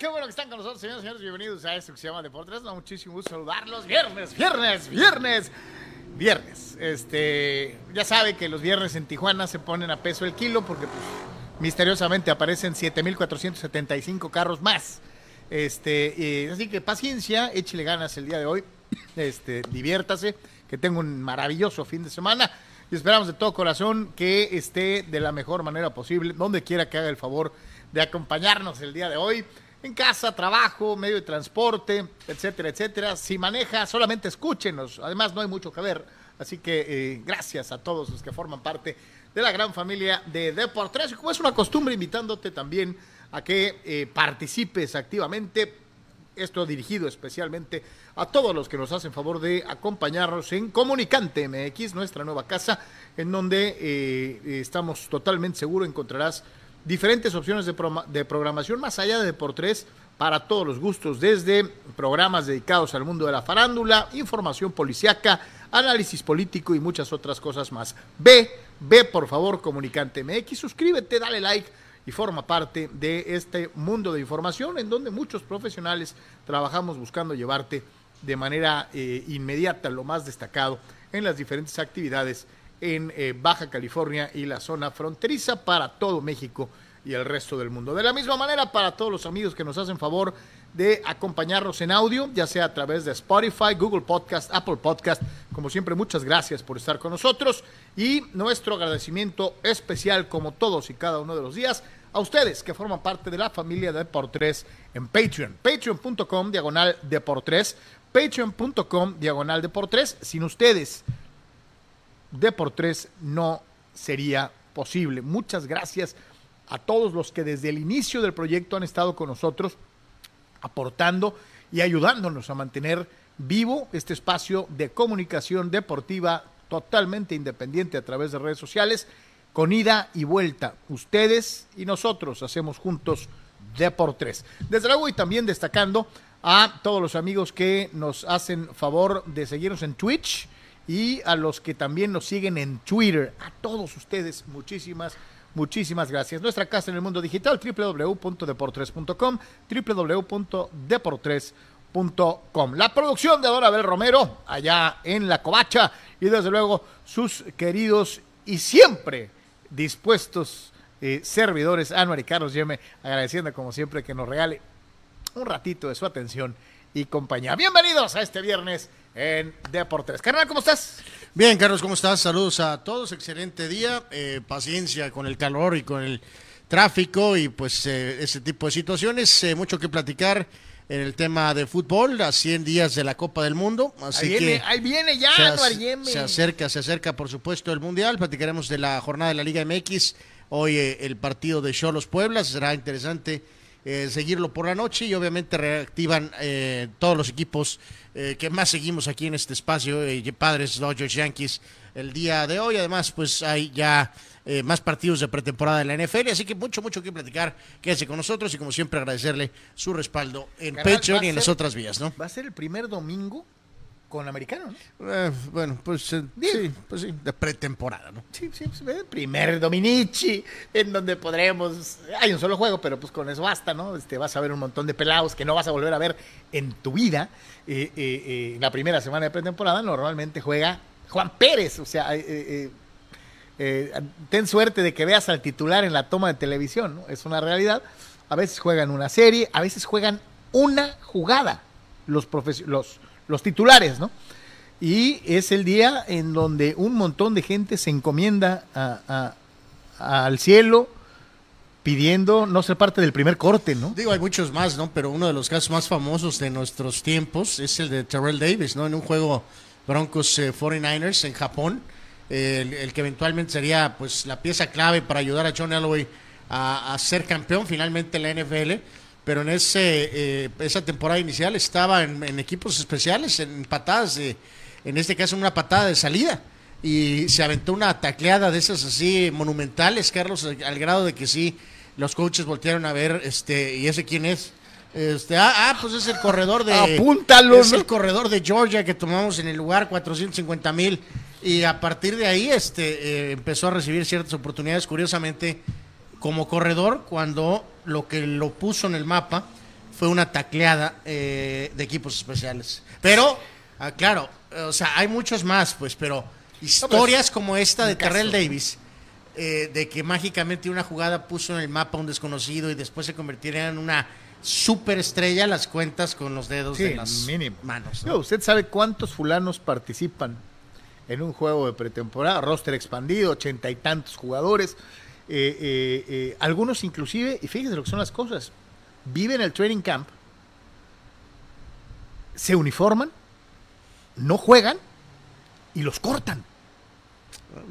¿Qué bueno que están con nosotros, señores y señores. Bienvenidos a esto que se llama Deportes. Muchísimo gusto saludarlos. Viernes, viernes, viernes, viernes. Este, ya sabe que los viernes en Tijuana se ponen a peso el kilo porque pues, misteriosamente aparecen 7.475 carros más. Este, así que paciencia, échele ganas el día de hoy. Este, diviértase, que tenga un maravilloso fin de semana. Y esperamos de todo corazón que esté de la mejor manera posible, donde quiera que haga el favor de acompañarnos el día de hoy. En casa, trabajo, medio de transporte, etcétera, etcétera. Si maneja, solamente escúchenos. Además, no hay mucho que ver. Así que eh, gracias a todos los que forman parte de la gran familia de Deportes. Como es una costumbre, invitándote también a que eh, participes activamente. Esto dirigido especialmente a todos los que nos hacen favor de acompañarnos en Comunicante MX, nuestra nueva casa, en donde eh, estamos totalmente seguros encontrarás diferentes opciones de, de programación más allá de Deportes para todos los gustos, desde programas dedicados al mundo de la farándula, información policiaca, análisis político y muchas otras cosas más. Ve, ve por favor Comunicante MX, suscríbete, dale like y forma parte de este mundo de información en donde muchos profesionales trabajamos buscando llevarte de manera eh, inmediata lo más destacado en las diferentes actividades en eh, Baja California y la zona fronteriza para todo México y el resto del mundo. De la misma manera, para todos los amigos que nos hacen favor de acompañarnos en audio, ya sea a través de Spotify, Google Podcast, Apple Podcast, como siempre, muchas gracias por estar con nosotros y nuestro agradecimiento especial, como todos y cada uno de los días, a ustedes que forman parte de la familia de Deportes en Patreon, patreon.com diagonal Deportes, patreon.com diagonal Deportes. Sin ustedes, de por tres no sería posible. Muchas gracias a todos los que desde el inicio del proyecto han estado con nosotros aportando y ayudándonos a mantener vivo este espacio de comunicación deportiva totalmente independiente a través de redes sociales, con ida y vuelta. Ustedes y nosotros hacemos juntos de por tres. Desde luego y también destacando a todos los amigos que nos hacen favor de seguirnos en Twitch y a los que también nos siguen en Twitter. A todos ustedes, muchísimas, muchísimas gracias. Nuestra casa en el mundo digital, www.deportres.com, www.deportres.com. La producción de Don Abel Romero, allá en La Covacha, y desde luego sus queridos y siempre dispuestos eh, servidores, Anuar y Carlos Yeme, agradeciendo como siempre que nos regale un ratito de su atención y compañía. Bienvenidos a este viernes en Deportes. Carnal, ¿cómo estás? Bien, Carlos, ¿cómo estás? Saludos a todos, excelente día, eh, paciencia con el calor y con el tráfico y pues eh, ese tipo de situaciones, eh, mucho que platicar en el tema de fútbol, a 100 días de la Copa del Mundo, así ahí, viene, que ahí viene ya, se, se acerca, se acerca por supuesto el Mundial, platicaremos de la jornada de la Liga MX, hoy eh, el partido de Cholos Puebla, será interesante eh, seguirlo por la noche y obviamente reactivan eh, todos los equipos eh, que más seguimos aquí en este espacio, eh, Padres, Dodgers, Yankees, el día de hoy. Además, pues hay ya eh, más partidos de pretemporada en la NFL, así que mucho, mucho que platicar. Quédese con nosotros y como siempre agradecerle su respaldo en Carnal, va Patreon y en las otras vías, ¿no? Va a ser el primer domingo con americano, ¿no? Eh, bueno, pues eh, sí, pues sí, de pretemporada, ¿no? Sí, sí, pues, el primer Dominici, en donde podremos. Hay un solo juego, pero pues con eso basta, ¿no? Este, vas a ver un montón de pelados que no vas a volver a ver en tu vida. Eh, eh, eh, la primera semana de pretemporada normalmente juega Juan Pérez, o sea, eh, eh, eh, ten suerte de que veas al titular en la toma de televisión, ¿no? Es una realidad. A veces juegan una serie, a veces juegan una jugada los, los, los titulares, ¿no? Y es el día en donde un montón de gente se encomienda a- al cielo pidiendo no ser parte del primer corte, ¿no? Digo, hay muchos más, ¿no? Pero uno de los casos más famosos de nuestros tiempos es el de Terrell Davis, ¿no? En un juego Broncos eh, 49ers en Japón, eh, el, el que eventualmente sería pues la pieza clave para ayudar a John Elway a, a ser campeón finalmente en la NFL. Pero en ese eh, esa temporada inicial estaba en, en equipos especiales, en patadas, de, en este caso en una patada de salida. Y se aventó una tacleada de esas así monumentales, Carlos, al grado de que sí, los coaches voltearon a ver, este, ¿y ese quién es? Este, ah, ah, pues es el corredor de. Apúntalo, Es el corredor de Georgia que tomamos en el lugar 450 mil. Y a partir de ahí, este, eh, empezó a recibir ciertas oportunidades. Curiosamente, como corredor, cuando lo que lo puso en el mapa fue una tacleada eh, de equipos especiales. Pero, ah, claro, eh, o sea, hay muchos más, pues, pero historias como esta de. Terrell Davis, eh, de que mágicamente una jugada puso en el mapa a un desconocido y después se convirtiera en una superestrella, las cuentas con los dedos Sí, de las mínimo. manos. ¿Usted sabe cuántos fulanos participan en un juego de pretemporada? Roster expandido, ochenta y tantos jugadores. Eh, eh, eh, algunos inclusive, y fíjese lo que son las cosas, viven el training camp, se uniforman, no juegan y los cortan.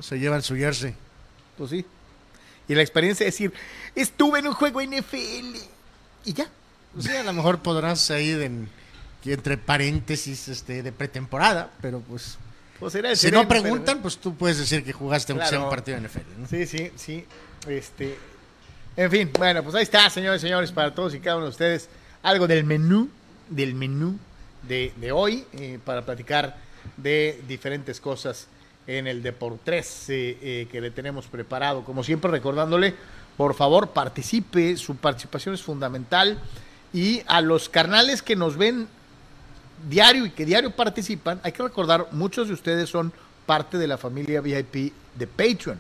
Se llevan su jersey. Pues sí. Y la experiencia es decir, estuve en un juego NFL y ya. Sí, a lo mejor podrás ir en, entre paréntesis este, de pretemporada, pero pues Pues era si no pero- preguntan, pues tú puedes decir que jugaste sea Claro. un partido de NFL. ¿no? Sí, sí, sí. Este, en fin, bueno, pues ahí está, señores y señores, para todos y cada uno de ustedes, algo del menú, del menú de, de hoy, eh, para platicar de diferentes cosas en el Deportes eh, eh, que le tenemos preparado. Como siempre, recordándole, por favor, participe, su participación es fundamental. Y a los carnales que nos ven diario y que diario participan, hay que recordar, muchos de ustedes son parte de la familia VIP de Patreon.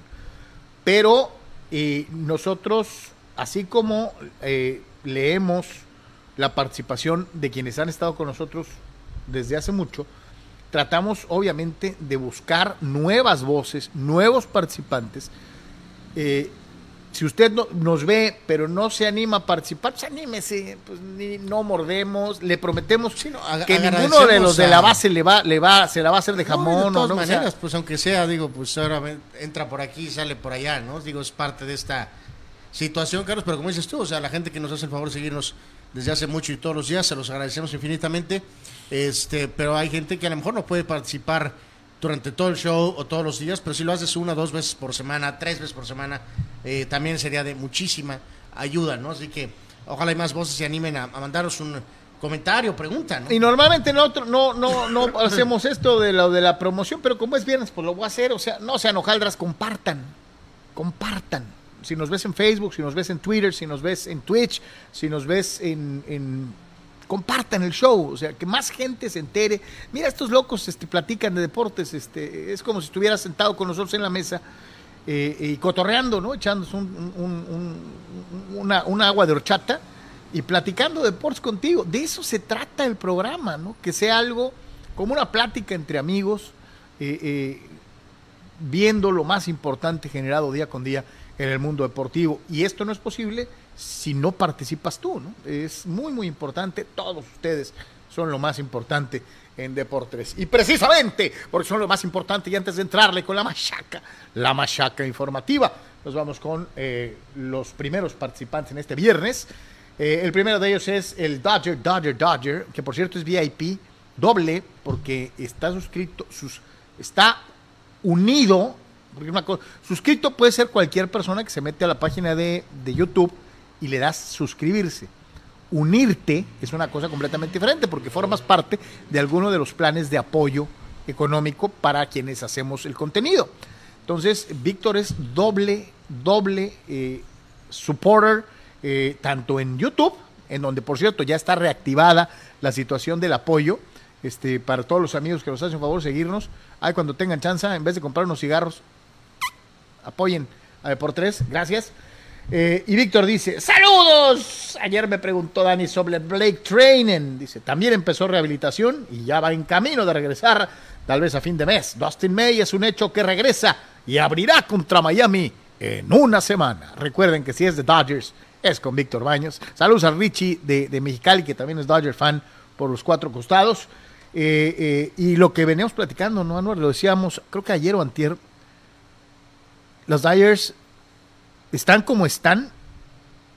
Pero eh, nosotros, así como eh, leemos la participación de quienes han estado con nosotros desde hace mucho, tratamos obviamente de buscar nuevas voces, nuevos participantes. Eh, si usted no- nos ve, pero no se anima a participar, pues anímese, pues ni- no mordemos, le prometemos que ninguno de los de la base le va, le va, se la va a hacer de No, jamón de o todas no, o sea, maneras, pues aunque sea, digo, pues ahora entra por aquí y sale por allá, ¿no? Digo, es parte de esta situación, Carlos, pero como dices tú, o sea, la gente que nos hace el favor de seguirnos desde hace mucho y todos los días, se los agradecemos infinitamente, este, pero hay gente que a lo mejor no puede participar durante todo el show o todos los días, pero si lo haces una, dos veces por semana, tres veces por semana, eh, también sería de muchísima ayuda, ¿no? Así que ojalá y más voces se animen a, a mandaros un comentario, pregunta, ¿no? Y normalmente nosotros no, no, no hacemos esto de lo de la promoción, pero como es viernes, pues lo voy a hacer. O sea, no sean hojaldras, compartan. Compartan. Si nos ves en Facebook, si nos ves en Twitter, si nos ves en Twitch, si nos ves en. en- compartan el show, o sea, que más gente se entere. Mira, estos locos este, platican de deportes, este, es como si estuvieras sentado con nosotros en la mesa eh, y cotorreando, ¿no? Echándose un, un- un- una, un agua de horchata y platicando de deportes contigo. De eso se trata el programa, ¿no? Que sea algo como una plática entre amigos, eh, eh, viendo lo más importante generado día con día en el mundo deportivo. Y esto no es posible si no participas tú, ¿no? Es muy, muy importante. Todos ustedes son lo más importante en Deportes. Y precisamente porque son lo más importante, y antes de entrarle con la machaca, la machaca informativa, nos vamos con eh, los primeros participantes en este viernes. Eh, el primero de ellos es el Dodger, Dodger, Dodger, que por cierto es VIP doble porque está suscrito, sus, está unido. Porque una cosa, suscrito puede ser cualquier persona que se mete a la página de, de YouTube y le das suscribirse. Unirte es una cosa completamente diferente porque formas parte de alguno de los planes de apoyo económico para quienes hacemos el contenido. Entonces, Víctor es doble, doble eh, supporter, eh, tanto en YouTube, en donde por cierto ya está reactivada la situación del apoyo, este, para todos los amigos que nos hacen favor seguirnos. Ahí cuando tengan chance, en vez de comprar unos cigarros, apoyen a Deportes, gracias. Eh, y Víctor dice, saludos. Ayer me preguntó Dani sobre Blake Training. Dice, también empezó rehabilitación y ya va en camino de regresar, tal vez a fin de mes. Dustin May es un hecho que regresa y abrirá contra Miami en una semana. Recuerden que si es de Dodgers, es con Víctor Baños. Saludos a Richie de, de Mexicali, que también es Dodger fan por los cuatro costados. Eh, eh, y lo que veníamos platicando, ¿no, Anuar? Lo decíamos, creo que ayer o antier, los Dodgers están como están,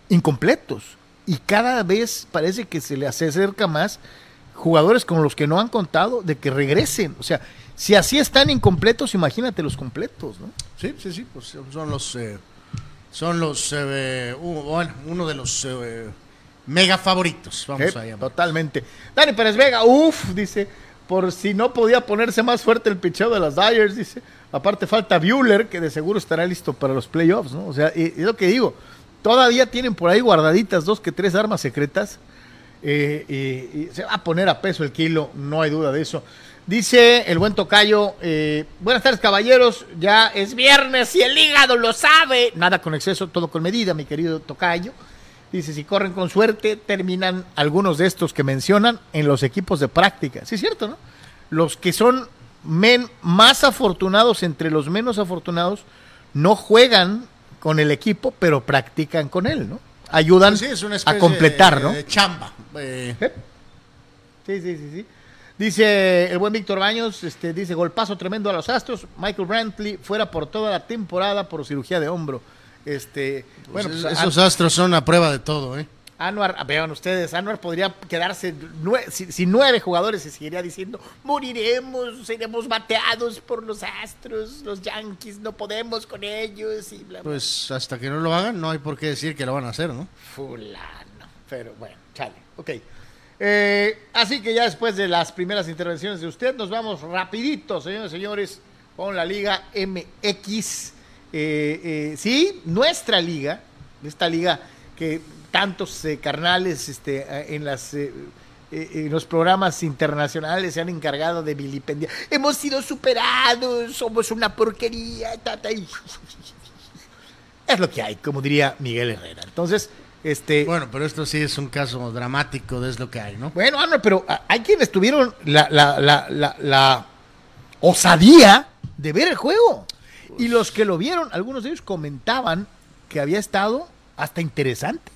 incompletos. Y cada vez parece que se le acerca más jugadores con los que no han contado de que regresen. O sea, si así están incompletos, imagínate los completos, ¿no? Sí, sí, sí, pues son los... Eh, son los... Eh, bueno, uno de los... Eh, mega favoritos, vamos a llamar. Totalmente. Dani Pérez Vega, uff, dice, por si no podía ponerse más fuerte el picheo de las Dyers, dice. Aparte falta Bueller, que de seguro estará listo para los playoffs, ¿no? O sea, es lo que digo. Todavía tienen por ahí guardaditas dos que tres armas secretas. Eh, y se va a poner a peso el kilo, no hay duda de eso. Dice el buen Tocayo, eh, buenas tardes caballeros, ya es viernes y el hígado lo sabe. Nada con exceso, todo con medida, mi querido Tocayo. Dice, si corren con suerte, terminan algunos de estos que mencionan en los equipos de práctica. Sí, es cierto, ¿no? Los que son men más afortunados entre los menos afortunados no juegan con el equipo, pero practican con él, ¿no? Ayudan a completar, ¿no? De chamba. Eh. Sí, sí, sí, sí. Dice el buen Víctor Baños, este, dice golpazo tremendo a los Astros. Michael Brantley fuera por toda la temporada por cirugía de hombro. Este, bueno, pues, esos astros son a prueba de todo, ¿eh? Anuar, vean ustedes, Anuar podría quedarse si, nueve jugadores se seguiría diciendo moriremos, seremos bateados por los Astros, los Yankees, no podemos con ellos y bla, Pues hasta que no lo hagan, no hay por qué decir que lo van a hacer, ¿no? Fulano, pero bueno, chale, ok. Eh, así que ya después de las primeras intervenciones de usted, nos vamos rapidito, señores y señores, con la Liga MX. Eh, eh, sí, nuestra liga, esta liga que tantos eh, carnales este, en las en los programas internacionales se han encargado de vilipendiar. Hemos sido superados, somos una porquería. Es lo que hay, como diría Miguel Herrera. Entonces, este. Bueno, pero esto sí es un caso dramático de es lo que hay, ¿no? Bueno, pero hay quienes tuvieron la, la, la, la osadía de ver el juego. Y los que lo vieron, algunos de ellos comentaban que había estado hasta interesante.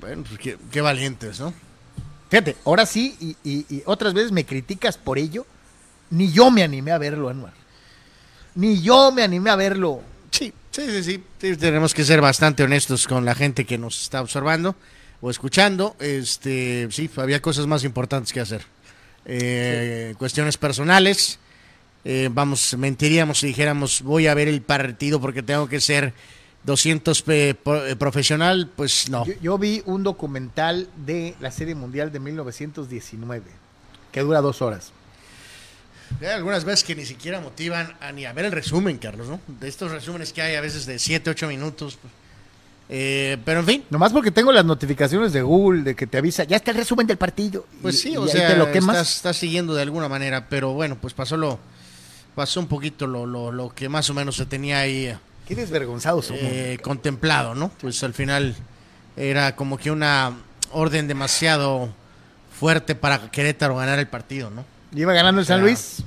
Bueno, pues qué, valientes, ¿no? Fíjate, ahora sí, y, otras veces me criticas por ello, ni yo me animé a verlo, Anuar. Ni yo me animé a verlo. Sí, sí, sí, sí, Tenemos que ser bastante honestos con la gente que nos está observando o escuchando. Este, sí, había cosas más importantes que hacer. Eh, cuestiones personales eh, vamos, mentiríamos si dijéramos voy a ver el partido porque tengo que ser 200 eh, profesional, pues no. Yo, vi un documental de la Serie Mundial de 1919 que dura dos horas. Hay algunas veces que ni siquiera motivan a ni a ver el resumen, Carlos, ¿no? De estos resúmenes que hay a veces de 7, 8 minutos. Pues. Eh, pero en fin. Nomás porque tengo las notificaciones de Google de que te avisa, ya está el resumen del partido. Pues sí, o sea, lo que estás, estás, siguiendo de alguna manera, pero bueno, pues pasó lo, pasó un poquito lo, lo, lo que más o menos se tenía ahí. Qué desvergonzado eh, contemplado, ¿no? Pues al final era como que una orden demasiado fuerte para Querétaro ganar el partido, ¿no? Iba ganando el San Luis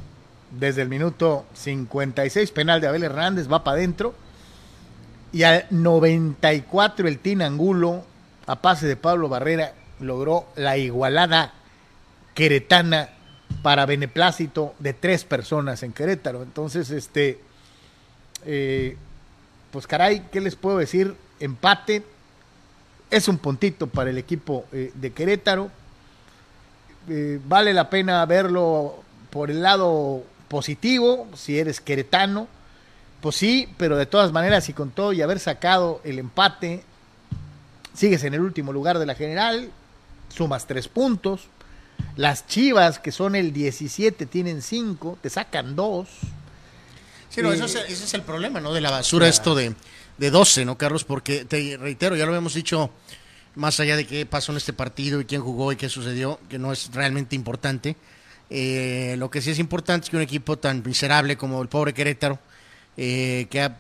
desde el minuto 56, penal de Abel Hernández, va para adentro. Y al 94 el Tin Angulo, a pase de Pablo Barrera, logró la igualada queretana para beneplácito de tres personas en Querétaro. Entonces, este, eh, pues caray, ¿qué les puedo decir? Empate, es un puntito para el equipo eh, de Querétaro. Eh, vale la pena verlo por el lado positivo, si eres queretano, pues sí, pero de todas maneras y con todo y haber sacado el empate, sigues en el último lugar de la general, sumas tres puntos, las Chivas, que son el 17, tienen 5, te sacan 2. Sí, no, eso es, ese es el problema, ¿no? De la basura, esto de, de 12, ¿no, Carlos? Porque te reitero, ya lo habíamos dicho, más allá de qué pasó en este partido y quién jugó y qué sucedió, que no es realmente importante. Eh, lo que sí es importante es que un equipo tan miserable como el pobre Querétaro, eh, que ha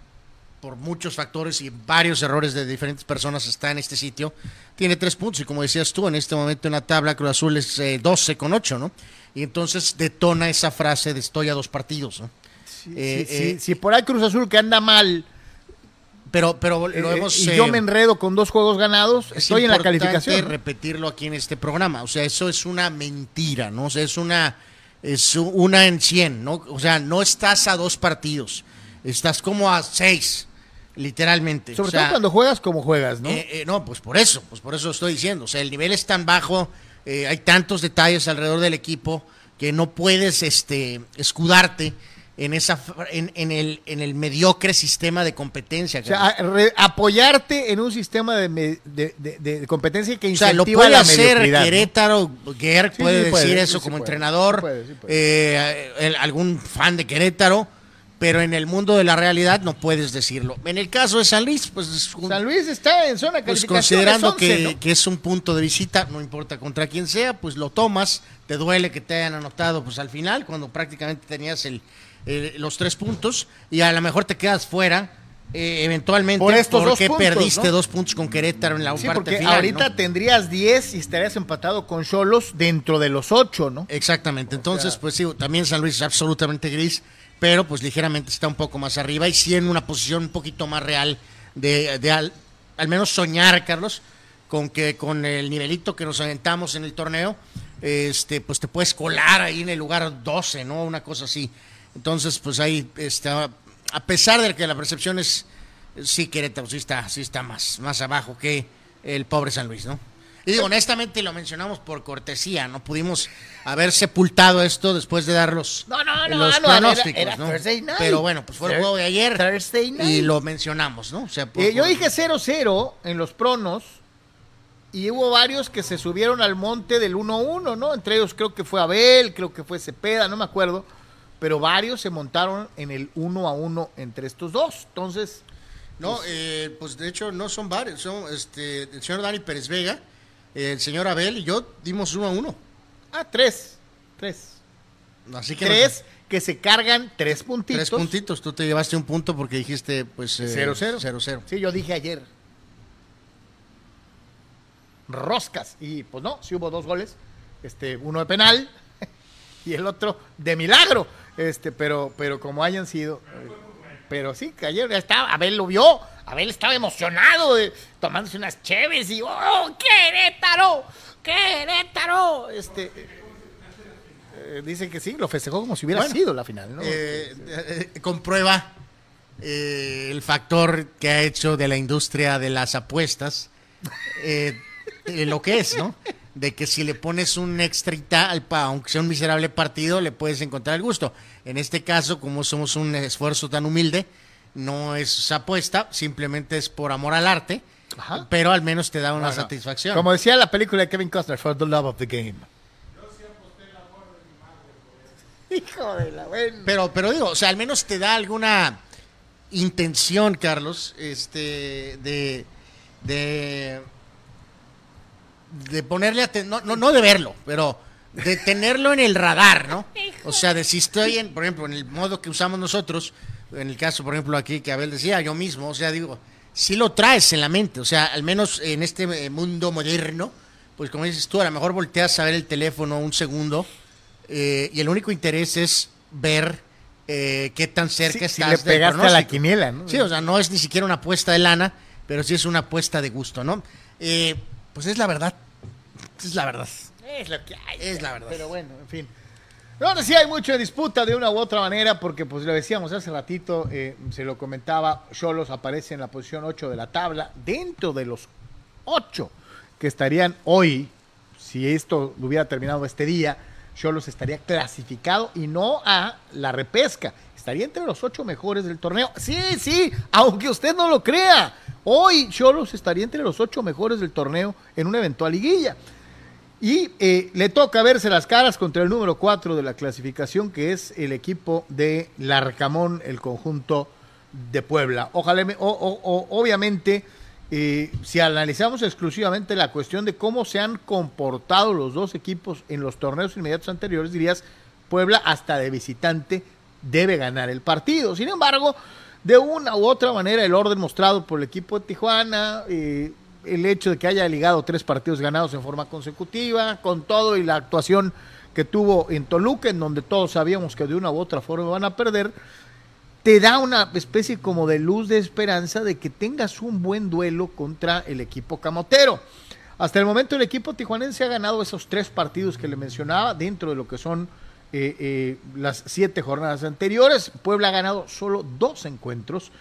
por muchos factores y varios errores de diferentes personas está en este sitio, tiene tres puntos. Y como decías tú, en este momento en la tabla Cruz Azul es 12 con 8, ¿no? Y entonces detona esa frase de estoy a dos partidos, ¿no? Si por ahí Cruz Azul que anda mal pero, pero lo hemos, y yo me enredo con dos juegos ganados, estoy en la calificación. repetirlo aquí en este programa. O sea, eso es una mentira, ¿no? O sea, es una, es una en cien, ¿no? O sea, no estás a dos partidos, estás como a seis, literalmente. Sobre todo cuando juegas como juegas, ¿no? no, pues por eso, pues por eso estoy diciendo. O sea, el nivel es tan bajo, hay tantos detalles alrededor del equipo que no puedes este, escudarte en esa en, en, el en el mediocre sistema de competencia. O sea, apoyarte en un sistema de, de, de, competencia que incentiva o sea, lo puede hacer Querétaro, Guerrero puede decir eso como entrenador, eh, algún fan de Querétaro, pero en el mundo de la realidad no puedes decirlo. En el caso de San Luis, pues San Luis está en zona pues considerando que, que es un punto de visita, no importa contra quién sea, pues lo tomas, te duele que te hayan anotado pues al final cuando prácticamente tenías el eh, los tres puntos y a lo mejor te quedas fuera. Eh, eventualmente Por estos porque perdiste dos puntos con Querétaro en la sí, parte porque final. Ahorita tendrías 10 y estarías empatado con Cholos dentro de los ocho, ¿no? Exactamente. Entonces, pues sí, también San Luis es absolutamente gris, pero pues ligeramente está un poco más arriba y sí en una posición un poquito más real de, de al, al, menos soñar, Carlos, con que con el nivelito que nos aventamos en el torneo, este, pues te puedes colar ahí en el lugar 12, ¿no? Una cosa así. Entonces, pues ahí está, a pesar de que la percepción es, sí, Querétaro sí está, sí está más, más abajo que el pobre San Luis, ¿no? Y digo, honestamente lo mencionamos por cortesía, no pudimos haber sepultado esto después de dar los, no, no, no, los no, pronósticos, era, ¿no? Thursday night. Pero bueno, pues fue el juego de ayer Thursday night. y lo mencionamos, ¿no? O sea, por, eh, yo dije 0-0 en los pronos y hubo varios que se subieron al monte del 1-1, ¿no? Entre ellos creo que fue Abel, creo que fue Cepeda, no me acuerdo pero varios se montaron en el uno a uno entre estos dos. Entonces. No, pues, eh, pues de hecho no son varios. Son este, el señor Dani Pérez Vega, el señor Abel y yo dimos uno a uno. Ah, tres. Tres. Así que tres que se cargan tres puntitos. Tres puntitos. Tú te llevaste un punto porque dijiste, pues. 0-0. Eh, sí, yo dije ayer. Roscas. Y pues no, sí hubo dos goles. Este, uno de penal y el otro de milagro. Este, pero, pero como hayan sido. pero sí, que ayer estaba, Abel lo vio. Abel estaba emocionado de, tomándose unas cheves y ¡Oh, Querétaro! ¡Querétaro! Este. Eh, dicen que sí, lo festejó como si hubiera sido la final, ¿no? Eh, eh, comprueba el factor que ha hecho de la industria de las apuestas lo que es, ¿no? De que si le pones un extrita, al, aunque sea un miserable partido, le puedes encontrar el gusto. En este caso, como somos un esfuerzo tan humilde, no es apuesta, simplemente es por amor al arte, pero al menos te da una satisfacción. Como decía la película de Kevin Costner, For the Love of the Game. Hijo de la buena. Pero, pero digo, o sea, al menos te da alguna intención, Carlos, este, de, de de ponerle no, no, no de verlo, pero de tenerlo en el radar, ¿no? O sea, de si estoy en, por ejemplo, en el modo que usamos nosotros, en el caso, por ejemplo, aquí que Abel decía, yo mismo, o sea, digo, si lo traes en la mente, o sea, al menos en este eh, mundo moderno, pues como dices tú, a lo mejor volteas a ver el teléfono un segundo eh, y el único interés es ver eh, qué tan cerca estás. Si le pegaste a la quiniela, ¿no? Sí, o sea, no es ni siquiera una apuesta de lana, pero sí es una apuesta de gusto, ¿no? Eh, pues es la verdad. Es la verdad. Es lo que hay. Es la verdad. Pero bueno, en fin. No, sí hay mucha disputa de una u otra manera, porque pues lo decíamos hace ratito, eh, se lo comentaba, Cholos aparece en la posición 8 de la tabla, dentro de los 8 que estarían hoy, si esto hubiera terminado este día, Cholos estaría clasificado y no a la repesca, estaría entre los 8 mejores del torneo. Sí, sí, aunque usted no lo crea, Hoy Cholos estaría entre los ocho mejores del torneo en una eventual liguilla. Y eh, le toca verse las caras contra el número cuatro de la clasificación, que es el equipo de Larcamón, el conjunto de Puebla. Ojalá, obviamente, eh, si analizamos exclusivamente la cuestión de cómo se han comportado los dos equipos en los torneos inmediatos anteriores, dirías, Puebla hasta de visitante debe ganar el partido. Sin embargo, de una u otra manera el orden mostrado por el equipo de Tijuana, eh, el hecho de que haya ligado tres partidos ganados en forma consecutiva, con todo y la actuación que tuvo en Toluca, en donde todos sabíamos que de una u otra forma van a perder, te da una especie como de luz de esperanza de que tengas un buen duelo contra el equipo camotero. Hasta el momento el equipo tijuanense ha ganado esos tres partidos que le mencionaba dentro de lo que son eh, eh, las siete jornadas anteriores. Puebla ha ganado solo dos encuentros.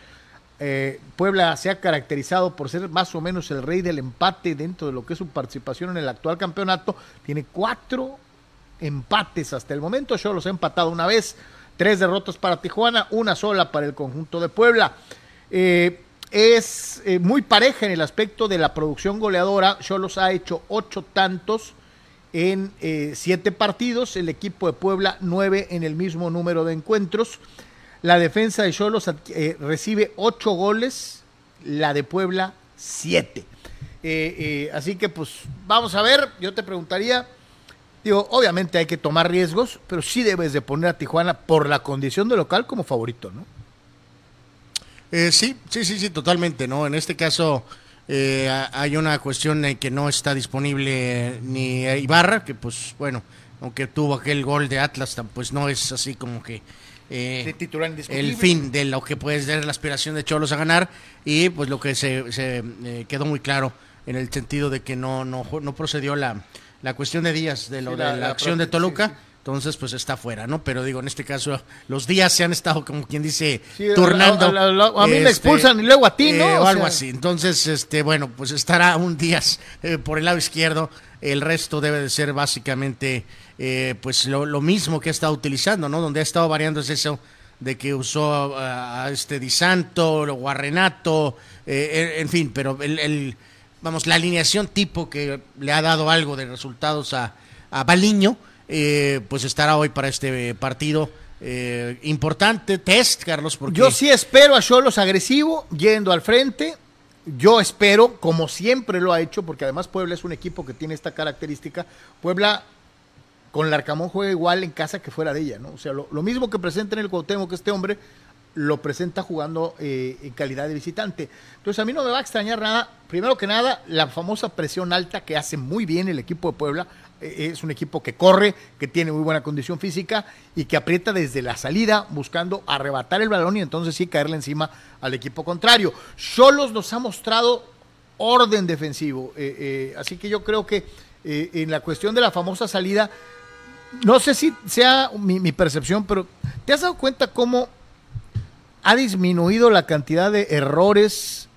Eh, Puebla se ha caracterizado por ser más o menos el rey del empate dentro de lo que es su participación en el actual campeonato. Tiene cuatro empates hasta el momento. Yo los he empatado una vez. Tres derrotas para Tijuana, una sola para el conjunto de Puebla. Es muy pareja en el aspecto de la producción goleadora. Cholos ha hecho ocho tantos en eh, siete partidos. El equipo de Puebla nueve en el mismo número de encuentros. La defensa de Cholos recibe ocho goles, la de Puebla siete. así que pues vamos a ver, yo te preguntaría, Digo, obviamente hay que tomar riesgos, pero sí debes de poner a Tijuana por la condición de local como favorito, ¿no? Eh, sí, sí, sí, sí, totalmente, ¿no? En este caso eh, hay una cuestión en que no está disponible ni Ibarra, que pues bueno, aunque tuvo aquel gol de Atlas, pues no es así como que eh, el fin de lo que puede ser la aspiración de Cholos a ganar. Y pues lo que se, se quedó muy claro en el sentido de que no, no, no procedió la la cuestión de días de, lo, de la, acción de Toluca. Entonces, pues está fuera, ¿no? Pero digo, en este caso, los días se han estado, como quien dice, turnando. A, mí me este, expulsan y luego a ti, ¿no? Eh, o, algo así. Entonces, este, bueno, pues estará un día eh, por el lado izquierdo. El resto debe de ser básicamente, eh, pues lo, mismo que ha estado utilizando, ¿no? Donde ha estado variando es eso de que usó a, este Di Santo, o a Renato, en fin, pero el vamos, la alineación tipo que le ha dado algo de resultados a, a Baliño, eh, pues estará hoy para este partido. Eh, importante test, Carlos. Porque... Yo sí espero a Cholos agresivo, yendo al frente. Yo espero, como siempre lo ha hecho, porque además Puebla es un equipo que tiene esta característica. Puebla con el Arcamón juega igual en casa que fuera de ella, ¿no? O sea, lo, mismo que presenta en el Cuauhtémoc que este hombre, lo presenta jugando eh, en calidad de visitante. Entonces a mí no me va a extrañar nada, primero que nada, la famosa presión alta que hace muy bien el equipo de Puebla. Eh, es un equipo que corre, que tiene muy buena condición física y que aprieta desde la salida buscando arrebatar el balón y entonces sí caerle encima al equipo contrario. Solos nos ha mostrado orden defensivo, eh, así que yo creo que en la cuestión de la famosa salida, no sé si sea mi, mi percepción, pero ¿te has dado cuenta cómo ha disminuido la cantidad de errores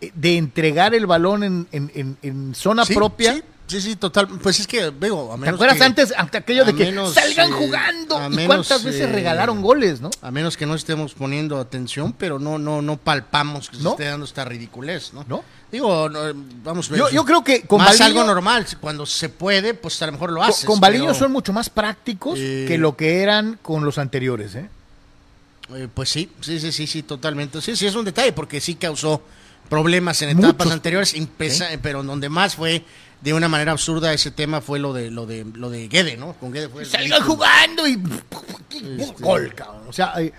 eh, de entregar el balón en, en, zona propia. Sí. Sí, total. Pues es que, veo, a menos ¿Te acuerdas antes aquello de que salgan jugando? ¿Y cuántas veces eh, regalaron goles, no? A menos que no estemos poniendo atención, pero no no no palpamos que se esté dando esta ridiculez, ¿no? ¿No? Digo, vamos yo, yo creo que con más algo normal. Cuando se puede, pues a lo mejor lo haces. Con, con son mucho más prácticos eh, que lo que eran con los anteriores, ¿eh? Eh, pues sí, sí, sí, sí, sí, totalmente. Sí, sí, es un detalle porque sí causó problemas en etapas anteriores, pero donde más fue de una manera absurda ese tema fue lo de lo de lo de Guede, ¿no? Con Guede fue Salgan jugando y este... gol, O sea, eh,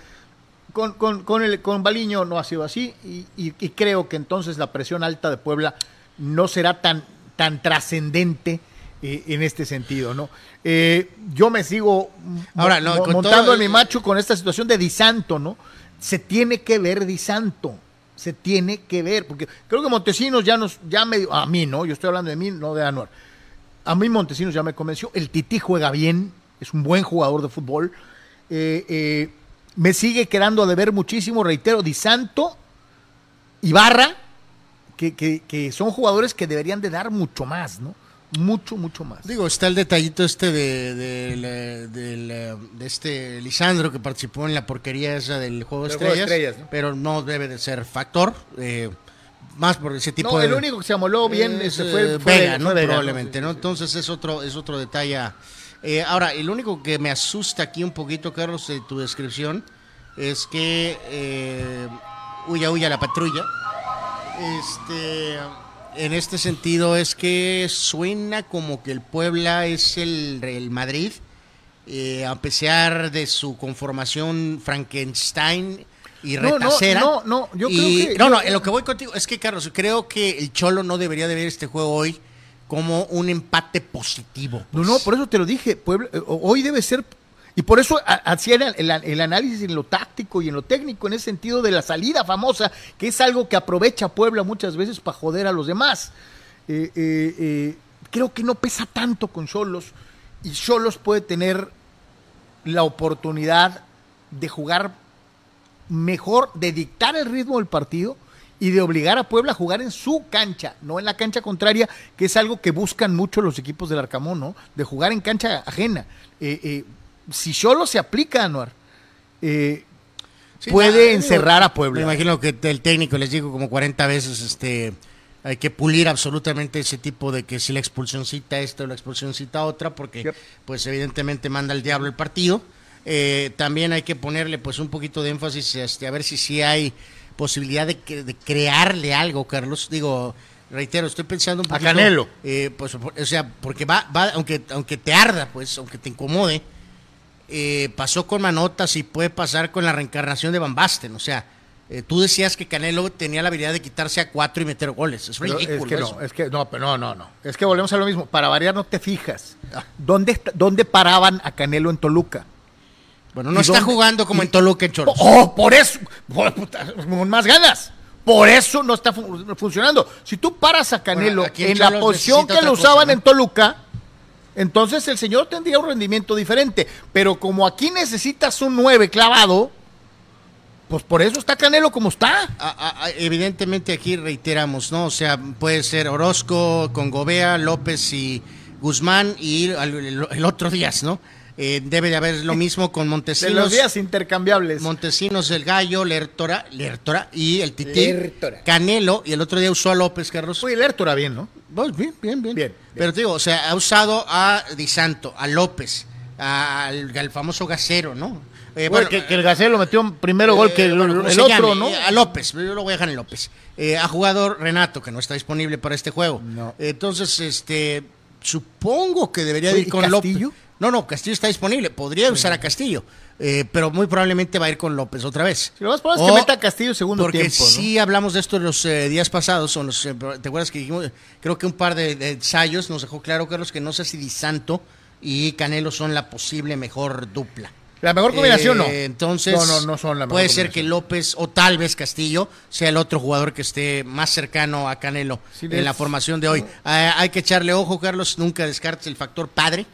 con, con, con, el, con Baliño no ha sido así y, y, y, creo que entonces la presión alta de Puebla no será tan, tan trascendente eh, en este sentido, ¿no? Eh, yo me sigo Ahora, montando en mi macho con esta situación de Disanto, ¿no? Se tiene que ver Disanto, se tiene que ver, porque creo que Montesinos ya nos, ya me, a mí, ¿no? Yo estoy hablando de mí, no de Anuar. A mí Montesinos ya me convenció, el Tití juega bien, es un buen jugador de fútbol. Eh, me sigue quedando de ver muchísimo, reitero, Disanto, Ibarra, que, que, que son jugadores que deberían de dar mucho más, ¿no? Mucho, mucho más. Digo, está el detallito este de, de, de, este Lisandro que participó en la porquería esa del juego de estrellas, pero no debe de ser factor. Eh, más por ese tipo no, el único que se amoló bien ese fue, eh, Vega, ¿no? Probablemente, ¿no? Entonces es otro, es otro detalle. Eh, ahora, el único que me asusta aquí un poquito, Carlos, de tu descripción, es que eh, huya, huya la patrulla. Este en este sentido es que suena como que el Puebla es el, el Madrid, eh, a pesar de su conformación Frankenstein. y No, no, retacera. no, no, yo Y- creo que- No, no, yo- en lo que voy contigo es que, Carlos, creo que el Cholo no debería de ver este juego hoy como un empate positivo. No, pues. no, por eso te lo dije. Puebla, eh, hoy debe ser. Y por eso ha- hacía el, el- análisis en lo táctico y en lo técnico, en ese sentido de la salida famosa, que es algo que aprovecha Puebla muchas veces para joder a los demás. Eh, eh, eh, creo que no pesa tanto con Cholos y Cholos puede tener la oportunidad de jugar mejor, de dictar el ritmo del partido y de obligar a Puebla a jugar en su cancha, no en la cancha contraria, que es algo que buscan mucho los equipos del Arcamón, ¿no? De jugar en cancha ajena. Si solo se aplica, Anuar, eh, Sí, puede encerrar a Me Puebla. imagino que el técnico les digo como 40 veces, este, hay que pulir absolutamente ese tipo de que si la expulsioncita esta o la expulsioncita otra, porque Yep. pues evidentemente manda el diablo el partido. Eh, también hay que ponerle pues un poquito de énfasis este, a ver si sí hay posibilidad de, que- de crearle algo, Carlos. Digo, reitero, estoy pensando un A poquito. Canelo. eh, pues, o sea, porque va, va, aunque, aunque te arda, pues, aunque te incomode, eh, pasó con Manotas y puede pasar con la reencarnación de Van Basten. O sea, eh, tú decías que Canelo tenía la habilidad de quitarse a cuatro y meter goles. Es Pero ridículo. es que eso. no, es que no, pero no, no, no. Es que volvemos a lo mismo. Para variar, no te fijas. ¿Dónde, está- dónde paraban a Canelo en Toluca? Bueno, no ¿y está dónde- jugando como y- en Toluca en Cholos. Oh, por eso, por- con más ganas. Por eso no está fu- funcionando. Si tú paras a Canelo Bueno, en en la posición que lo usaban ¿no? en Toluca, entonces el señor tendría un rendimiento diferente. Pero como aquí necesitas un 9 clavado, pues por eso está Canelo como está. Evidentemente aquí reiteramos, ¿no? O sea, puede ser Orozco con Gobea, López y Guzmán y el, el otro Díaz, ¿no? Eh, debe de haber lo mismo con De Montesinos. los días intercambiables. Montesinos, el Gallo, Lertora, Lertora y el Tití. Lertora. Canelo, y el otro día usó a López, Carlos. Oye, el Hértora bien, ¿no? Pues bien, bien, bien, Bien. Pero te digo, o sea, ha usado a Di Santo, a López, al, al famoso Gasero, ¿no? Eh, Bueno, que, que el Gacelo metió primero gol que eh, el, bueno, como el se otro, llame, ¿no? eh, A López, yo lo voy a dejar en López. Eh, ha jugado Renato, que no está disponible para este juego. No. Entonces, este, supongo que debería de Oye, ir ¿y con Castillo? López. No, no, Castillo está disponible. Podría usar a Castillo, eh, pero muy probablemente va a ir con López otra vez. Si lo más probable es que meta a Castillo segundo porque tiempo, ¿no? sí hablamos de esto los eh, días pasados, o los, eh, ¿te acuerdas que dijimos? Creo que un par de, de ensayos nos dejó claro, Carlos, que no sé si Di Santo y Canelo son la posible mejor dupla. La mejor combinación, no. Eh, Entonces, No, no, no son la mejor puede ser que. López o tal vez Castillo sea el otro jugador que esté más cercano a Canelo Sí, en la formación de hoy. Hay que echarle ojo, Carlos, nunca descartes el factor padre,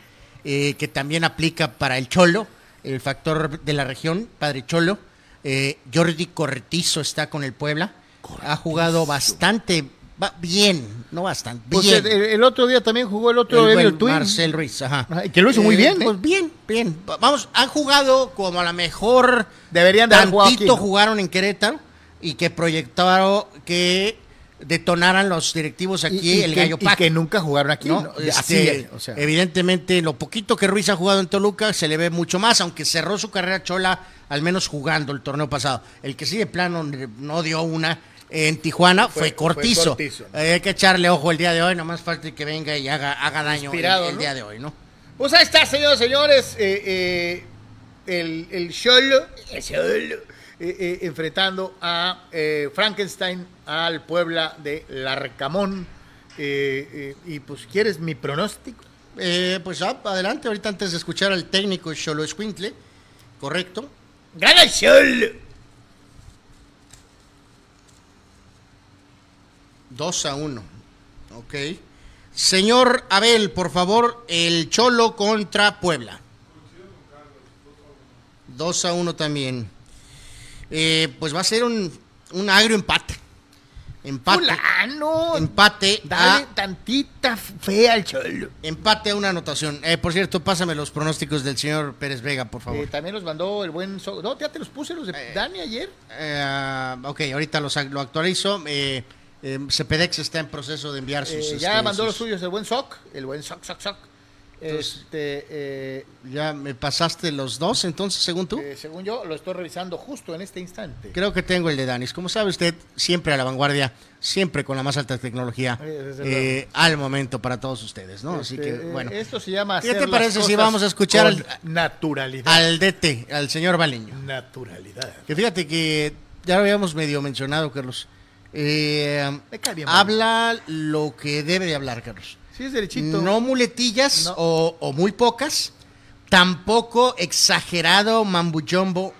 eh, que también aplica para el Cholo, el factor de la región, padre Cholo. Eh, Jordi Corretizo está con el Puebla. Ha jugado bastante va- bien, no bastante, Pues bien. el, el otro día también jugó el otro, El el, Twin. Marcel Ruiz, ajá. Que lo hizo muy bien, ¿eh? Pues bien, bien. Va- Vamos, han jugado como a lo mejor Deberían de haber jugado tantito aquí, ¿no? jugaron en Querétaro y que proyectaron que detonaran los directivos aquí Y- y el que, gallo y Pac. que nunca jugaron aquí. ¿no? Este, Así, o sea. Evidentemente, lo poquito que Ruiz ha jugado en Toluca se le ve mucho más, aunque cerró su carrera chola, al menos jugando el torneo pasado. El que sí de plano no dio una en Tijuana fue, Fue- fue Cortizo. Eh, hay que echarle ojo el día de hoy, nomás falta que venga y haga, haga daño el, día de hoy, ¿no? Pues ahí está, señores, señores. eh, eh, el, el Cholo, el Cholo, eh, eh, enfrentando a eh, Frankenstein, al Puebla de Larcamón. Y pues, ¿quieres mi pronóstico? Pues ah, adelante, ahorita antes de escuchar al técnico Cholo Escuintle, correcto. ¡Gana Cholo! 2 a 1. Ok. Señor Abel, por favor, el Cholo contra Puebla. 2 a 1 también. Eh, pues va a ser un, un agrio empate. Empate. ¡Fulano! Empate Dale a, tantita fe al Cholo. empate a una anotación. Eh, por cierto, pásame los pronósticos del señor Pérez Vega, por favor. Eh, también los mandó el buen... So- no, ya te los puse los de Eh, Dani ayer. Eh, ok, ahorita los, lo actualizo. Cepedex está en proceso de enviar sus. Eh, este, ya mandó los suyos el buen Soc, el buen Soc, Soc, Soc. Este, eh, ya me pasaste los dos, entonces, según tú. Eh, según yo, lo estoy revisando justo en este instante. Creo que tengo el de Danis. Como sabe usted, siempre a la vanguardia, siempre con la más alta tecnología eh, al momento para todos ustedes, ¿no? Así que, este, bueno. Esto se llama. ¿Qué te parece si vamos a escuchar al, naturalidad? Al DT, al señor Baleño. Naturalidad. Que fíjate que ya lo habíamos medio mencionado, Carlos. habla lo que debe de hablar, Carlos. Sí, es derechito. No muletillas O, muy pocas. Tampoco exagerado mambuchombo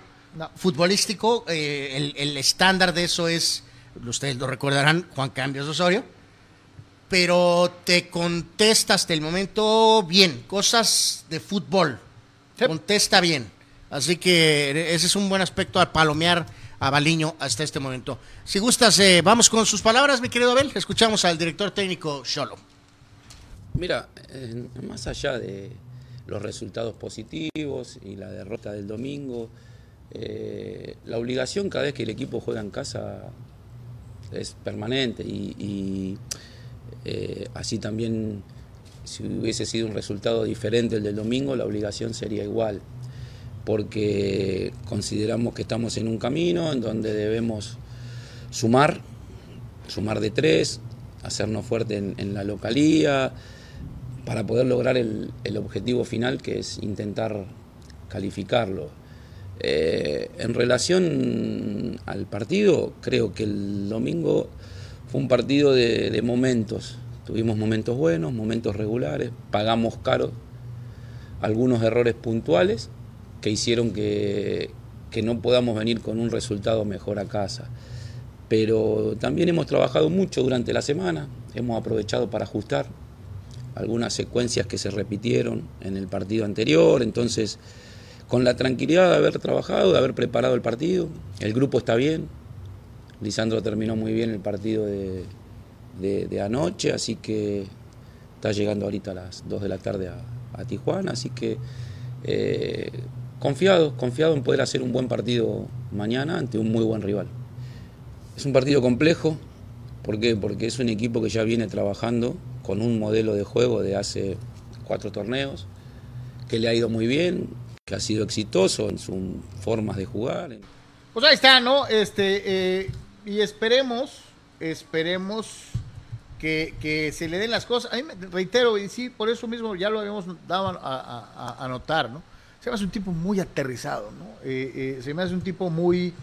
futbolístico. Eh, el, estándar de eso es, ustedes lo recordarán, Juan Cambios Osorio. Pero te contesta hasta el momento bien, cosas de fútbol. Contesta bien. Así que ese es un buen aspecto a palomear a Baliño hasta este momento. Si gustas, eh, vamos con sus palabras, mi querido Abel. Escuchamos al director técnico Solo. Mira, más allá de los resultados positivos y la derrota del domingo, eh, la obligación cada vez que el equipo juega en casa es permanente y, eh, así también si hubiese sido un resultado diferente el del domingo, la obligación sería igual, porque consideramos que estamos en un camino en donde debemos sumar, sumar de tres, hacernos fuerte en la localía, para poder lograr el, objetivo final que es intentar calificarlo. Eh, en relación al partido, creo que el domingo fue un partido de, momentos. Tuvimos momentos buenos, momentos regulares, pagamos caro algunos errores puntuales que hicieron que, que no podamos venir con un resultado mejor a casa. Pero también hemos trabajado mucho durante la semana, hemos aprovechado para ajustar, algunas secuencias que se repitieron en el partido anterior, entonces con la tranquilidad de haber trabajado, de haber preparado el partido, el grupo está bien, Lisandro terminó muy bien el partido de, anoche, así que está llegando ahorita a las 2 de la tarde a, Tijuana, así que eh, confiado, confiado en poder hacer un buen partido mañana ante un muy buen rival. Es un partido complejo, ¿por qué? Porque es un equipo que ya viene trabajando con un modelo de juego de hace cuatro torneos, que le ha ido muy bien, que ha sido exitoso en sus formas de jugar. Pues ahí está, ¿no? Este, eh, y esperemos, esperemos que, se le den las cosas. A mí me, reitero, y sí, por eso mismo ya lo habíamos dado a, notar, ¿no? Se me hace un tipo muy aterrizado, ¿no? Eh, eh, se me hace un tipo muy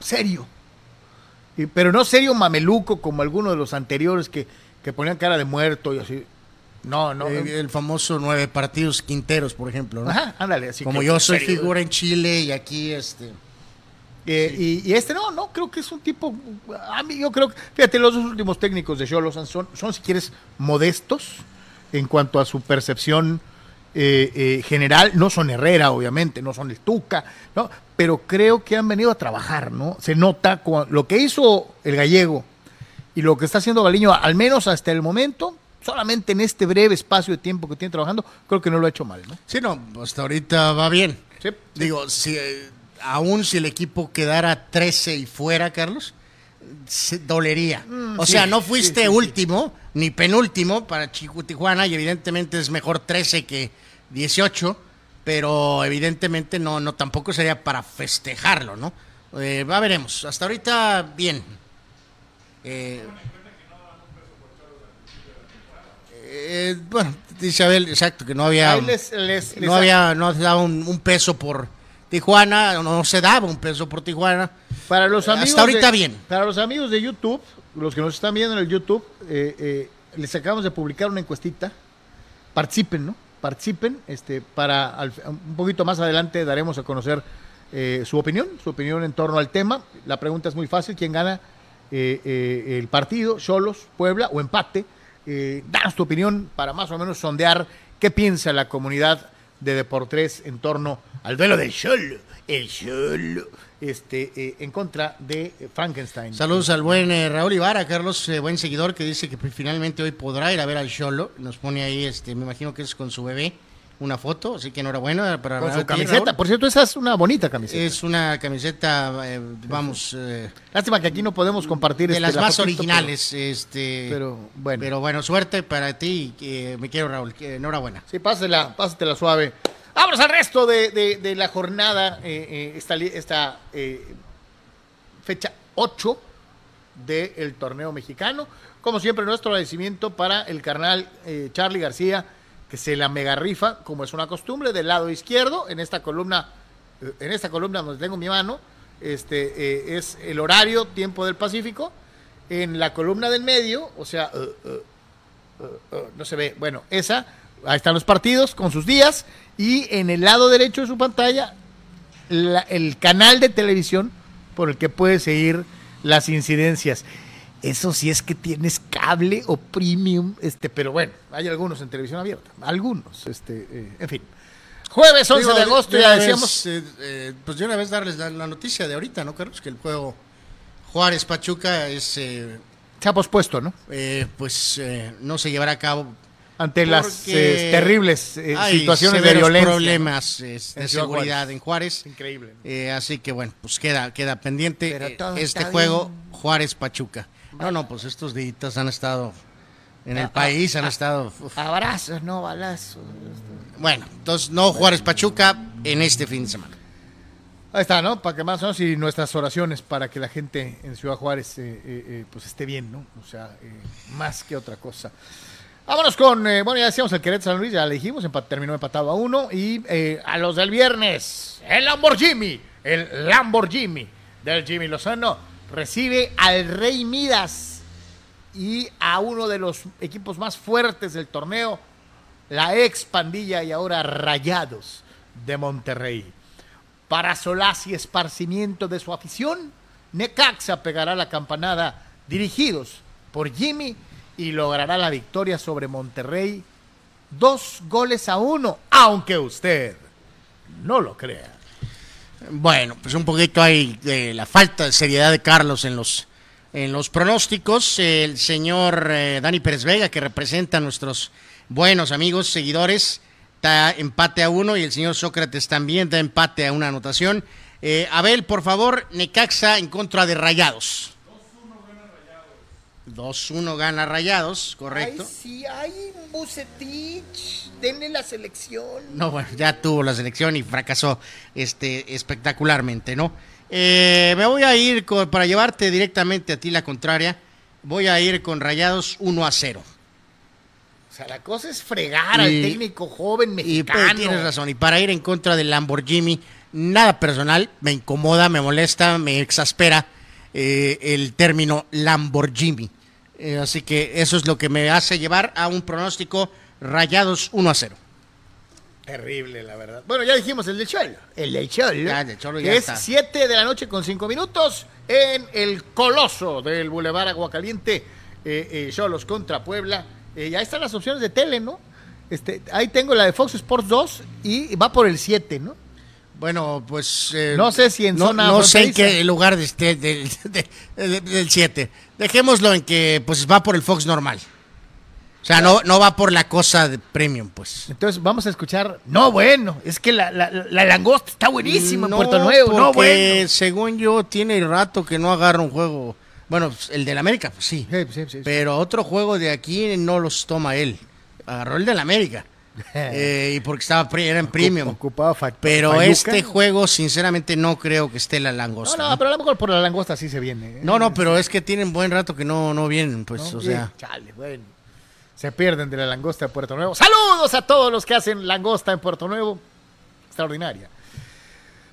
serio, pero no serio mameluco como algunos de los anteriores que, ponían cara de muerto y así. No, no. El famoso nueve partidos quinteros, por ejemplo, ¿no? Ajá, ándale. Así como yo soy figura en Chile y aquí este. Eh, y, este no, no, creo que es un tipo. A mí, yo creo que. Fíjate, los dos últimos técnicos de Cholos son, son, si quieres, modestos en cuanto a su percepción eh, eh, general, no son Herrera, obviamente, no son el Tuca, ¿no? pero creo que han venido a trabajar, ¿no? Se nota lo que hizo el gallego y lo que está haciendo Galiño, al menos hasta el momento, solamente en este breve espacio de tiempo que tiene trabajando, creo que no lo ha hecho mal, ¿no? Sí, no, hasta ahorita va bien. Digo, si eh, aún si el equipo quedara 13 y fuera, Carlos, se dolería. Mm, o sea, no fuiste último ni penúltimo para Tijuana y evidentemente es mejor 13 que 18, pero evidentemente no, no tampoco sería para festejarlo, ¿no? Eh, va, veremos. Hasta ahorita, bien. Eh, eh, bueno, dice Abel, exacto, que no había. no había, no daba un, peso por Tijuana, no se daba un peso por Tijuana. Para los amigos. Hasta ahorita bien. Para los amigos de YouTube, los que nos están viendo en el YouTube, les acabamos de publicar una encuestita. Participen, ¿no? participen. Este, para un poquito más adelante daremos a conocer eh, su opinión, su opinión en torno al tema. La pregunta es muy fácil: ¿quién gana eh, eh, el partido? ¿Solos, Puebla o empate? danos tu opinión para más o menos sondear qué piensa la comunidad de Deportes en torno al duelo del Cholo. El Cholo este, eh, en contra de Frankenstein. Saludos al buen eh, Raúl Ibarra, Carlos, eh, buen seguidor, que dice que finalmente hoy podrá ir a ver al Cholo. Nos pone ahí, este, me imagino que es con su bebé, una foto, así que enhorabuena para Con su camiseta. Raúl. Por cierto, esa es una bonita camiseta. Es una camiseta, eh, vamos, eh, Lástima que aquí no podemos compartir de este, las la más fotito, originales. este, Pero, pero, bueno. Pero bueno, suerte para ti. eh, me quiero, Raúl. que enhorabuena. Sí, pásatela, pásatela suave. Vámonos al resto de, de- la jornada, eh, eh, esta, esta eh, fecha 8 del torneo mexicano. Como siempre, nuestro agradecimiento para el carnal Charlie García, que se la mega rifa, como es una costumbre, del lado izquierdo, en esta columna, en esta columna donde tengo mi mano, este es el horario, tiempo del Pacífico. En la columna del medio, o sea, no se ve. Bueno, esa, ahí están los partidos con sus días. Y en el lado derecho de su pantalla, la- el canal de televisión por el que puedes seguir las incidencias. Eso sí es que tienes cable o premium, este, pero bueno, hay algunos en televisión abierta, algunos, este, eh, en fin. Jueves 11 Digo, de agosto, de ya decíamos. vez, eh, eh, pues de una vez darles la, la noticia de ahorita, ¿no, Carlos? Que el juego Juárez Pachuca es, eh, Se ha pospuesto, ¿no? eh, pues eh, no se llevará a cabo. Ante las eh, terribles eh, hay situaciones de violencia. problemas es, de seguridad Juárez. en Juárez. Increíble. Eh, así que bueno, pues queda, queda pendiente eh, este juego bien. Juárez Pachuca. No, no, pues estos días han estado en Ah, el país, han estado. uf. Abrazos, no balazos. Bueno, entonces no Juárez Pachuca en este fin de semana. Ahí está, ¿no? Para que más o menos y nuestras oraciones para que la gente en Ciudad Juárez eh, eh, eh, pues esté bien, ¿no? O sea, eh, más que otra cosa. Vámonos con, eh, bueno, ya decíamos el Querétaro San Luis, ya le dijimos, terminó empatado a uno. Y eh, a los del viernes, el Lamborghini, el Lamborghini del Jimmy Lozano recibe al Rey Midas y a uno de los equipos más fuertes del torneo, la ex pandilla y ahora Rayados de Monterrey. Para solaz y esparcimiento de su afición, Necaxa pegará la campanada dirigidos por Jimmy y logrará la victoria sobre Monterrey dos goles a uno, aunque usted no lo crea. Bueno, pues un poquito hay la falta de seriedad de Carlos en los en los pronósticos. El señor eh, Dani Pérez Vega, que representa a nuestros buenos amigos, seguidores, está empate a uno y el señor Sócrates también da empate a una anotación. Eh, Abel, por favor, Necaxa en contra de Rayados. 2-1 gana Rayados, correcto. sí, hay un Bucetich, denle la selección. No, bueno, ya tuvo la selección y fracasó este, espectacularmente, ¿no? Eh, me voy a ir con- para llevarte directamente a ti la contraria. Voy a ir con Rayados 1 a 0. O sea, la cosa es fregar al técnico joven Y pues, mexicano. tienes razón. Y para ir en contra del Lamborghini, nada personal, me incomoda, me molesta, me exaspera eh, el término Lamborghini. Eh, así que eso es lo que me hace llevar a un pronóstico Rayados 1 a 0. Terrible, la verdad. Bueno, ya dijimos el del Cholo. El del Cholo. Ya, el del Cholo que ya es está. 7 de la noche con 5 minutos en el Coloso del Boulevard Aguacaliente. Eh, eh, Cholos contra Puebla. Eh, ya están las opciones de tele, ¿no? Este, ahí tengo la de Fox Sports 2 y va por el 7, ¿no? Bueno, pues... eh, No sé si en no, zona No sé en qué lugar de este- del, de- de- del 7. Dejémoslo en que pues va por el Fox normal. O sea, no, no va por la cosa de premium, pues. Entonces vamos a escuchar. No, bueno, es que la, la- la langosta está buenísima en No, Puerto Nuevo. No, bueno. según yo, tiene rato que no agarra un juego. Bueno, pues, el del América, pues sí. Sí, sí, sí, sí. Pero otro juego de aquí no los toma él. Agarró el del América. Eh, y porque estaba era en premium. Ocupaba Pero este juego, sinceramente, no creo que esté la No, langosta. no, ¿no? pero a lo mejor por la langosta sí se viene. ¿eh? No, no, pero es que tienen buen rato que no, no vienen, pues, ¿no? o sea. Y, chale, bueno. Se pierden de la langosta de Puerto Nuevo. Saludos a todos los que hacen langosta en Puerto Nuevo. Extraordinaria.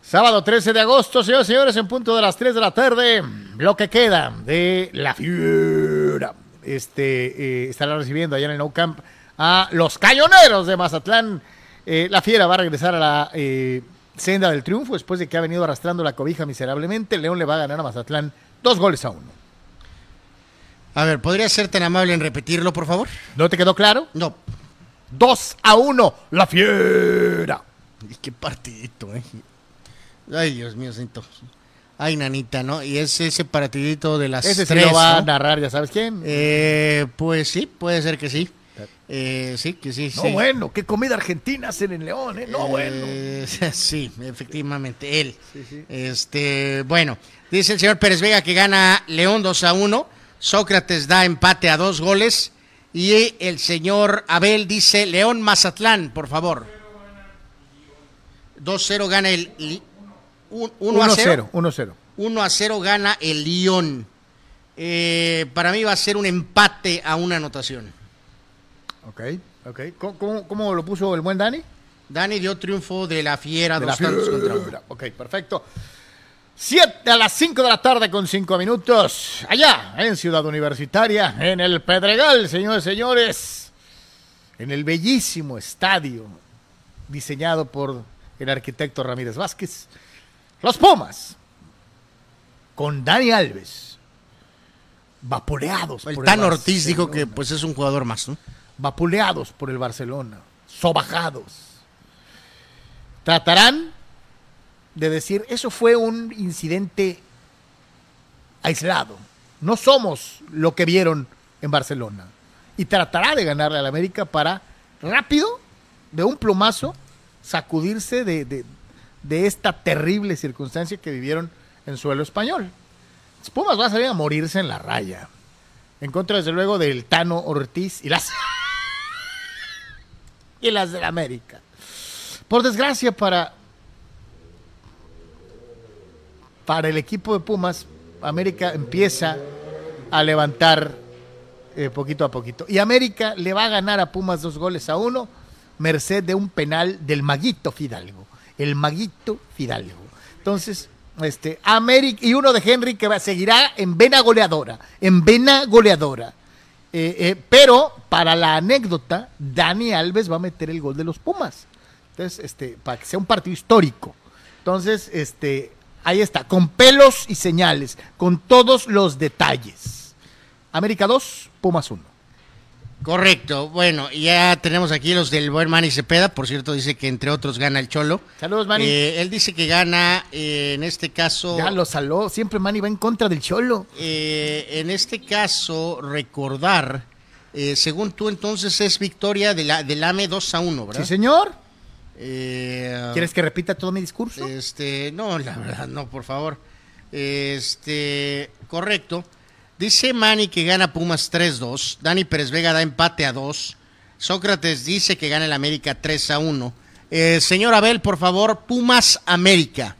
Sábado 13 de agosto, señores y señores, en punto de las 3 de la tarde, lo que queda de la fiera. Este eh, estará recibiendo allá en el Nou Camp a los cañoneros de Mazatlán. Eh, la fiera va a regresar a la eh, senda del triunfo después de que ha venido arrastrando la cobija miserablemente. León le va a ganar a Mazatlán dos goles a uno. A ver, ¿podría ser tan amable en repetirlo, por favor? ¿No te quedó claro? No. 2 a 1, la fiera. Y qué partidito, eh. Ay, Dios mío, siento. Ay, nanita, ¿no? Y es ese partidito de las Ese sí tres, lo va a narrar, ya sabes quién. Eh, pues sí, puede ser que sí. Eh, sí, que sí. No, sí. bueno, qué comida argentina hacen en León, ¿eh? No, bueno. Eh, sí, efectivamente, él. Este, bueno, dice el señor Pérez Vega que gana León 2 a 1. Sócrates da empate a dos goles. Y el señor Abel dice León Mazatlán, por favor. 2-0 gana el. Li- un- 1 a 0. 1-0. 1 a 0 gana el Lyon. Eh, para mí va a ser un empate a una anotación. Ok, ok. ¿Cómo, cómo, cómo lo puso el buen Dani? Dani dio triunfo de la Fiera, De dos la tantos contra uno. Ok, perfecto. Siete a las 5 de la tarde con 5 minutos. Allá, en Ciudad Universitaria, en el Pedregal, señores y señores. En el bellísimo estadio diseñado por el arquitecto Ramírez Vázquez. Los Pumas. Con Dani Alves. Vapuleados. El por Tan Ortiz dijo que pues es un jugador más, ¿no? Vapuleados por el Barcelona, sobajados. Tratarán de decir, eso fue un incidente aislado. No somos lo que vieron en Barcelona. Y tratará de ganarle al América para rápido, de un plumazo, sacudirse de, de- de esta terrible circunstancia que vivieron en suelo español. Pumas va a salir a morirse en la raya. En contra, desde luego, del Tano Ortiz y las y las del América. Por desgracia para para el equipo de Pumas, América empieza a levantar eh, poquito a poquito. Y América le va a ganar a Pumas dos goles a uno, merced de un penal del Maguito Fidalgo. El Maguito Fidalgo. Entonces, este, América y uno de Henry que va, seguirá en vena goleadora. En vena goleadora. Eh, eh, pero para la anécdota, Dani Alves va a meter el gol de los Pumas. Entonces, este, para que sea un partido histórico. Entonces, este, ahí está, con pelos y señales, con todos los detalles. América 2, Pumas 1. Correcto. Bueno, ya tenemos aquí los del buen Manny Cepeda. Por cierto, dice que entre otros gana el Cholo. Saludos, Manny. Eh, él dice que gana, eh, en este caso. ya lo saló, siempre Manny va en contra del Cholo. eh, en este caso, recordar, eh, según tú, entonces es victoria de la, del AME 2 a 1, ¿verdad? Sí, señor. Eh, ¿Quieres que repita todo mi discurso? Este, no, la verdad, no, por favor. Este, correcto. Dice Manny que gana Pumas 3-2. Dani Pérez Vega da empate a 2. Sócrates dice que gana el América 3 a 1. Eh, señor Abel, por favor, Pumas América.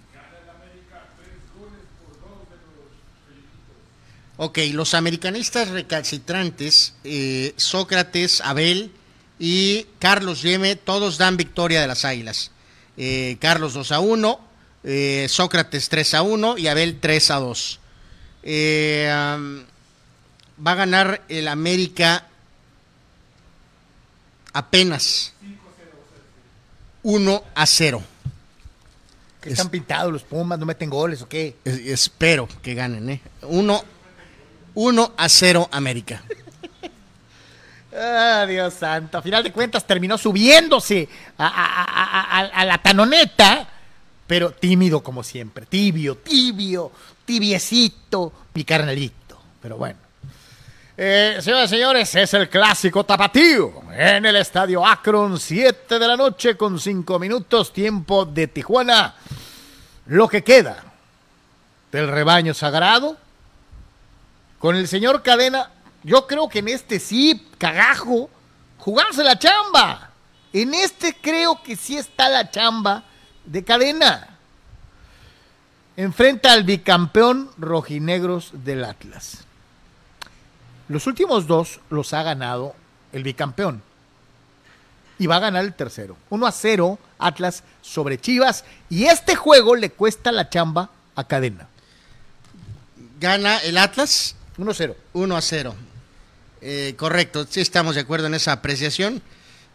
Ok, los americanistas recalcitrantes, eh, Sócrates, Abel y Carlos Yeme, todos dan victoria de las Águilas. Eh, Carlos 2 a 1, eh, Sócrates 3 a 1 y Abel 3 a 2. Eh, am, va a ganar el América apenas 1 a 0. Que están pintados los Pumas, no meten goles o qué. Es- espero que ganen, ¿eh? 1 1 a 0 América. Ah, Dios santo. A final de cuentas terminó subiéndose a, la tanoneta, pero tímido como siempre. Tibio, tibio, tibiecito, mi carnalito. Pero bueno. Eh, señoras y señores, es el clásico tapatío en el estadio Akron, 7 de la noche con 5 minutos, tiempo de Tijuana. Lo que queda del rebaño sagrado con el señor Cadena, yo creo que en este sí, cagajo, jugarse la chamba. En este creo que sí está la chamba de Cadena. Enfrenta al bicampeón rojinegros del Atlas. Los últimos dos los ha ganado el bicampeón. Y va a ganar el tercero. 1 a 0 Atlas sobre Chivas. Y este juego le cuesta la chamba a Cadena. Gana el Atlas 1 a 0. 1 a 0. Eh, correcto, sí estamos de acuerdo en esa apreciación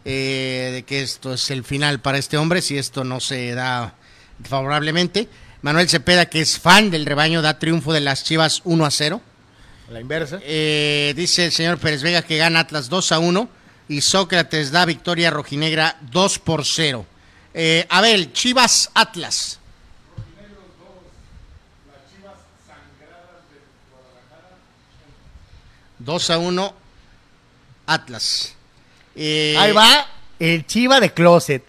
eh, de que esto es el final para este hombre, si esto no se da favorablemente. Manuel Cepeda, que es fan del rebaño, da triunfo de las Chivas 1 a 0. A la inversa. Eh, dice el señor Pérez Vega que gana Atlas 2 a 1 y Sócrates da victoria rojinegra 2 por 0. Eh, Abel, Chivas Atlas. Dos a 1 Atlas. Eh, Ahí va el chiva de closet.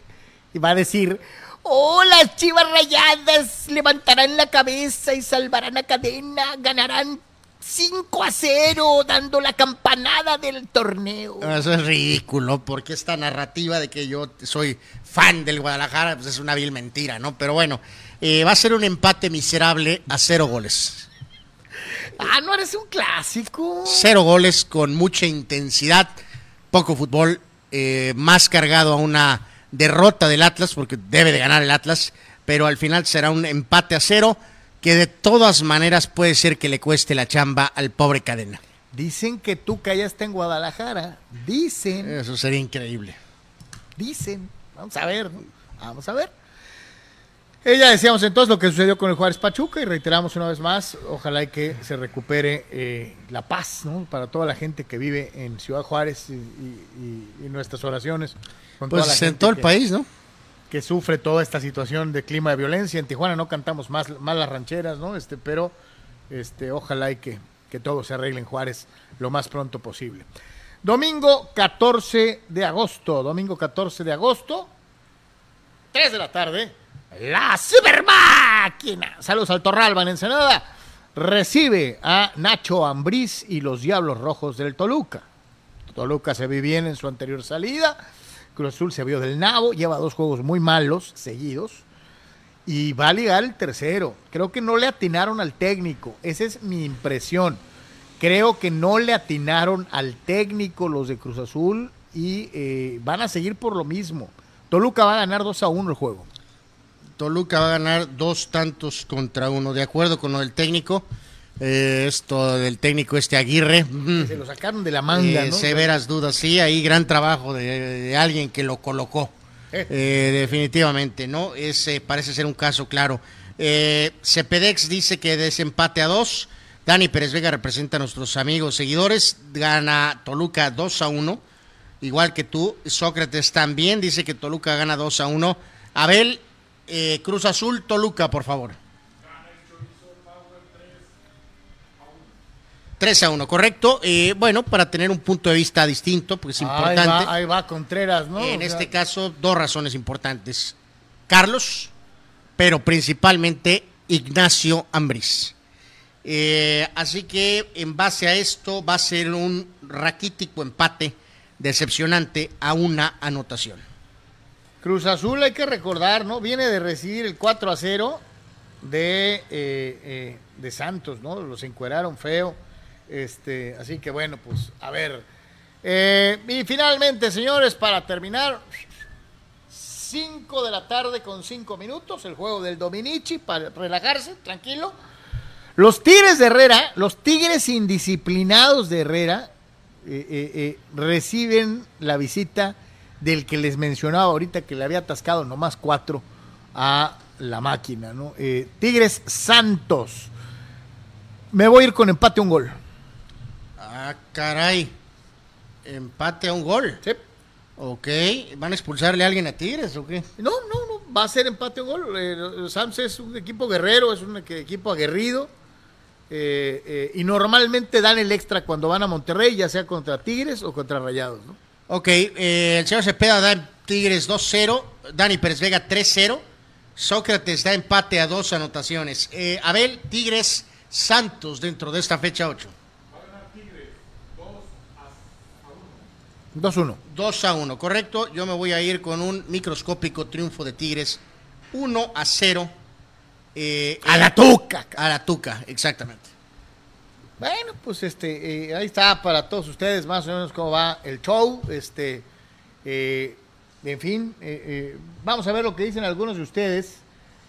Y va a decir, oh, las chivas rayadas levantarán la cabeza y salvarán a cadena, ganarán 5 a 0, dando la campanada del torneo. Eso es ridículo, porque esta narrativa de que yo soy fan del Guadalajara, pues es una vil mentira, ¿no? Pero bueno, eh, va a ser un empate miserable a cero goles. Ah, no eres un clásico. Cero goles con mucha intensidad, poco fútbol, eh, más cargado a una derrota del Atlas, porque debe de ganar el Atlas, pero al final será un empate a cero que de todas maneras puede ser que le cueste la chamba al pobre Cadena. Dicen que tú está en Guadalajara. Dicen, Eso sería increíble. dicen. Vamos a ver, ¿no? Vamos a ver. Eh, ya decíamos entonces lo que sucedió con el Juárez Pachuca y reiteramos una vez más, ojalá y que se recupere eh, la paz, ¿no? Para toda la gente que vive en Ciudad Juárez y, y- y- y nuestras oraciones. Con toda la Pues en todo el que- país, ¿no? que sufre toda esta situación de clima de violencia. En Tijuana no cantamos más, más las rancheras, ¿no? Este, pero este, ojalá y que, que todo se arregle en Juárez lo más pronto posible. Domingo 14 de agosto, domingo 14 de agosto, 3 de la tarde, la super máquina. Saludos al Torralba en Ensenada. Recibe a Nacho Ambriz y los Diablos Rojos del Toluca. Toluca se ve bien en su anterior salida. Cruz Azul se vio del nabo, lleva dos juegos muy malos seguidos y va a ligar el tercero. Creo que no le atinaron al técnico, esa es mi impresión. Creo que no le atinaron al técnico los de Cruz Azul y eh, van a seguir por lo mismo. Toluca va a ganar 2 a 1 el juego. Toluca va a ganar dos tantos contra uno, de acuerdo con lo del técnico. Eh, esto del técnico este Aguirre. mm, Se lo sacaron de la manga, eh, ¿no? Severas dudas, sí, ahí gran trabajo de, de alguien que lo colocó. Eh. Eh, definitivamente, ¿no? Ese parece ser un caso claro. Cepedex dice que desempate a dos. Dani Pérez Vega representa a nuestros amigos seguidores. Gana Toluca 2 a 1. Igual que tú. Sócrates también dice que Toluca gana 2 a 1. Abel, eh, Cruz Azul, Toluca, por favor. 3 a 1, correcto. Eh, bueno, para tener un punto de vista distinto, pues es Ahí importante. va, ahí va Contreras, ¿no? En O sea, este caso, dos razones importantes. Carlos, pero principalmente Ignacio Ambriz. Eh, así que en base a esto va a ser un raquítico empate decepcionante a una anotación. Cruz Azul, hay que recordar, ¿no? Viene de recibir el 4 a 0 de, eh, eh, de Santos, ¿no? Los encueraron feo. Este, así que bueno, pues a ver. Eh, y finalmente, señores, para terminar, 5 de la tarde con 5 minutos, el juego del Dominici para relajarse, tranquilo. Los Tigres de Herrera, los Tigres indisciplinados de Herrera, reciben la visita del que les mencionaba ahorita que le había atascado nomás cuatro a la máquina, ¿no? Eh, Tigres Santos. Me voy a ir con empate a un gol. Ah, caray. Empate a un gol. ¿sí? Ok. ¿Van a expulsarle a alguien a Tigres o qué? No, no, no, va a ser empate a un gol. Eh, Sams es un equipo guerrero, es un equ- equipo aguerrido. eh, eh, y normalmente dan el extra cuando van a Monterrey, ya sea contra Tigres o contra Rayados, ¿no? Ok, eh, el señor Cepeda da en Tigres 2-0, Dani Pérez Vega 3-0, Sócrates da empate a dos anotaciones. Eh, Abel, Tigres, Santos dentro de esta fecha 8. 2-1. 2 a 1, correcto. Yo me voy a ir con un microscópico triunfo de Tigres 1 a 0. eh, A la tuca. A la tuca, exactamente. Bueno, pues este, eh, ahí está para todos ustedes más o menos cómo va el show. Este, eh, en fin, eh, vamos a ver lo que dicen algunos de ustedes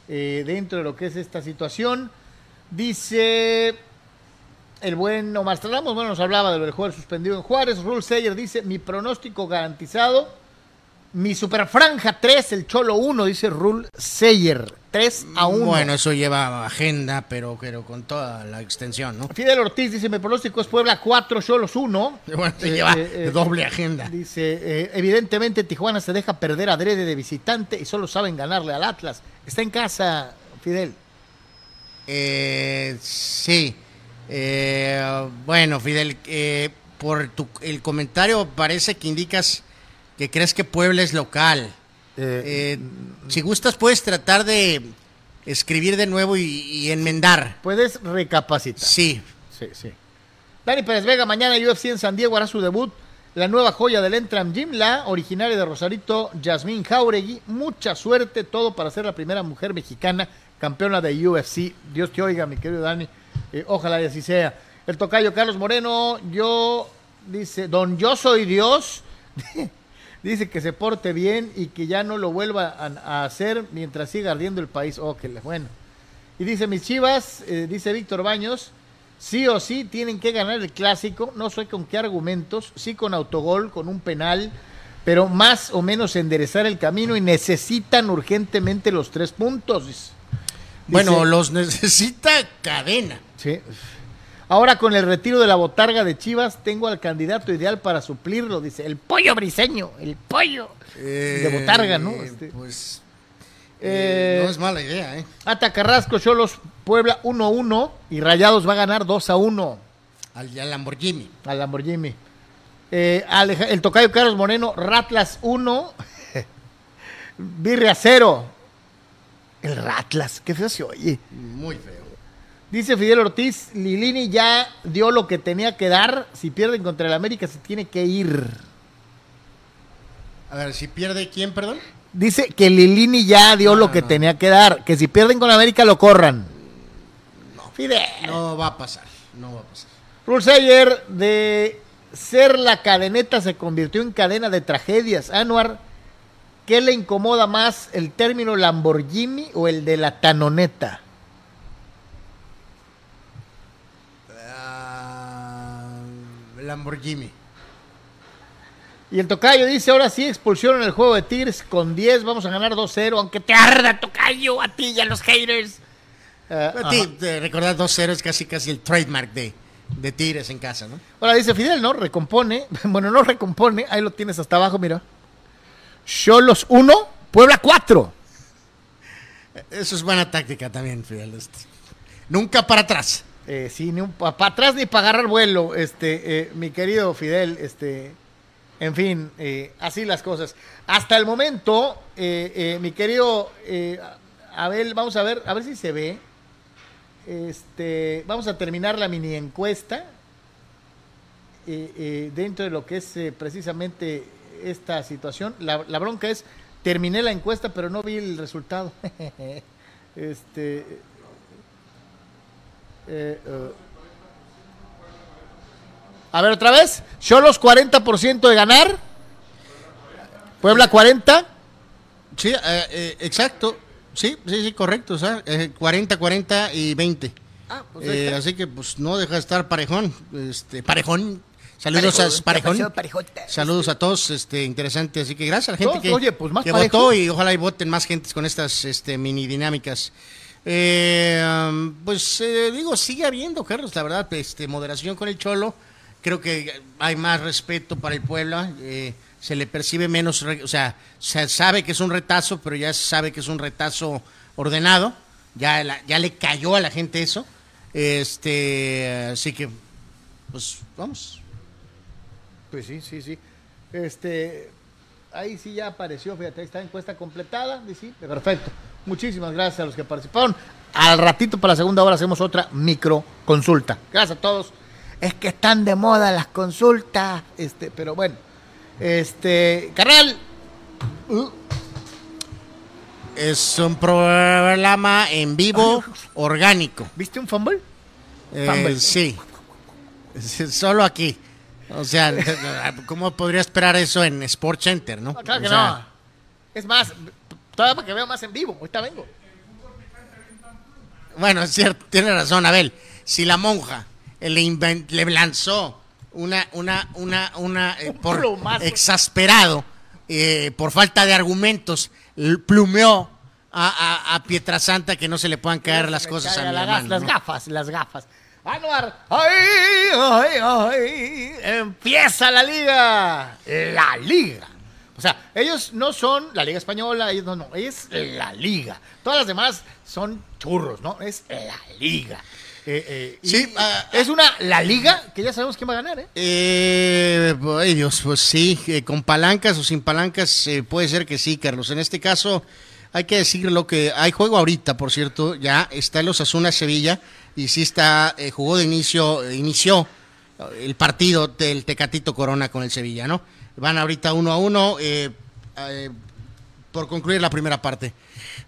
dentro de lo que es esta situación. Dice el buen Omar Ramos, bueno, nos hablaba del jugador suspendido en Juárez. Rule Sayer dice, mi pronóstico garantizado, mi superfranja 3, el Cholo 1, dice Rule Sayer. 3 a 1. Bueno, eso lleva agenda, pero, pero con toda la extensión, ¿no? Fidel Ortiz dice, mi pronóstico es Puebla 4, Cholos 1. Bueno, se Eh, lleva eh, eh, doble agenda. Dice, eh, evidentemente Tijuana se deja perder adrede de visitante y solo saben ganarle al Atlas. Está en casa, Fidel. Eh, sí. Eh, bueno, Fidel, eh, por tu, el comentario parece que indicas que crees que Puebla es local. Eh, si gustas, puedes tratar de escribir de nuevo y, y enmendar. Puedes recapacitar. Sí. Sí, sí. Dani Pérez Vega, mañana UFC en San Diego hará su debut. La nueva joya del Entram Gym, la originaria de Rosarito, Yasmín Jauregui. Mucha suerte, todo para ser la primera mujer mexicana campeona de UFC. Dios te oiga, mi querido Dani. Eh, ojalá y así sea. El tocayo Carlos Moreno, yo, dice, don yo soy Dios. dice que se porte bien y que ya no lo vuelva a, a hacer mientras siga ardiendo el país. Oh, que le- bueno. Y dice, mis chivas, eh, dice Víctor Baños, sí o sí tienen que ganar el clásico, no sé con qué argumentos, sí con autogol, con un penal, pero más o menos enderezar el camino y necesitan urgentemente los tres puntos. dice. Bueno, Dice- los necesita cadena. Sí. Ahora con el retiro de la botarga de Chivas, tengo al candidato ideal para suplirlo, dice, el pollo briseño, el pollo de botarga, ¿no? Eh, Este, Pues eh, no es mala idea, ¿eh? Ata Carrasco, Cholos, Puebla 1-1 y Rayados va a ganar 2-1 Al, al Lamborghini. al Lamborghini. Eh, Aleja- el tocayo Carlos Moreno, Ratlas 1, Birria 0. El Ratlas, qué feo se oye. Muy feo. Dice Fidel Ortiz, Lilini ya dio lo que tenía que dar. Si pierden contra el América se tiene que ir. A ver, si pierde quién, perdón. Dice que Lilini ya dio No, lo que no. tenía que dar. Que si pierden con América lo corran. No, Fidel. No va a pasar. No va a pasar. Rulseyer, de ser la cadeneta se convirtió en cadena de tragedias. Anuar, ¿qué le incomoda más, el término Lamborghini o el de la tanoneta? Lamborghini. Y el Tocayo dice, ahora sí expulsionan el juego de Tigres con 10, vamos a ganar 2-0, aunque te arda Tocayo, a ti y a los haters. Eh, A ti, te recordar 2-0 es casi casi el trademark de, de Tigres en casa, ¿no? Ahora dice Fidel, ¿no? Recompone. Bueno, no recompone. Ahí lo tienes hasta abajo, mira. Cholos 1, Puebla 4. Eso es buena táctica también, Fidel. este. Nunca para atrás. Eh, sí, ni para atrás ni para agarrar vuelo, este, eh, mi querido Fidel, este, en fin, eh, así las cosas. Hasta el momento, eh, mi querido Abel, vamos a ver, a ver si se ve. Este, vamos a terminar la mini encuesta dentro de lo que es precisamente esta situación. La, la bronca es, terminé la encuesta, pero no vi el resultado. este, eh, eh. A ver, otra vez. Cholos 40% de ganar. Puebla 40. Sí, eh, eh, exacto. Sí, sí, sí, correcto. O sea, eh, 40, 40 y 20. Ah, pues Eh, así que pues no deja de estar parejón. Este, parejón. Saludos a parejón. Saludos a todos, este, interesante. Así que gracias a la gente Todos, que, oye, pues, más que votó y ojalá y voten más gentes con estas este, mini dinámicas. Eh, um, pues eh, digo, sigue habiendo, Carlos, la verdad, este, moderación con el Cholo. Creo que hay más respeto para el Puebla. eh, se le percibe menos, o sea, se sabe que es un retazo, pero ya se sabe que es un retazo ordenado. Ya, ya le cayó a la gente eso. Este, así que, pues vamos. Pues sí, sí, sí. Este, ahí sí ya apareció, fíjate, ahí está encuesta completada. Sí, perfecto. Muchísimas gracias a los que participaron. Al ratito para la segunda hora hacemos otra micro consulta. Gracias a todos. Es que están de moda las consultas, este, pero bueno. Este, carnal, uh, Es un programa en vivo orgánico. ¿viste un fumble? Eh, Fumble. sí. Solo aquí. O sea, ¿cómo podría esperar eso en Sport Center, no? No, claro que O sea, no. Es más, todavía para que veo más en vivo. Ahorita vengo. Bueno, es cierto, tiene razón, Abel. Si la monja le, lanzó una, una, una, una, eh, Un por plumazo. exasperado, eh, por falta de argumentos, plumeó a, a, a Pietrasanta que no se le puedan caer las cosas a mi la hermano, Las ¿no? gafas, las gafas. Anuar, ay, ay, ay, empieza la liga. La liga. O sea, ellos no son la Liga Española, ellos no, no, es la Liga. Todas las demás son churros, ¿no? Es la Liga. Eh, eh, y Sí, ah, es una la Liga que ya sabemos quién va a ganar, ¿eh? Eh, ay Dios, pues sí, eh, con palancas o sin palancas eh, puede ser que sí, Carlos. En este caso hay que decirlo que hay juego ahorita, por cierto, ya está en los Asuna Sevilla y sí está, eh, jugó de inicio, inició el partido del Tecatito Corona con el Sevilla, ¿no? Van ahorita uno a uno eh, eh, por concluir la primera parte.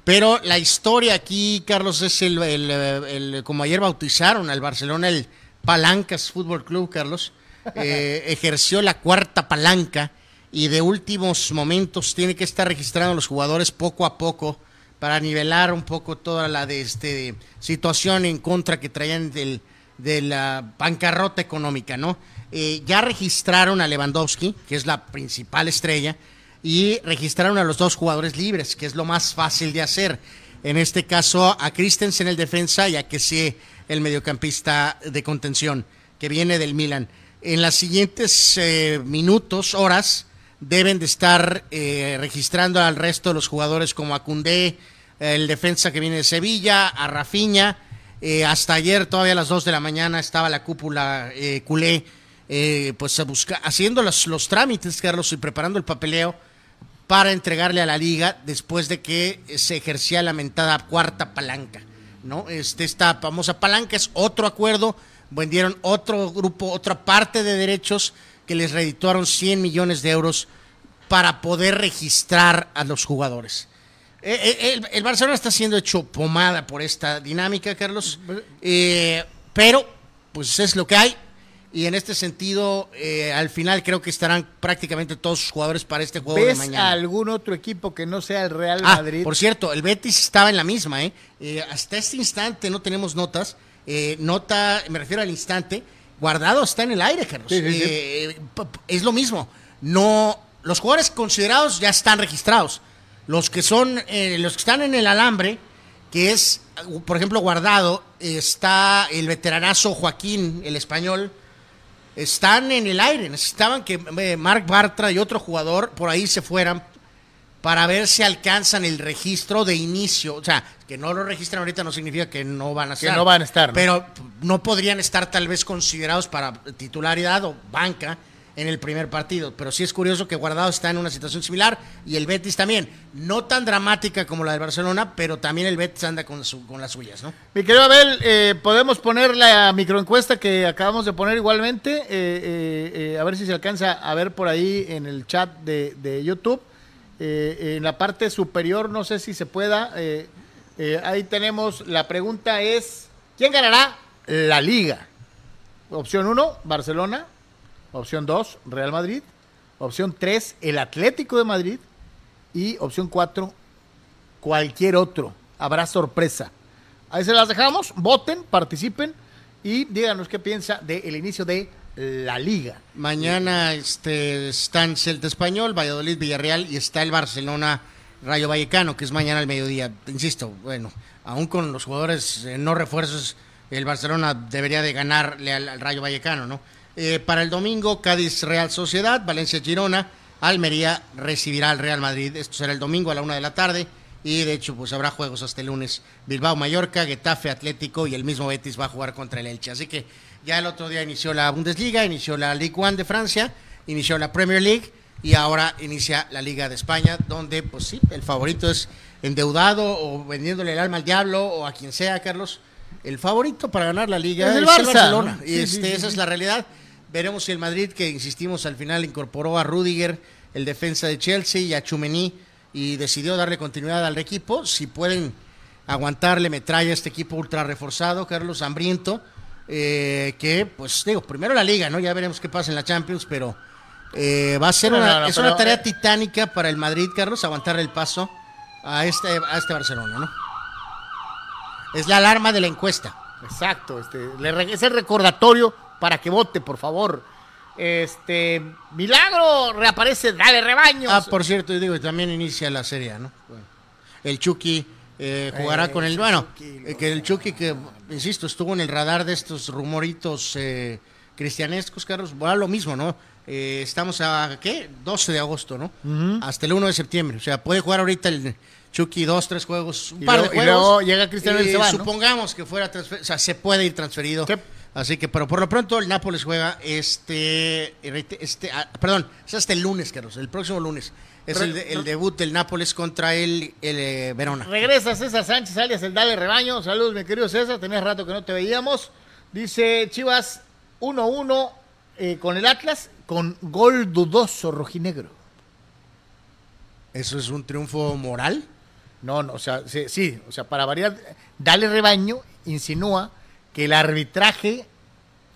Pero la historia aquí, Carlos, es el, el, el- como ayer bautizaron al Barcelona el Palancas Fútbol Club, Carlos. eh, ejerció la cuarta palanca y de últimos momentos tiene que estar registrando a los jugadores poco a poco para nivelar un poco toda la de este situación en contra que traían del, de la bancarrota económica, ¿no? Eh, ya registraron a Lewandowski, que es la principal estrella, y registraron a los dos jugadores libres, que es lo más fácil de hacer. En este caso, a Christensen el defensa y a Kessie el mediocampista de contención, que viene del Milan. En las siguientes eh, minutos, horas, deben de estar eh, registrando al resto de los jugadores como a Koundé, el defensa que viene de Sevilla, a Rafinha. Eh, hasta ayer, todavía a las 2 de la mañana, estaba la cúpula culé, eh, pues a busca- haciendo los, los trámites, Carlos, y preparando el papeleo para entregarle a la liga después de que se ejercía la mentada cuarta palanca, ¿no? Este, esta famosa palanca es otro acuerdo, vendieron otro grupo, otra parte de derechos que les redituaron 100 millones de euros para poder registrar a los jugadores. Eh, eh, El, el Barcelona está siendo hecho pomada por esta dinámica, Carlos, Eh, pero pues es lo que hay. Y en este sentido, eh, al final creo que estarán prácticamente todos sus jugadores para este juego de ¿Ves mañana. algún otro equipo que no sea el Real Ah, Madrid? por cierto, el Betis estaba en la misma, ¿eh? Eh, hasta este instante no tenemos notas. Eh, nota, me refiero al instante, guardado está en el aire, Carlos. Sí, sí, sí. Eh, es lo mismo. No, los jugadores considerados ya están registrados. Los que son, eh, los que están en el alambre, que es, por ejemplo, guardado, está el veteranazo Joaquín, el español, están en el aire. Necesitaban que eh, Marc Bartra y otro jugador por ahí se fueran para ver si alcanzan el registro de inicio. O sea, que no lo registran ahorita no significa que no van a Que estar. no van a estar, ¿no? Pero no podrían estar tal vez considerados para titularidad o banca en el primer partido. Pero sí es curioso que Guardado está en una situación similar y el Betis también. No tan dramática como la del Barcelona, pero también el Betis anda con, su- con las suyas, ¿no? Mi querido Abel, eh, podemos poner la microencuesta que acabamos de poner igualmente, eh, eh, eh, a ver si se alcanza a ver por ahí en el chat de, de YouTube. En la parte superior, no sé si se pueda. ahí tenemos, la pregunta es, ¿quién ganará la liga? Opción 1, Barcelona. Opción 2, Real Madrid. Opción 3, el Atlético de Madrid. Y opción 4, cualquier otro. Habrá sorpresa. Ahí se las dejamos. Voten, participen y díganos qué piensa del inicio de la liga. Mañana este, están Celta Español, Valladolid, Villarreal y está el Barcelona Rayo Vallecano, que es mañana al mediodía. Insisto, bueno, aún con los jugadores no refuerzos, el Barcelona debería de ganarle al, al Rayo Vallecano, ¿no? Eh, para el domingo, Cádiz Real Sociedad, Valencia Girona, Almería recibirá al Real Madrid. Esto será el domingo a la una de la tarde. Y de hecho, pues habrá juegos hasta el lunes. Bilbao, Mallorca, Getafe, Atlético y el mismo Betis va a jugar contra el Elche. Así que ya el otro día inició la Bundesliga, inició la Ligue 1 de Francia, inició la Premier League y ahora inicia la Liga de España, donde, pues sí, el favorito es endeudado o vendiéndole el alma al diablo o a quien sea, Carlos. El favorito para ganar la liga Es el Barça, Barcelona. ¿no? Y este, sí, sí, esa es la realidad. Veremos si el Madrid, que insistimos al final, incorporó a Rudiger, el defensa de Chelsea, y a Chumení, y decidió darle continuidad al equipo, si pueden aguantarle metralla a este equipo ultra reforzado, Carlos Hambriento, eh, que, pues digo, primero la liga, ¿no? Ya veremos qué pasa en la Champions, pero eh, va a ser No, una, no, no, es una tarea eh, titánica para el Madrid, Carlos, aguantar el paso a este, a este Barcelona, ¿no? Es la alarma de la encuesta. Exacto, este, es el recordatorio para que vote, por favor. Este, Milagro reaparece, dale rebaños. Ah, por cierto, yo digo, también inicia la serie, ¿no? El Chucky eh, jugará Eh, con el. Bueno, eh, que el Chucky, que, insisto, estuvo en el radar de estos rumoritos eh, cristianescos, Carlos. Bueno, lo mismo, ¿no? Eh, estamos a, ¿qué? 12 de agosto, ¿no? Hasta el 1 de septiembre. O sea, puede jugar ahorita el Chucky dos, tres juegos, un Y par luego- de y juegos. luego llega Cristiano y y se va, ¿no? Supongamos que fuera transfer- o sea, se puede ir transferido. Sí. Así que, pero por lo pronto el Nápoles juega este, este ah, perdón, es hasta el lunes, Carlos, el próximo lunes. Es el, el debut del Nápoles contra el, el, eh, Verona. Regresa César Sánchez, alias el Dale Rebaño. Saludos, mi querido César. Tenías rato que no te veíamos. Dice Chivas 1-1 eh, con el Atlas, con gol dudoso rojinegro. ¿Eso es un triunfo moral? No, no, o sea, sí, sí, o sea, para variar, Dale Rebaño insinúa que el arbitraje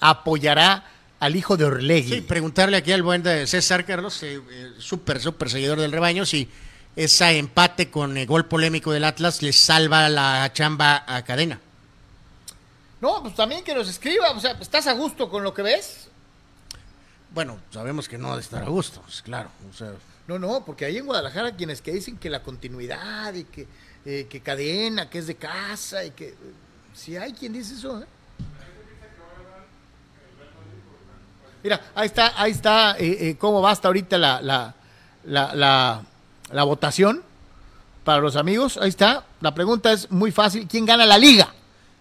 apoyará al hijo de Orlegui. Sí, preguntarle aquí al buen de César Carlos, eh, eh, súper, súper seguidor del rebaño, si ese empate con el gol polémico del Atlas le salva la chamba a cadena. No, pues también que nos escriba, o sea, ¿estás a gusto con lo que ves? Bueno, sabemos que no ha de estar a gusto, pues, claro. O sea, No, no, porque hay en Guadalajara quienes que dicen que la continuidad y que, eh, que cadena, que es de casa y que... Si hay quien dice eso, ¿eh? Mira, ahí está, ahí está eh, eh, cómo va hasta ahorita la, la, la, la, la votación para los amigos. Ahí está. La pregunta es muy fácil. ¿Quién gana la liga?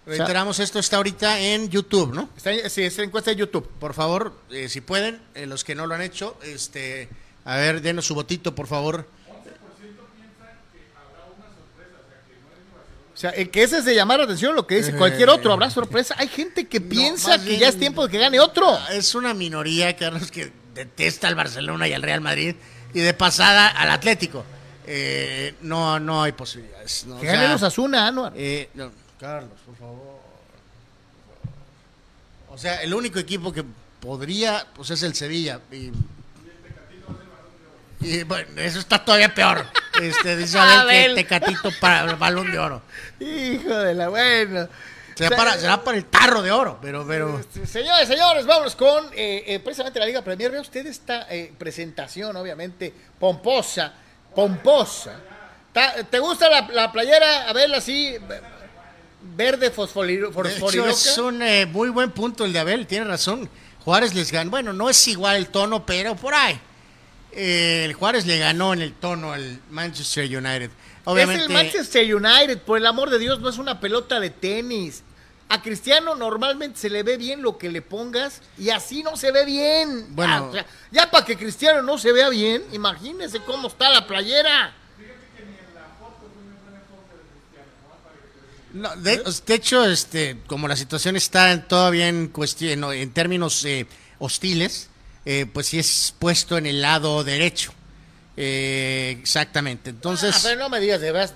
O sea, reiteramos, esto está ahorita en YouTube, ¿no? está, sí, es la encuesta de YouTube. Por favor, eh, si pueden, eh, los que no lo han hecho, este, a ver, denos su votito, por favor. O sea, el que ese es de llamar la atención lo que dice cualquier otro. Habrá sorpresa. Hay gente que piensa que bien- ya es tiempo de que gane otro. Es una minoría, Carlos, que detesta al Barcelona y al Real Madrid y de pasada al Atlético. Eh, no, no hay posibilidades. ¿no? O Que sea, gane los Asuna, Anuar. eh, no, Carlos, por favor. O sea, el único equipo que podría, pues es el Sevilla. Y, y, bueno, eso está todavía peor. Este, dice Abel Abel. que Tecatito para el balón de oro. Hijo de la buena. Será para, será para el tarro de oro, pero, pero. Señores, señores, vámonos con eh, eh, precisamente la Liga Premier. Vea usted esta eh, presentación, obviamente, pomposa, pomposa. ¿Te gusta la, la playera? A verla así, verde fosforiro- De hecho, fosforiloca. es un eh, muy buen punto el de Abel, tiene razón. Juárez les ganó, bueno, no es igual el tono, pero por ahí. Eh, el Juárez le ganó en el tono al Manchester United. Obviamente, Es el Manchester United, por el amor de Dios, no es una pelota de tenis. A Cristiano normalmente se le ve bien lo que le pongas y así no se ve bien. Bueno. Ah, o sea, ya para que Cristiano no se vea bien, imagínese cómo está la playera. no, de, de hecho, este, como la situación está todavía en cuestión, en términos eh, hostiles, eh, pues sí es puesto en el lado derecho. Eh, exactamente. Entonces, Ah, pero no me digas, de verdad,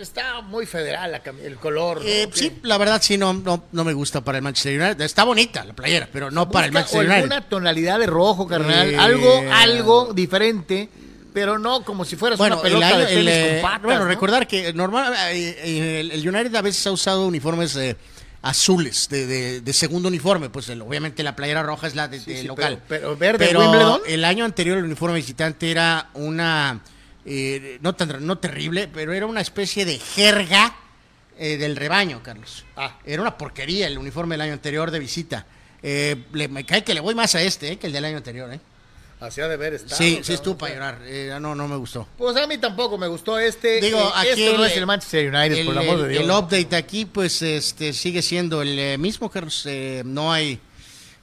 está muy federal la el color. ¿no? eh, sí, la verdad sí no, no, no me gusta para el Manchester United. Está bonita la playera, pero no para el Manchester United. alguna tonalidad de rojo, carnal. Eh, Algo, algo diferente, pero no como si fueras una pelota año- de tenis eh, con patas. bueno, ¿no? recordar que normal, eh, eh, el, el United a veces ha usado uniformes eh, azules de, de- de segundo uniforme, pues el- obviamente la playera roja es la de, Sí, de sí, local. pero- pero verde Pero Wimbledon. el año anterior el uniforme visitante era una, eh, no, tan, no terrible, pero era una especie de jerga eh, del rebaño, Carlos. Ah. Era una porquería el uniforme del año anterior de visita. Eh, le- me cae que le voy más a este eh, que el del año anterior. Eh. Así ha de ver estado, Sí, sí estuvo para llorar. Eh, no, no me gustó. Pues a mí tampoco me gustó este. Digo, eh, aquí esto no es el Manchester United, el, por el amor de Dios. el update aquí, pues, este, sigue siendo el eh, mismo, Carlos. No hay,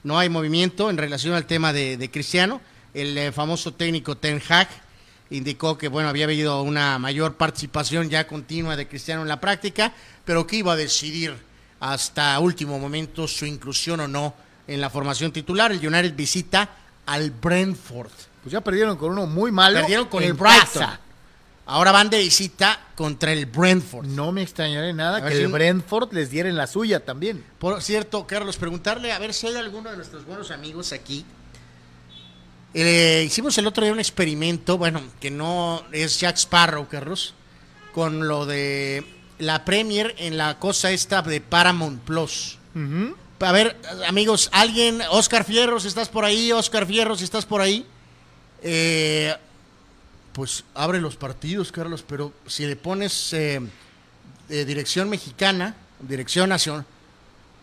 no hay movimiento en relación al tema de, de Cristiano. El famoso técnico Ten Hag indicó que, bueno, había habido una mayor participación ya continua de Cristiano en la práctica, pero que iba a decidir hasta último momento su inclusión o no en la formación titular. El United visita al Brentford. Pues ya perdieron con uno muy malo. Perdieron con el Brighton. casa. Ahora van de visita contra el Brentford. No me extrañaré nada que si- el Brentford les diera en la suya también. Por cierto, Carlos, preguntarle a ver si hay alguno de nuestros buenos amigos aquí. Eh, hicimos el otro día un experimento, bueno, que no es Jack Sparrow, Carlos, con lo de la Premier en la cosa esta de Paramount Plus. A ver, amigos, alguien, Oscar Fierro, si estás por ahí, Oscar Fierro, si estás por ahí, eh, pues abre los partidos, Carlos, pero si le pones eh, dirección mexicana, dirección nacional,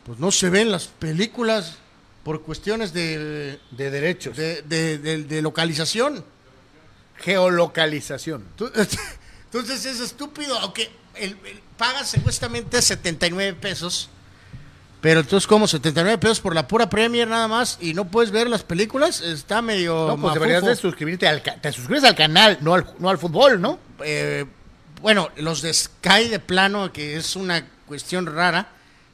pues no se ven las películas. por cuestiones de, De derechos. de, de- de- de localización. Geolocalización. Entonces es estúpido, aunque el, el- pagas supuestamente 79 pesos. Pero entonces, como 79 pesos por la pura Premier nada más y no puedes ver las películas, está medio. No, pues deberías de suscribirte al te suscribes al canal, no al, no al fútbol, ¿no? Eh, bueno, los de Sky de plano, que es una cuestión rara,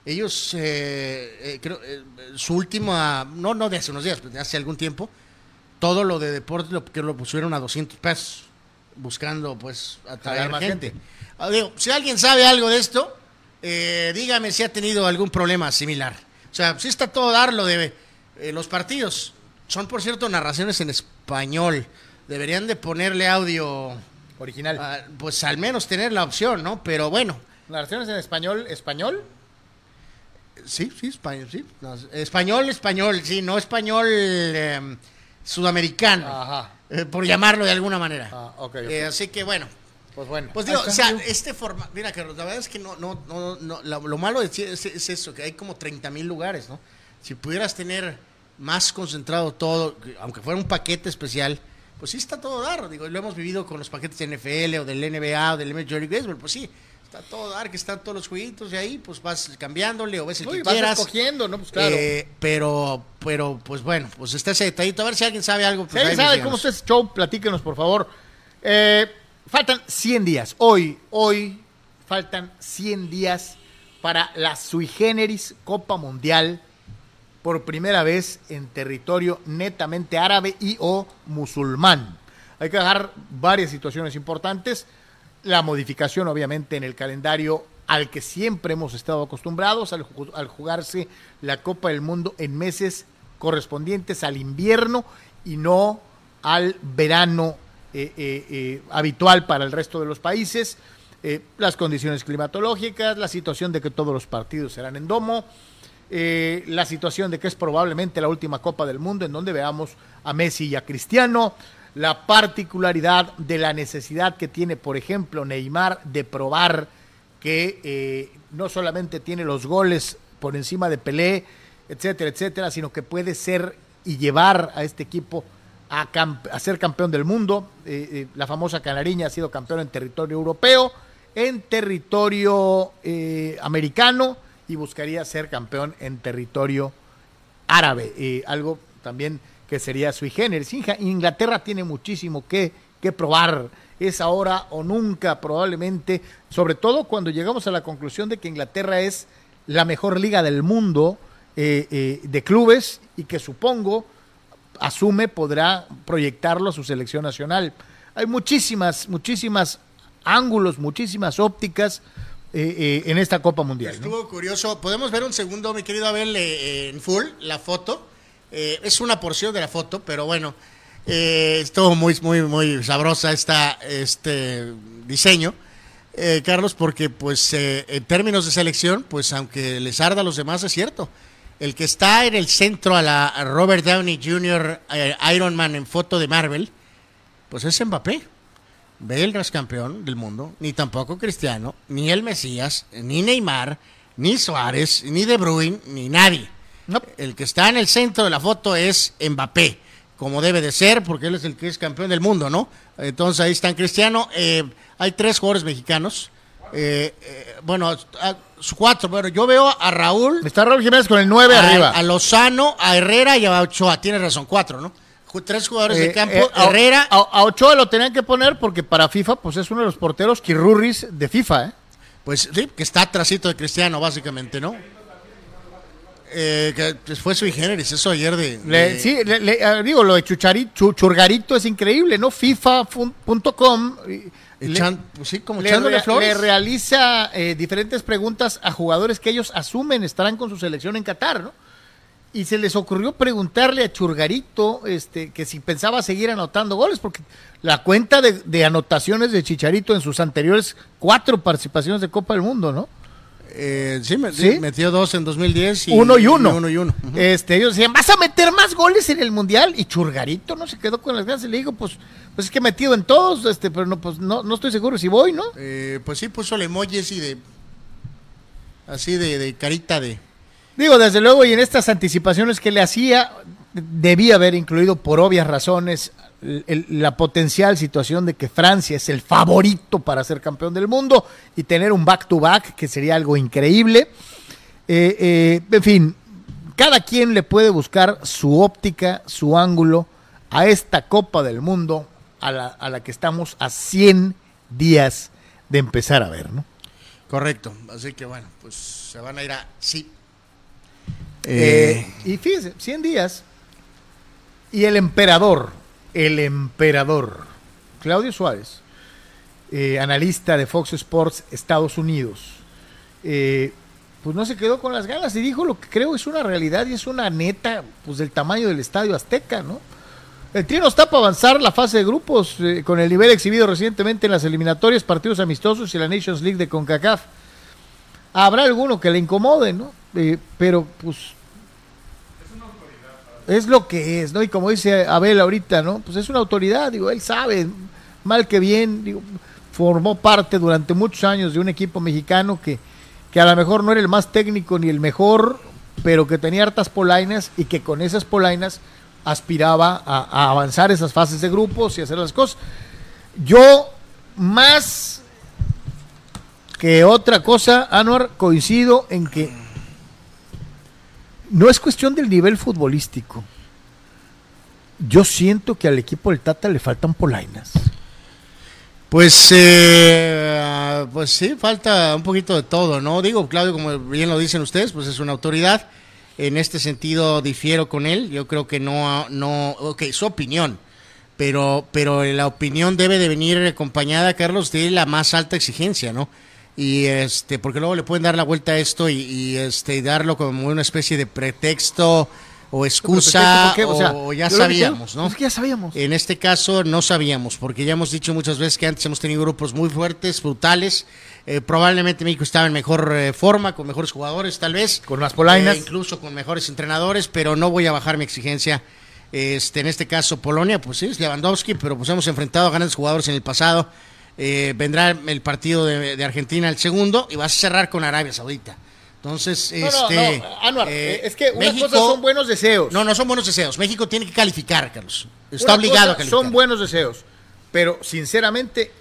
ellos, eh, eh, creo, eh, su última, no, no de hace unos días, de hace algún tiempo, todo lo de deporte lo, que lo pusieron a 200 pesos, buscando pues atraer más gente. gente. Ah, digo, si alguien sabe algo de esto, eh, dígame si ha tenido algún problema similar. O sea, si está todo dar lo de eh, los partidos. Son, por cierto, narraciones en español. Deberían de ponerle audio Original. Ah, pues al menos tener la opción, ¿no? Pero bueno, Narraciones en español, español. sí, sí, español, sí. No, español, español, sí, no español eh, sudamericano, Ajá. eh, por llamarlo de alguna manera. Ah. Eh, así que bueno, Pues bueno. pues digo, o sea, este formato, mira, Carlos, la verdad es que no, no, no, no la- lo malo de sí es, es eso, que hay como 30 mil lugares, ¿no? Si pudieras tener más concentrado todo, que- aunque fuera un paquete especial, pues sí está todo dar, digo, lo hemos vivido con los paquetes de NFL o del NBA o del Major League Baseball, pues sí, está todo dar, que están todos los jueguitos y ahí pues vas cambiándole o ves el Uy, que vas quieras. escogiendo, ¿no? Pues claro. Eh, pero, pero, pues bueno, pues está ese detallito. A ver si alguien sabe algo. Si Pues alguien sabe cómo está ese show, platíquenos, por favor. Eh, faltan 100 días. Hoy, hoy, faltan 100 días para la sui generis Copa Mundial por primera vez en territorio netamente árabe y o musulmán. Hay que dejar varias situaciones importantes. La modificación, obviamente, en el calendario al que siempre hemos estado acostumbrados, al, ju- al jugarse la Copa del Mundo en meses correspondientes al invierno y no al verano eh, eh, eh, habitual para el resto de los países. Las condiciones climatológicas, la situación de que todos los partidos serán en domo, la situación de que es probablemente la última Copa del Mundo en donde veamos a Messi y a Cristiano, la particularidad de la necesidad que tiene, por ejemplo, Neymar de probar que no solamente tiene los goles por encima de Pelé, etcétera, etcétera, sino que puede ser y llevar a este equipo a, ser campeón del mundo. Eh, eh, la famosa Canariña ha sido campeón en territorio europeo, en territorio eh, americano y buscaría ser campeón en territorio árabe, eh, algo también que sería sui generis. Inglaterra tiene muchísimo que, que probar, es ahora o nunca probablemente, sobre todo cuando llegamos a la conclusión de que Inglaterra es la mejor liga del mundo eh, de clubes y que supongo, asume, podrá proyectarlo a su selección nacional. Hay muchísimas, muchísimas ángulos, muchísimas ópticas eh, eh, en esta Copa Mundial. Estuvo curioso. ¿Podemos ver un segundo, mi querido Abel, eh, en full, la foto? Eh, es una porción de la foto, pero bueno, eh, estuvo muy, muy, muy sabrosa esta, este diseño, eh, Carlos, porque pues eh, en términos de selección, pues aunque les arda a los demás, es cierto. El que está en el centro a la a Robert Downey Jr. eh, Iron Man en foto de Marvel, pues es Mbappé. Bale no es campeón del mundo, ni tampoco Cristiano, ni el Mesías, ni Neymar, ni Suárez, ni De Bruyne, ni nadie. No. El que está en el centro de la foto es Mbappé, como debe de ser, porque él es el que es campeón del mundo, ¿no? Entonces ahí están Cristiano. eh, hay tres jugadores mexicanos. Eh, eh, bueno, a- cuatro. Bueno, yo veo a Raúl, Está Raúl Jiménez con el 9 a, arriba. a Lozano, a Herrera y a Ochoa. Tienes razón, cuatro, ¿no? Tres jugadores de Eh, campo. a- Herrera, A, Ochoa lo tenían que poner porque para FIFA pues es uno de los porteros quirurris de FIFA, ¿eh? Pues sí, que está atrásito de Cristiano, básicamente, ¿no? Eh, que pues, fue sui generis, eso ayer de... Le- sí, le- le- digo, lo de Chuchari- Chu- Churgarito es increíble, ¿no? FIFA.com echan- pues sí, como le, echándole rea- flores. le realiza eh, diferentes preguntas a jugadores que ellos asumen estarán con su selección en Qatar, ¿no? Y se les ocurrió preguntarle a Churgarito este, que si pensaba seguir anotando goles, porque la cuenta de, de anotaciones de Chicharito en sus anteriores cuatro participaciones de Copa del Mundo, ¿no? Eh, sí, me- ¿Sí? sí, metió dos en 2010 y uno y uno. uno y uno. Este, ellos decían, ¿vas a meter más goles en el Mundial? Y Churgarito no se quedó con las ganas. Y le digo, pues, pues es que he metido en todos, este, pero no, pues no, no estoy seguro si voy, ¿no? Eh, pues sí, puso el emoji así de... Así de, de carita de... Digo, desde luego, y en estas anticipaciones que le hacía, debía haber incluido por obvias razones el- la potencial situación de que Francia es el favorito para ser campeón del mundo y tener un back-to-back, que sería algo increíble. Eh, eh, en fin, cada quien le puede buscar su óptica, su ángulo a esta Copa del Mundo a la, a la que estamos a 100 días de empezar a ver, ¿no? Correcto. Así que bueno, pues se van a ir a sí. Eh, y fíjese, 100 días. Y el emperador, el emperador, Claudio Suárez, eh, analista de Fox Sports Estados Unidos, eh, pues no se quedó con las ganas y dijo lo que creo es una realidad y es una neta, pues del tamaño del Estadio Azteca, ¿no? El Trino está para avanzar la fase de grupos eh, con el nivel exhibido recientemente en las eliminatorias, partidos amistosos y la Nations League de CONCACAF. Habrá alguno que le incomode, ¿no? Pero pues es lo que es, ¿no? Y como dice Abel ahorita, ¿no? Pues es una autoridad, digo, él sabe, mal que bien, digo, formó parte durante muchos años de un equipo mexicano que, que a lo mejor no era el más técnico ni el mejor, pero que tenía hartas polainas y que con esas polainas aspiraba a, a avanzar esas fases de grupos y hacer las cosas. Yo, más que otra cosa, Anuar, coincido en que no es cuestión del nivel futbolístico. Yo siento que al equipo del Tata le faltan polainas. Pues, eh, pues sí, falta un poquito de todo, ¿no? Digo, Claudio, como bien lo dicen ustedes, pues es una autoridad. En este sentido difiero con él. Yo creo que no, no, ok, su opinión, pero, pero la opinión debe de venir acompañada, Carlos, de la más alta exigencia, ¿no? Y este, porque luego le pueden dar la vuelta a esto y, y, este, y darlo como una especie de pretexto o excusa. O sea, o ya sabíamos, quiero- ¿no? Es que ya sabíamos. En este caso no sabíamos, porque ya hemos dicho muchas veces que antes hemos tenido grupos muy fuertes, brutales. Eh, probablemente México estaba en mejor eh, forma, con mejores jugadores tal vez. Con más polainas. Eh, incluso con mejores entrenadores, pero no voy a bajar mi exigencia. Este, en este caso Polonia, pues sí, es Lewandowski, pero pues hemos enfrentado a grandes jugadores en el pasado. Eh, vendrá el partido de, de Argentina el segundo y vas a cerrar con Arabia Saudita. Entonces, No, este, no, Anuar, eh, eh, es que unas México- cosas son buenos deseos. No, no son buenos deseos. México tiene que calificar, Carlos. Está Una obligado a calificar. Son buenos deseos. Pero sinceramente,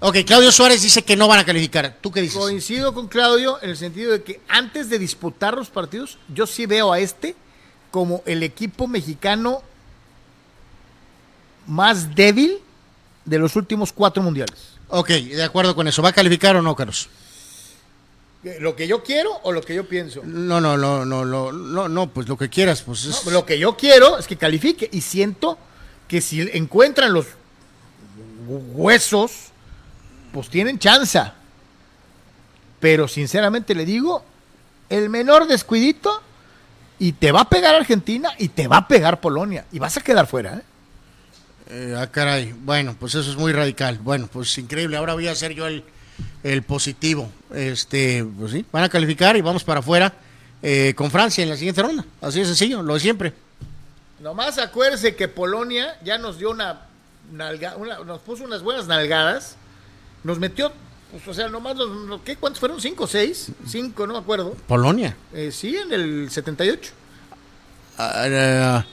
Ok, Claudio Suárez dice que no van a calificar. ¿Tú qué dices? coincido con Claudio en el sentido de que antes de disputar los partidos, yo sí veo a este como el equipo mexicano más débil de los últimos cuatro mundiales. Ok, de acuerdo con eso. ¿Va a calificar o no, Carlos? ¿Lo que yo quiero o lo que yo pienso? No, no, no, no, no, no, no, pues lo que quieras, pues es- No, lo que yo quiero es que califique y siento que si encuentran los huesos, pues tienen chance. Pero sinceramente le digo, el menor descuidito y te va a pegar Argentina y te va a pegar Polonia y vas a quedar fuera. ¿eh? Eh, ah, caray. Bueno, pues eso es muy radical. Bueno, pues increíble. Ahora voy a hacer yo el, el positivo. Este, pues sí, van a calificar y vamos para afuera eh, con Francia en la siguiente ronda. Así de sencillo, lo de siempre. Nomás acuérdese que Polonia ya nos dio una, nalga- una- nos puso unas buenas nalgadas, nos metió, pues, o sea, nomás, nos- ¿qué, ¿cuántos fueron? ¿Cinco seis? Cinco, no me acuerdo. Polonia. Eh, sí, en el 78. Ah, ah,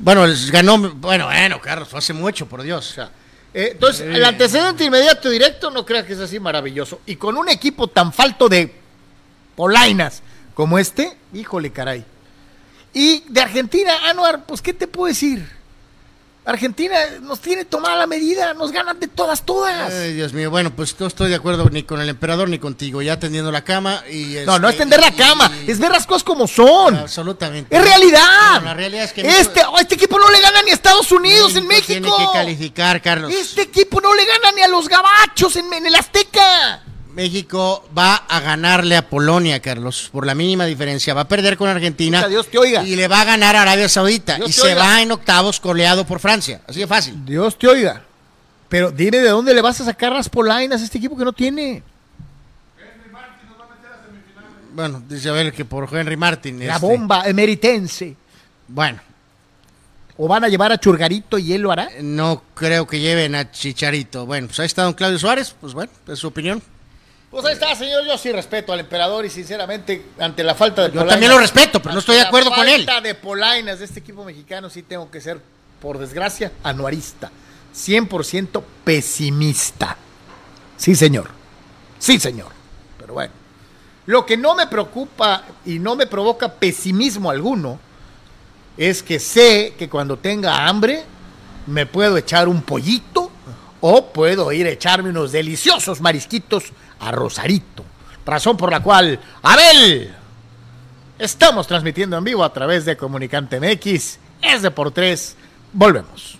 bueno, ganó. Bueno, bueno, Carlos, fue hace mucho, por Dios. O sea, eh, entonces, el antecedente inmediato y directo no creas que es así maravilloso. Y con un equipo tan falto de polainas como este, híjole, caray. Y de Argentina, Anuar, pues, ¿qué te puedo decir? Argentina nos tiene tomada la medida, nos ganan de todas, todas. Ay, Dios mío, bueno, pues no estoy de acuerdo ni con el emperador ni contigo, ya tendiendo la cama y... no, no es este, tender la y- cama, y- es ver las cosas como son. Absolutamente. Es realidad. No, la realidad es que este, México- este equipo no le gana ni a Estados Unidos en México. Tiene que calificar, Carlos. Este equipo no le gana ni a los gabachos en, en el Azteca. México va a ganarle a Polonia, Carlos, por la mínima diferencia. Va a perder con Argentina. Dios te oiga. Y le va a ganar a Arabia Saudita. Dios y se oiga. va en octavos coleado por Francia. Así de fácil. Dios te oiga. Pero dime de dónde le vas a sacar las polainas a este equipo que no tiene. Bueno, dice a ver que por Henry Martin. La este, bomba emeritense. Bueno, O van a llevar a Churgarito y él lo hará. no creo que lleven a Chicharito. Bueno, pues ahí está don Claudio Suárez. Pues bueno, es su opinión. Pues ahí está, señor. Yo sí respeto al emperador y sinceramente, ante la falta de Yo también lo respeto, pero no estoy de acuerdo con él. La falta de polainas de este equipo mexicano sí tengo que ser, por desgracia, anuarista. 100% pesimista. Sí, señor. Sí, señor. Pero bueno. Lo que no me preocupa y no me provoca pesimismo alguno es que sé que cuando tenga hambre me puedo echar un pollito o puedo ir a echarme unos deliciosos marisquitos a Rosarito. Razón por la cual, Abel, estamos transmitiendo en vivo a través de Comunicante MX. Es de por tres. Volvemos.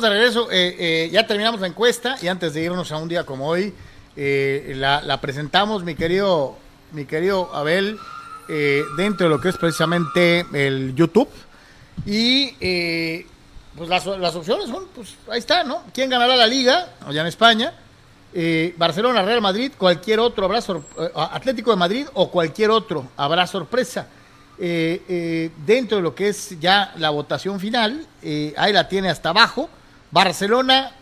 De regreso. eh, eh, ya terminamos la encuesta y antes de irnos a un día como hoy, eh, la, presentamos, mi querido, mi querido Abel, dentro de lo que es precisamente el YouTube. Y pues las, las opciones son, pues ahí está, ¿no? ¿Quién ganará la liga allá en España? Barcelona, Real Madrid, cualquier otro habrá Atlético de Madrid o cualquier otro habrá sorpresa. Dentro de lo que es ya la votación final, ahí la tiene hasta abajo. Barcelona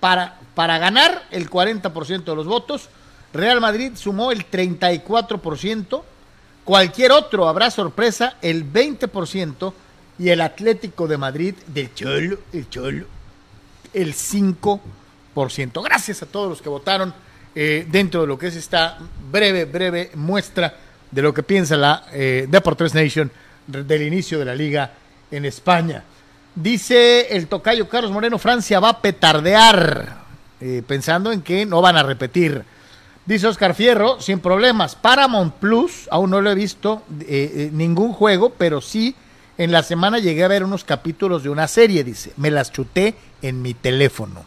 para, para ganar el 40% de los votos. Real Madrid sumó el 34%. Cualquier otro habrá sorpresa el 20%. Y el Atlético de Madrid del Cholo, el Cholo, el 5%. Gracias a todos los que votaron eh, dentro de lo que es esta breve, breve muestra de lo que piensa la eh, Deportes Nation del inicio de la liga en España. Dice el tocayo Carlos Moreno, Francia va a petardear, eh, pensando en que no van a repetir. Dice Oscar Fierro, sin problemas. Paramount Plus, aún no lo he visto eh, eh, ningún juego, pero sí en la semana llegué a ver unos capítulos de una serie, dice. Me las chuté en mi teléfono.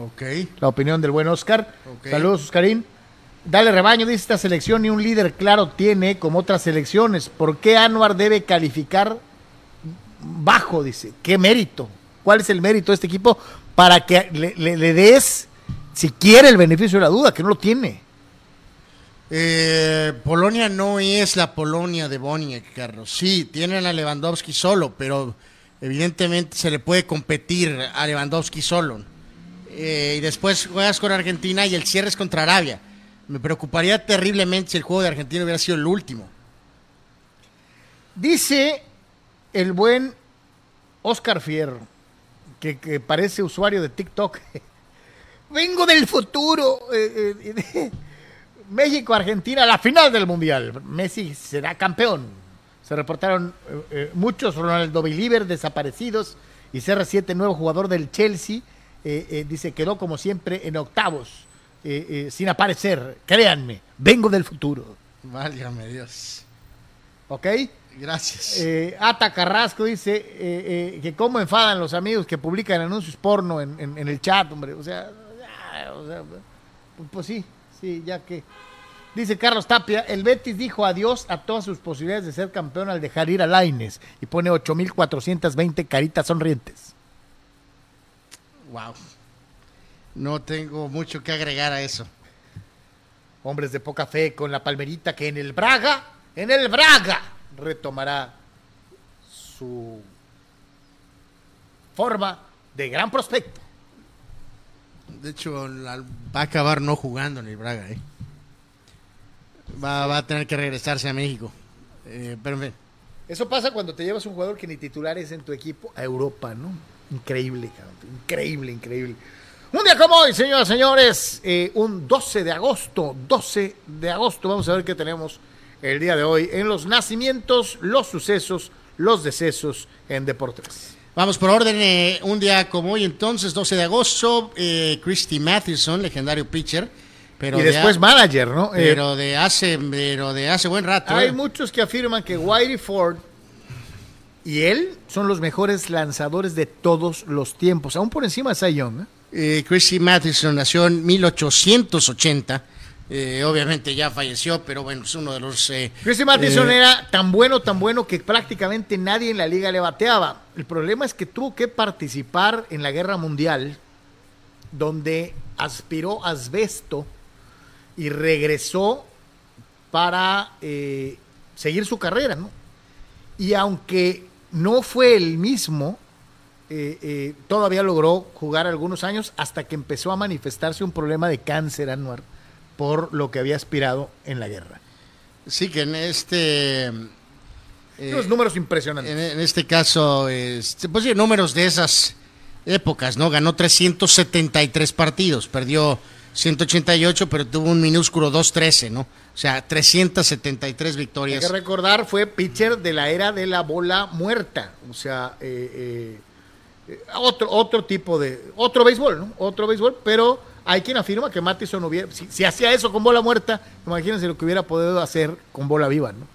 Ok. La opinión del buen Oscar. Saludos, Oscarín. Dale rebaño, dice esta selección, ni un líder claro tiene como otras selecciones. ¿Por qué Anuar debe calificar bajo? Dice. ¿Qué mérito? ¿Cuál es el mérito de este equipo para que le, le- le des, si quiere, el beneficio de la duda, que no lo tiene? Eh, Polonia no es la Polonia de Boniek, Carlos. Sí, tienen a Lewandowski solo, pero evidentemente se le puede competir a Lewandowski solo. Eh, y después juegas con Argentina y el cierre es contra Arabia. Me preocuparía terriblemente si el juego de Argentina hubiera sido el último. Dice el buen Oscar Fierro, que, que parece usuario de TikTok. Vengo del futuro. eh, eh, México-Argentina, la final del Mundial. Messi será campeón. Se reportaron eh, muchos Ronaldo Believer desaparecidos y CR7, nuevo jugador del Chelsea, dice quedó como siempre en octavos, sin aparecer. Créanme, vengo del futuro. Válgame Dios. ¿Ok? Gracias. Eh, Ata Carrasco dice eh, eh, que cómo enfadan los amigos que publican anuncios porno en, en- en el chat, hombre. O sea, ya, o sea, pues, pues sí, sí, ya que. Dice Carlos Tapia, el Betis dijo adiós a todas sus posibilidades de ser campeón al dejar ir a Laines y pone 8.420 caritas sonrientes. Wow. No tengo mucho que agregar a eso. Hombres de poca fe con la palmerita que en el Braga, en el Braga, retomará su forma de gran prospecto. De hecho, la- va a acabar no jugando en el Braga. ¿eh? Va, va a tener que regresarse a México. Eh, pero en fin. Eso pasa cuando te llevas un jugador que ni titular es en tu equipo a Europa, ¿no? Increíble, cabrón. Increíble, increíble. Un día como hoy, señoras y señores, eh, un 12 de agosto, 12 de agosto, vamos a ver qué tenemos el día de hoy en los nacimientos, los sucesos, los decesos en Deportes. Vamos por orden. eh, un día como hoy, entonces, 12 de agosto, eh, Christy Matheson, legendario pitcher. Pero y de después a- manager, ¿no? Eh, pero de hace, pero de hace buen rato. hay eh. muchos que afirman que Whitey Ford y él son los mejores lanzadores de todos los tiempos, aún por encima de Cy Young. Eh, Christy Matheson nació en 1880. Eh, obviamente ya falleció, pero bueno, es uno de los. eh, Christy Matheson eh, era tan bueno, tan bueno que prácticamente nadie en la liga le bateaba. El problema es que tuvo que participar en la guerra mundial, donde aspiró asbesto y regresó para eh, seguir su carrera, ¿no? Y aunque no fue el mismo, eh, eh, todavía logró jugar algunos años hasta que empezó a manifestarse un problema de cáncer anual por lo que había aspirado en la guerra. Sí, que en este. eh, Unos números impresionantes. en, en este caso, este, pues sí, números de esas épocas, ¿no? Ganó 373 partidos, perdió 188, pero tuvo un minúsculo 213, ¿no? O sea, 373 Hay victorias. que recordar, fue pitcher de la era de la bola muerta. O sea, eh, eh, eh, otro, otro tipo de. Otro béisbol, ¿no? Otro béisbol, pero hay quien afirma que Mattison hubiera. Si, si hacía eso con bola muerta, imagínense lo que hubiera podido hacer con bola viva, ¿no?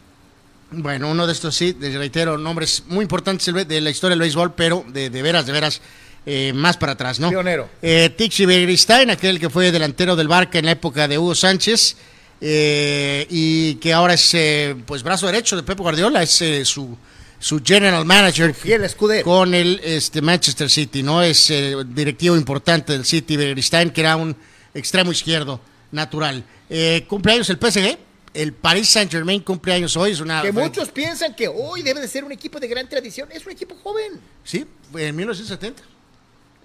Bueno, uno de estos sí, les reitero, nombres muy importantes de la historia del béisbol, pero de, de veras, de veras, eh, más para atrás, ¿no? Pionero. Eh, Tixi Beristain, aquel que fue delantero del Barca en la época de Hugo Sánchez, eh, y que ahora es, eh, pues, brazo derecho de Pep Guardiola, es su, su general manager escudero. con el este, Manchester City, ¿no? Es el directivo importante del City, Beristain, que era un extremo izquierdo natural. Eh, cumpleaños el PSG, el Paris Saint Germain cumpleaños hoy, es una... Que muchos piensan que hoy debe de ser un equipo de gran tradición. Es un equipo joven. Sí, en 1970.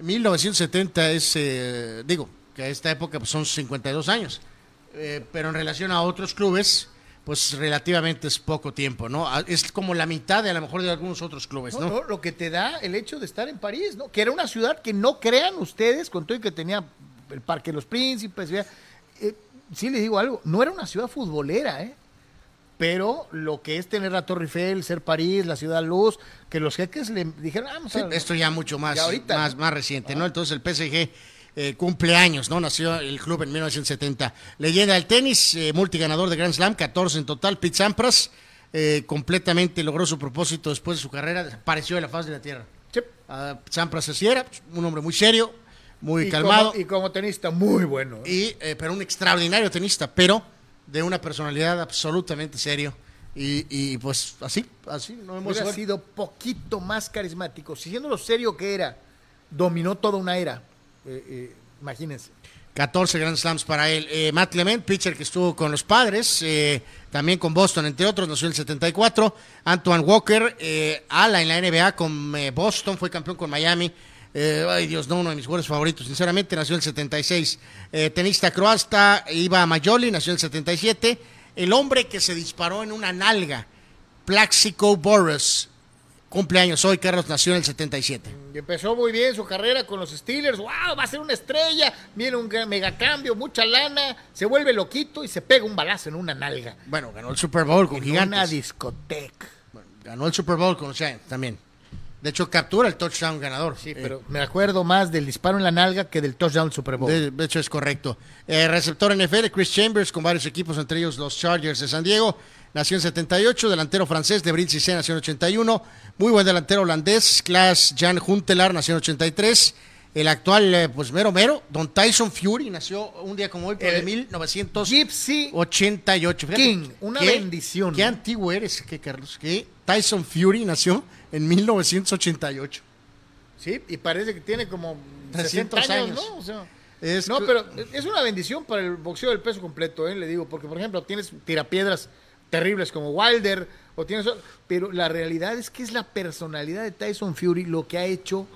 1970 es, eh, digo, que a esta época pues, son 52 años. Eh, pero en relación a otros clubes, pues relativamente es poco tiempo, ¿no? Ah, Es como la mitad de a lo mejor de algunos otros clubes, No, ¿no? no, lo que te da el hecho de estar en París, ¿no? Que era una ciudad que no crean ustedes, con todo y que tenía el Parque de los Príncipes. eh, sí les digo algo, no era una ciudad futbolera, ¿eh? Pero lo que es tener la Torre Eiffel, ser París, la ciudad luz, que los jeques le dijeron, "Ah, vamos Sí, a... esto ya mucho más, Ya ahorita, más, ¿no? más reciente, ¿no? Entonces el PSG eh, cumple años, ¿no? Nació el club en 1970. Leyenda del tenis, eh, multiganador de Grand Slam, 14 en total. Pete Sampras eh, completamente logró su propósito después de su carrera, desapareció de la faz de la tierra. Sí. Ah, Sampras así era, pues, un hombre muy serio, muy y calmado, Como, y como tenista, muy bueno. ¿eh? y, eh, pero un extraordinario tenista, pero de una personalidad absolutamente serio. Y, y, pues así, así, no hemos sido poquito más carismático. Siendo lo serio que era, dominó toda una era. Eh, eh, imagínense. 14 Grand Slams para él. Eh, Matt Clement, pitcher que estuvo con los padres, también con Boston, entre otros, nació en el 74. Antoine Walker, eh, ala en la NBA con Boston, fue campeón con Miami. Ay Dios, no, uno de mis jugadores favoritos, sinceramente, nació en el 76. Eh, tenista croata, Iva Majoli, nació en el 77. El hombre que se disparó en una nalga, Plaxico Boris, cumpleaños hoy, Carlos nació en el 77. Y empezó muy bien su carrera con los Steelers. ¡Wow! Va a ser una estrella. Viene un megacambio, mucha lana. Se vuelve loquito y se pega un balazo en una nalga. Bueno, ganó el Super Bowl con En gigantes. una discoteca. Bueno, ganó el Super Bowl con los Giants también. De hecho, captura el touchdown ganador. Sí, Eh, pero me acuerdo más del disparo en la nalga que del touchdown Super Bowl. de, de hecho, es correcto. Eh, receptor NFL, Chris Chambers, con varios equipos, entre ellos los Chargers de San Diego. Nació en 78, delantero francés de Brindisi C, nació en 81, muy buen delantero holandés, Klaas Jan Huntelaar, nació en 83, el actual, eh, pues mero mero, Don Tyson Fury, nació un día como hoy, pero de El 1988. Gypsy King, una bendición, Qué antiguo eres, que Carlos, que Tyson Fury nació en 1988. Sí, y parece que tiene como 300 60 años, años. ¿no? O sea, Es no, pero es una bendición para el boxeo del peso completo, ¿eh? le digo, porque por ejemplo tienes tirapiedras terribles como Wilder, o tienes, pero la realidad es que es la personalidad de Tyson Fury lo que ha hecho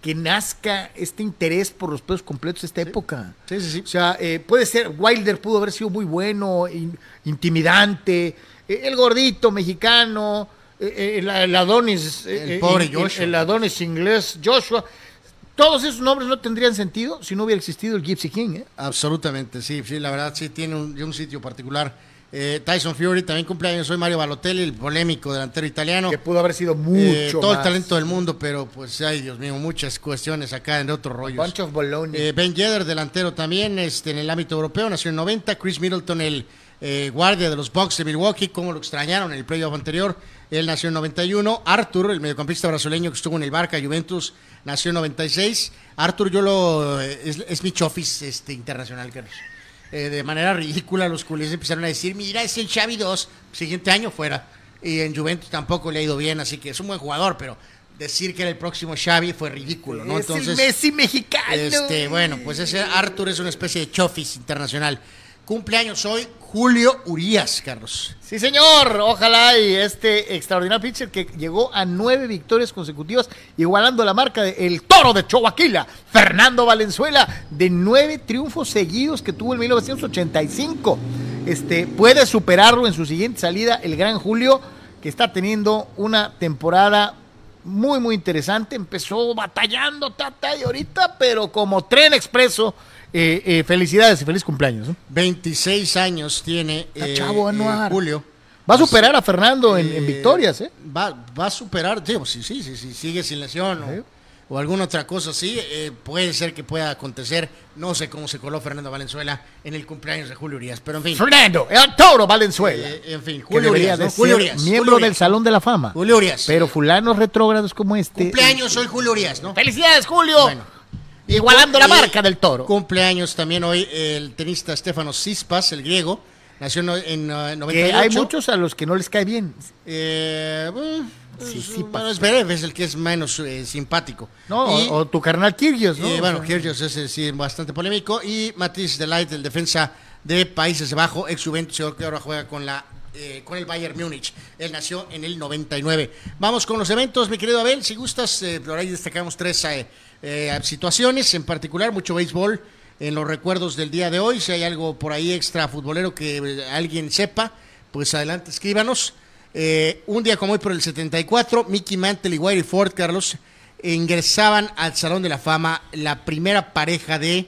que nazca este interés por los pesos completos de esta época. Sí, sí, sí. O sea, eh, puede ser, Wilder pudo haber sido muy bueno, in- intimidante, eh, el gordito mexicano, eh, eh, el, el Adonis, El pobre el- Joshua. el Adonis inglés, Joshua. Todos esos nombres no tendrían sentido si no hubiera existido el Gypsy King. Absolutamente, sí, sí, la verdad sí tiene un, un sitio particular. Eh, Tyson Fury también cumpleaños, soy Mario Balotelli, el polémico delantero italiano. Que pudo haber sido Eh, mucho todo el talento del mundo, pero pues, ay Dios mío, muchas cuestiones acá en otros rollos. Bunch of baloney. Eh, ben Yedder, delantero también, este, en el ámbito europeo, nació en 90. Chris Middleton, el eh, guardia de los Bucks de Milwaukee, como lo extrañaron en el playoff anterior, él nació en 91. Arthur, el mediocampista brasileño que estuvo en el Barca Juventus, nació en 96. Arthur, yo lo. eh, es, es mi chofis este, internacional, Carlos. Eh, de manera ridícula, los culés empezaron a decir: Mira, es el Xavi 2, siguiente año fuera. Y en Juventus tampoco le ha ido bien, así que es un buen jugador, pero decir que era el próximo Xavi fue ridículo, ¿no? es el Messi mexicano. Este, bueno, pues ese Arthur es una especie de chofis internacional. Cumpleaños hoy Julio Urias, Carlos. Sí, señor. Ojalá y este extraordinario pitcher que llegó a nueve victorias consecutivas, igualando la marca de El Toro de Choaquila, Fernando Valenzuela, de nueve triunfos seguidos que tuvo en 1985. Este, puede superarlo en su siguiente salida el gran Julio, que está teniendo una temporada muy, muy interesante. Empezó batallando, tata, y ahorita, pero como tren expreso. Eh, eh, felicidades y feliz cumpleaños. ¿no? 26 años tiene Está eh, chavo, eh, Anuar. Julio. Va a superar a Fernando en, en victorias, ¿eh? Va, va a superar, digo, sí, sí, sí, sí, sigue sin lesión o, alguna otra cosa así, puede ser que pueda acontecer. No sé cómo se coló Fernando Valenzuela en el cumpleaños de Julio Urias, pero en fin. Fernando, el toro Valenzuela. En fin, Julio Urias, de ¿no? Julio ser Urias, miembro Julio del. Salón de la Fama. Julio Urias. Pero fulanos retrógrados como este. Cumpleaños soy Julio Urias, ¿no? ¡Felicidades, Julio! Bueno. Igualando la marca del toro. Cumpleaños también hoy el tenista Stefanos Cispas, el griego. Nació en, en, eh, 98. Que hay muchos a los que no les cae bien. Eh, bueno, Sí, es- Tsitsipas. bueno, Zverev es el que es menos eh, simpático. No, Y, o, o tu carnal Kirgios, ¿no? eh, bueno, sea, Kyrgios es eh, sí, bastante polémico. Y Matisse Delight, el defensa de Países Bajos, ex Juventus, que ahora juega con la eh, con el Bayern Múnich. Él nació en el 99. Vamos con los eventos, mi querido Abel. Si gustas, eh, por ahí destacamos tres eh, eh, situaciones, en particular mucho béisbol en los recuerdos del día de hoy. Si hay algo por ahí extra futbolero que eh, alguien sepa, pues adelante, escríbanos. Eh, un día como hoy, por el 74, Mickey Mantle y Whitey Ford, Carlos, ingresaban al Salón de la Fama la primera pareja de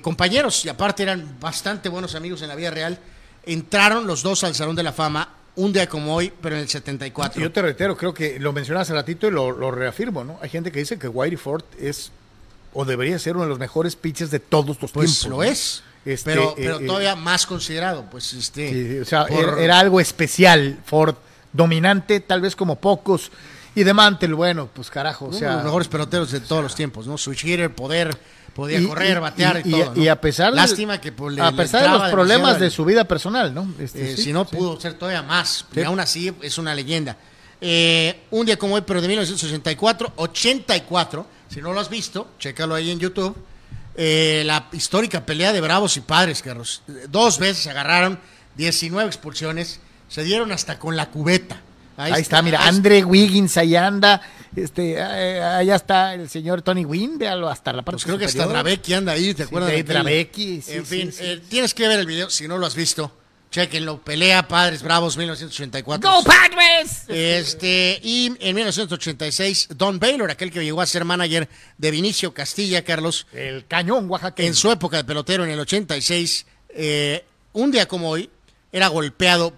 compañeros, y aparte eran bastante buenos amigos en la vida real. Entraron los dos al Salón de la Fama un día como hoy, pero en el 74. Yo te reitero, creo que lo mencioné hace ratito y lo, lo reafirmo, ¿no? Hay gente que dice que Whitey Ford es o debería ser uno de los mejores pitchers de todos los pues tiempos. lo es, Este, pero, eh, pero eh, todavía más considerado, pues este. Sí, o sea, por- era, algo especial, Ford, dominante, tal vez como pocos. Y de Mantle, bueno, pues carajo, o uno sea. de los mejores peloteros de todos los tiempos, ¿no? Switch hitter, poder, podía y- correr, batear y, y- todo. ¿no? y a pesar de, Lástima que pues, le- a pesar de los problemas de su vida personal, ¿no? Este, Eh, sí, si no, sí. pudo ser todavía más. Sí. Y aún así es una leyenda. Eh, un día como hoy, pero de 1984, 84, si no lo has visto, chécalo ahí en YouTube. eh, la histórica pelea de Bravos y Padres, Carlos. Dos veces se agarraron, 19 expulsiones, se dieron hasta con la cubeta. Ahí, está, mira, Andre Wiggins, ahí anda. Este, eh, allá está el señor Tony Wynn, véalo hasta la parte Pues creo que hasta superior. Dravecki anda ahí, ¿te Sí, acuerdas? de aquel? Dravecki, sí, en sí, fin, sí. eh, tienes que ver el video si no lo has visto. Chequenlo, pelea Padres Bravos 1984. ¡Go Padres! Este, y en 1986, Don Baylor, aquel que llegó a ser manager de Vinicio Castilla, Carlos, El cañón oaxaqueño. en su época de pelotero en el 86, eh, un día como hoy, era golpeado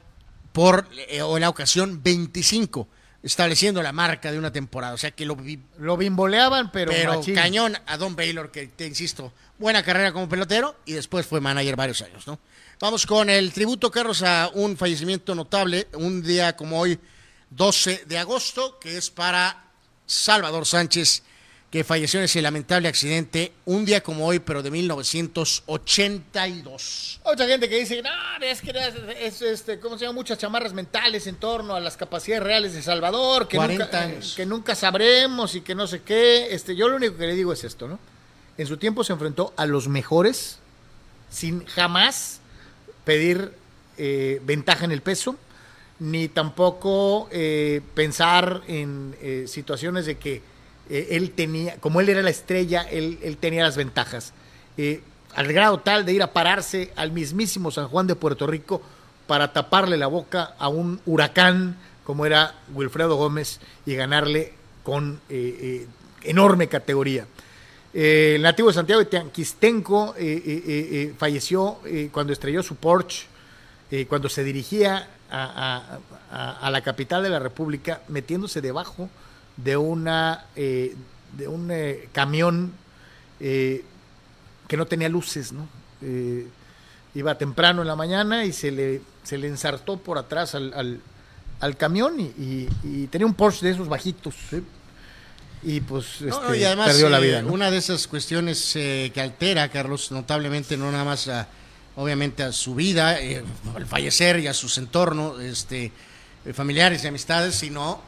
por, eh, o la ocasión 25, estableciendo la marca de una temporada. O sea que lo Lo bimboleaban, pero, pero machín. cañón a Don Baylor, que te insisto, buena carrera como pelotero y después fue manager varios años, ¿no? Vamos con el tributo, Carlos, a un fallecimiento notable, un día como hoy, 12 de agosto, que es para Salvador Sánchez, que falleció en ese lamentable accidente, un día como hoy, pero de 1982. Otra gente que dice, no, es que es, es, este, ¿cómo se llama? Muchas chamarras mentales en torno a las capacidades reales de Salvador, que, 40 nunca, años. que nunca sabremos y que no sé qué. Este, yo lo único que le digo es esto, ¿no? En su tiempo se enfrentó a los mejores sin jamás pedir eh, ventaja en el peso, ni tampoco eh, pensar en eh, situaciones de que eh, él tenía, como él era la estrella, él, tenía las ventajas. Eh, al grado tal de ir a pararse al mismísimo San Juan de Puerto Rico para taparle la boca a un huracán como era Wilfredo Gómez y ganarle con eh, enorme categoría. El nativo de Santiago de Teanquistenco eh, falleció cuando estrelló su Porsche, cuando se dirigía a la capital de la República, metiéndose debajo de una eh, de un eh, camión eh, que no tenía luces, ¿no? Eh, iba temprano en la mañana y se le, se le ensartó por atrás al, al- al camión y, y- y tenía un Porsche de esos bajitos. ¿sí? Y pues No, este, no, y además, perdió la eh, vida. ¿no? una de esas cuestiones eh, que altera, Carlos, notablemente, no nada más a, obviamente a su vida, al fallecer y a sus entornos, este, familiares y amistades, sino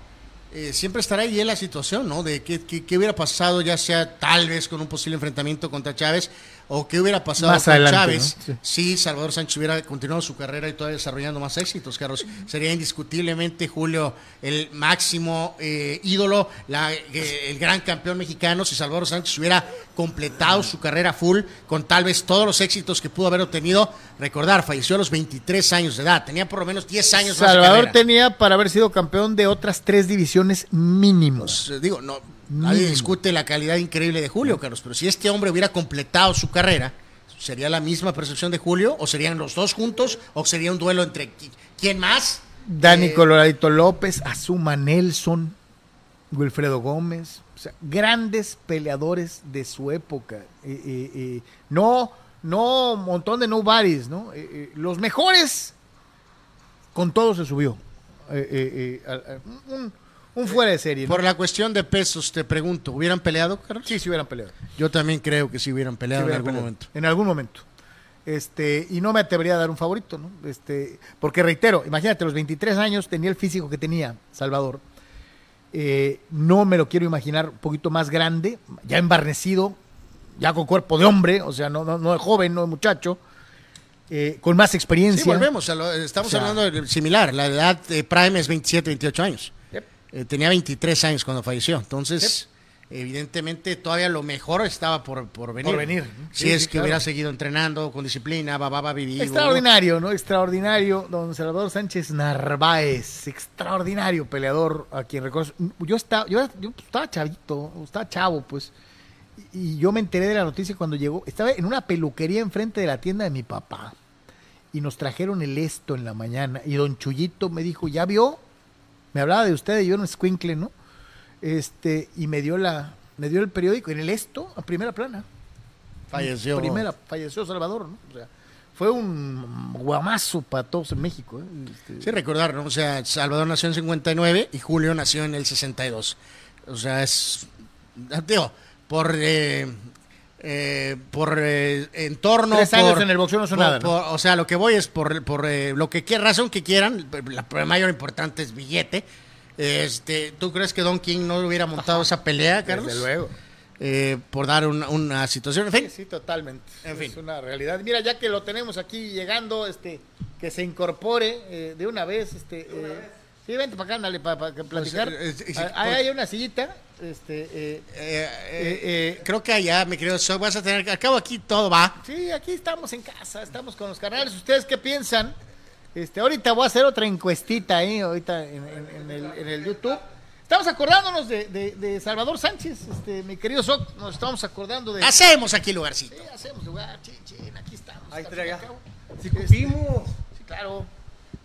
eh, siempre estará ahí en la situación, ¿no? De qué, hubiera pasado, ya sea tal vez con un posible enfrentamiento contra Chávez, o qué hubiera pasado Más con adelante, Chávez ¿no? si Salvador Sánchez hubiera continuado su carrera y todavía desarrollando más éxitos, Carlos. Sería indiscutiblemente Julio el máximo eh, ídolo, la- eh, el gran campeón mexicano, si Salvador Sánchez hubiera completado su carrera full con tal vez todos los éxitos que pudo haber obtenido. Recordar, falleció a los 23 años de edad, tenía por lo menos 10 años más de Salvador tenía para haber sido campeón de otras tres divisiones mínimos. Pues, eh, digo, no, nadie discute la calidad increíble de Julio, Carlos, pero si este hombre hubiera completado su carrera, ¿sería la misma percepción de Julio? ¿O serían los dos juntos? ¿O sería un duelo entre qui- quién más? Dani Eh, Coloradito López, Azuma Nelson, Wilfredo Gómez, o sea, grandes peleadores de su época. Eh, eh, eh, no, no un montón de nobodies, ¿no? Los mejores, con todo se subió. Un, un fuera de serie. ¿no? Por la cuestión de pesos, te pregunto, ¿hubieran peleado, Carlos? Sí, se hubieran peleado. Yo también creo que sí hubieran peleado Sí, en algún peleado. momento. En algún momento. Este, y no me atrevería a dar un favorito, ¿no? Este, porque reitero, imagínate, los 23 años tenía el físico que tenía Salvador. Eh, no me lo quiero imaginar un poquito más grande, ya embarnecido, ya con cuerpo de hombre, o sea, no, no, no de joven, no de muchacho, eh, con más experiencia. Sí, volvemos, a lo- estamos O sea- hablando de similar, la edad de Prime es 27, 28 años. Eh, tenía 23 años cuando falleció, entonces evidentemente todavía lo mejor estaba por, por venir. Por venir, ¿no? Si Sí, es sí, que claro. hubiera seguido entrenando con disciplina, bababa vivido. Extraordinario, ¿no? Extraordinario, don Salvador Sánchez Narváez, extraordinario peleador a quien reconozco. Yo estaba, yo, yo estaba chavito, estaba chavo, pues, y y yo me enteré de la noticia cuando llegó. Estaba en una peluquería enfrente de la tienda de mi papá y nos trajeron el esto en la mañana y don Chuyito me dijo, ¿ya vio? Me hablaba de usted y yo en Squinkle, ¿no? Este, y me dio la, me dio el periódico en el esto a primera plana. Falleció. Primera, falleció Salvador, ¿no? O sea, fue un guamazo para todos en México. ¿eh? Este, Sí, recordar, ¿no? O sea, Salvador nació en 59 y Julio nació en el 62. O sea, es. Digo, por. eh, eh, por eh, entorno. Tres años por- en el boxeo no son por- nada, ¿no? por- o sea, lo que voy es por, por eh, lo que quieran, razón que quieran. La mayor importante es billete. Este, ¿Tú crees que Don King no hubiera montado esa pelea, Carlos? Desde luego. Eh, por dar una, una situación. En fin, Sí, sí, totalmente. En es fin. una realidad. Mira, ya que lo tenemos aquí llegando, este, que se incorpore eh, de una vez, este, eh, sí, vente para acá, ándale, para platicar. eh, eh, sí, Ah, Ahí hay una sillita, este, eh, eh, eh, eh, eh, creo que allá, mi querido, Soy, vas a tener. Al cabo aquí todo va. Sí, aquí estamos en casa, estamos con los canales. ¿Ustedes qué piensan? Este, ahorita voy a hacer otra encuestita ahí, ahorita en, en- en el, en el YouTube. Estamos acordándonos de, de- de Salvador Sánchez, este, mi querido Soc, nos estamos acordando de... Hacemos aquí lugarcito. Sí, hacemos lugar, chin, chin, aquí estamos. Ahí cabo. Si Este. Sí, claro.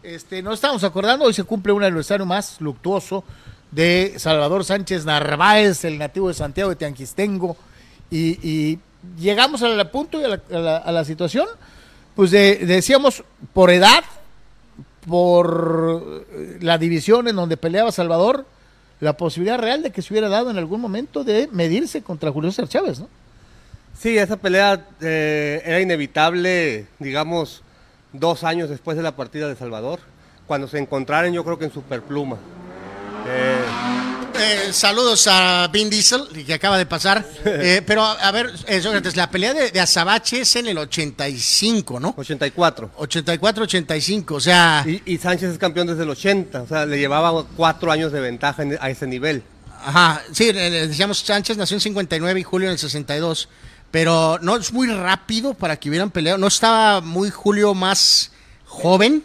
Este, nos estamos acordando, hoy se cumple un aniversario más luctuoso de Salvador Sánchez Narváez, el nativo de Santiago de Tianquistengo, y, llegamos al punto y a la, situación, pues decíamos, por edad, por la división en donde peleaba Salvador, la posibilidad real de que se hubiera dado en algún momento de medirse contra Julio César Chávez, ¿no? Sí, esa pelea eh, era inevitable, digamos, dos años después de la partida de Salvador, cuando se encontraron yo creo que en Superpluma. Eh, eh, saludos a Vin Diesel, que acaba de pasar. Eh, pero a ver, la pelea de, Azabache es en el 85, ¿no? 84. 84-85, o sea... Y, Sánchez es campeón desde el 80, o sea, le llevaba cuatro años de ventaja a ese nivel. Ajá, sí, decíamos Sánchez nació en 59 y Julio en el 62, pero no es muy rápido para que hubieran peleado. ¿No estaba muy Julio más joven?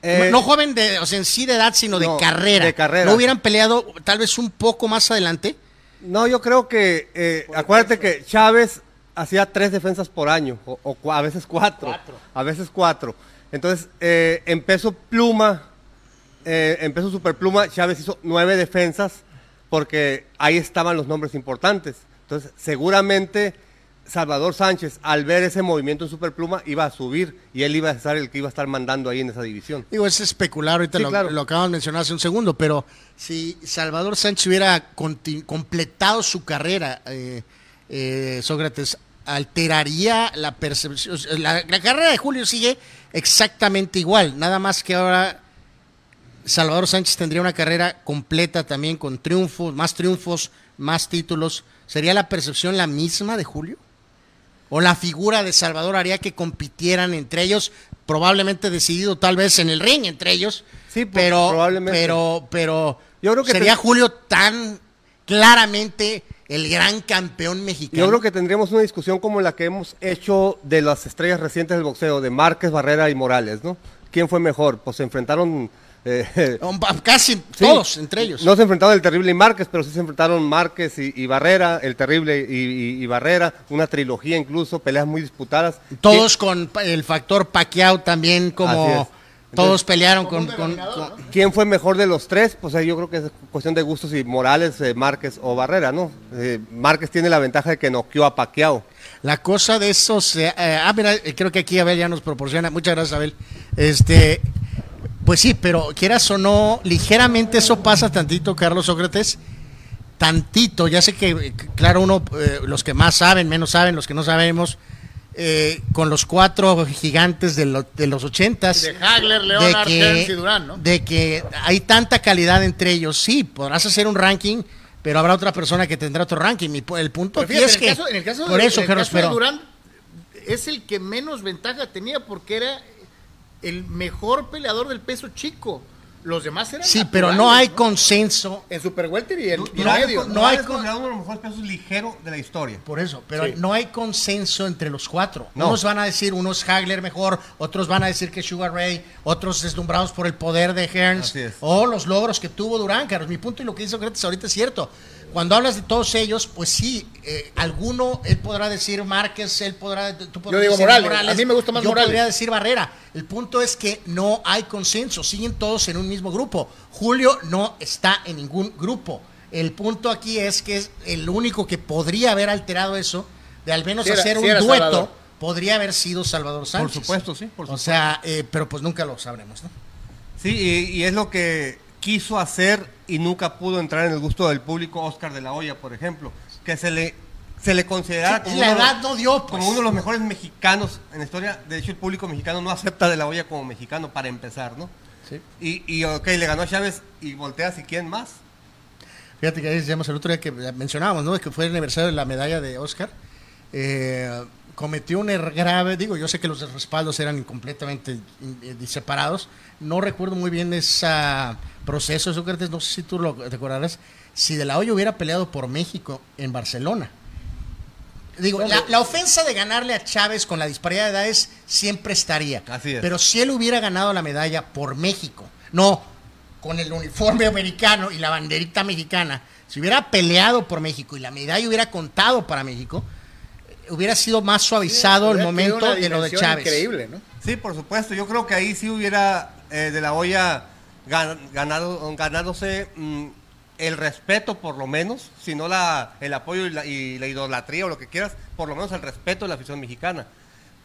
Eh, no joven de, o sea, en sí de edad, sino de carrera. De carrera. ¿No hubieran peleado tal vez un poco más adelante? No, yo creo que, eh, acuérdate que Chávez hacía tres defensas por año, o, a veces cuatro, A veces cuatro. Entonces, eh, en peso pluma, eh, en peso superpluma, Chávez hizo nueve defensas porque ahí estaban los nombres importantes. Entonces, seguramente Salvador Sánchez, al ver ese movimiento en Superpluma, iba a subir y él iba a ser el que iba a estar mandando ahí en esa división. Digo, es especular, ahorita lo, acabamos de mencionar hace un segundo, pero si Salvador Sánchez hubiera completado su carrera, eh, eh, Sócrates, alteraría la percepción. La, la, carrera de Julio sigue exactamente igual, nada más que ahora Salvador Sánchez tendría una carrera completa también con triunfos, más triunfos, más títulos. ¿Sería la percepción la misma de Julio? O la figura de Salvador haría que compitieran entre ellos, probablemente decidido tal vez en el ring entre ellos. Sí, pues, pero, probablemente. Pero, pero Yo creo que sería Julio tan claramente el gran campeón mexicano. Yo creo que tendríamos una discusión como la que hemos hecho de las estrellas recientes del boxeo, de Márquez, Barrera y Morales, ¿no? ¿Quién fue mejor? Pues se enfrentaron eh, Casi todos, entre ellos. No se enfrentaron el Terrible y Márquez, pero sí se enfrentaron Márquez y, Barrera, el Terrible y, Barrera, una trilogía incluso, peleas muy disputadas. Todos con el factor Pacquiao también como... todos pelearon con, ¿Quién fue mejor de los tres? Pues yo creo que es cuestión de gustos y Morales, eh, Márquez o Barrera, ¿no? Eh, Márquez tiene la ventaja de que noqueó a Pacquiao. La cosa de esos... ah, mira, creo que aquí Abel ya nos proporciona... Muchas gracias, Abel. Este... Pues sí, pero quieras o no, ligeramente eso pasa tantito, Carlos Sócrates. Tantito, ya sé que, claro, uno, eh, los que más saben, menos saben, los que no sabemos, eh, con los cuatro gigantes de, de los ochentas. De Hagler, Leonard, de y Durán, ¿no? De que hay tanta calidad entre ellos. Sí, podrás hacer un ranking, pero habrá otra persona que tendrá otro ranking. el punto aquí es que. en el caso por eso, Carlos, de Durán es el que menos ventaja tenía porque era el mejor peleador del peso chico. Los demás eran. Sí, pero no hay consenso. En Super Welter y en, no, medio. No, hay consenso. uno de los mejores pesos ligeros de la historia. Por eso, pero no hay consenso entre los cuatro. Unos van a decir, unos Hagler mejor, otros van a decir que Sugar Ray, otros deslumbrados por el poder de Hearns, o los logros que tuvo Durán, Carlos. Mi punto y lo que dice Sócrates ahorita es cierto cuando hablas de todos ellos, pues sí, eh, alguno, él podrá decir Márquez, él podrá, tú podrás yo digo Morales, a mí me gusta más yo Morales. podría decir Barrera. El punto es que no hay consenso, siguen todos en un mismo grupo. Julio no está en ningún grupo. El punto aquí es que es el único que podría haber alterado eso, de al menos hacer un dueto, podría haber sido Salvador Sánchez. Por supuesto, sí. O sea, eh, pero pues nunca lo sabremos, ¿no? Sí, y es lo que quiso hacer y nunca pudo entrar en el gusto del público Oscar de la Hoya, por ejemplo, que se le se le considera como, la edad no dio, como uno de los mejores mexicanos en la historia. De hecho, el público mexicano no acepta de la Hoya como mexicano para empezar, ¿no? Sí. Y, y ok, le ganó a Chávez y volteas y quién más. Fíjate que decíamos el otro día que mencionábamos, ¿no? Que fue el aniversario de la medalla de Oscar. Eh, cometió un error grave, digo, yo sé que los respaldos eran completamente eh, separados, no recuerdo muy bien ese proceso, Sócrates, no sé si tú lo, te acordarás, si De La Hoya hubiera peleado por México en Barcelona. Digo, la, ofensa de ganarle a Chávez con la disparidad de edades siempre estaría. Así es. Pero si él hubiera ganado la medalla por México, no con el uniforme americano y la banderita mexicana, si hubiera peleado por México y la medalla hubiera contado para México, hubiera sido más suavizado el momento de lo de Chávez. Increíble, ¿no? Sí, por supuesto. Yo creo que ahí sí hubiera eh, de la olla ganado, ganándose mm, el respeto por lo menos, si no la, el apoyo y la, y la idolatría o lo que quieras, por lo menos el respeto de la afición mexicana.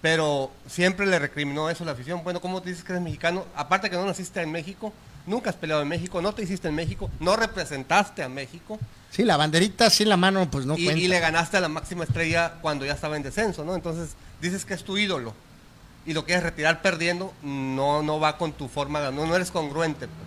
Pero siempre le recriminó eso a la afición. Bueno, ¿cómo te dices que eres mexicano? Aparte que no naciste en México, nunca has peleado en México, no te hiciste en México, no representaste a México. Sí, la banderita sin la mano, pues no y, cuenta. y le ganaste a la máxima estrella cuando ya estaba en descenso, ¿no? Entonces dices que es tu ídolo y lo quieres retirar perdiendo, no, no va con tu forma, no, no eres congruente. pues.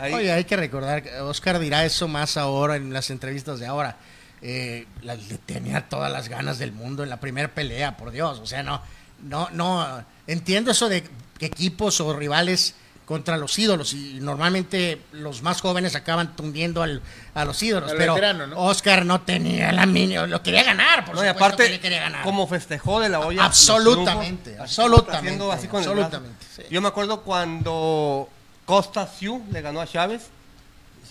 Ahí- Oye, hay que recordar, Oscar dirá eso más ahora en las entrevistas de ahora. Eh, la- le tenía todas las ganas del mundo en la primera pelea, por Dios. O sea, no, no, no. Entiendo eso de que equipos o rivales contra los ídolos y normalmente los más jóvenes acaban tundiendo al, a los ídolos. Al pero veterano, ¿no? Oscar no tenía la mínima, lo quería ganar, por No, y supuesto aparte, que le quería ganar. como festejó de la olla. Absolutamente, triunfos, absolutamente, así con absolutamente, sí. Yo me acuerdo cuando Costa Siu le ganó a Chávez.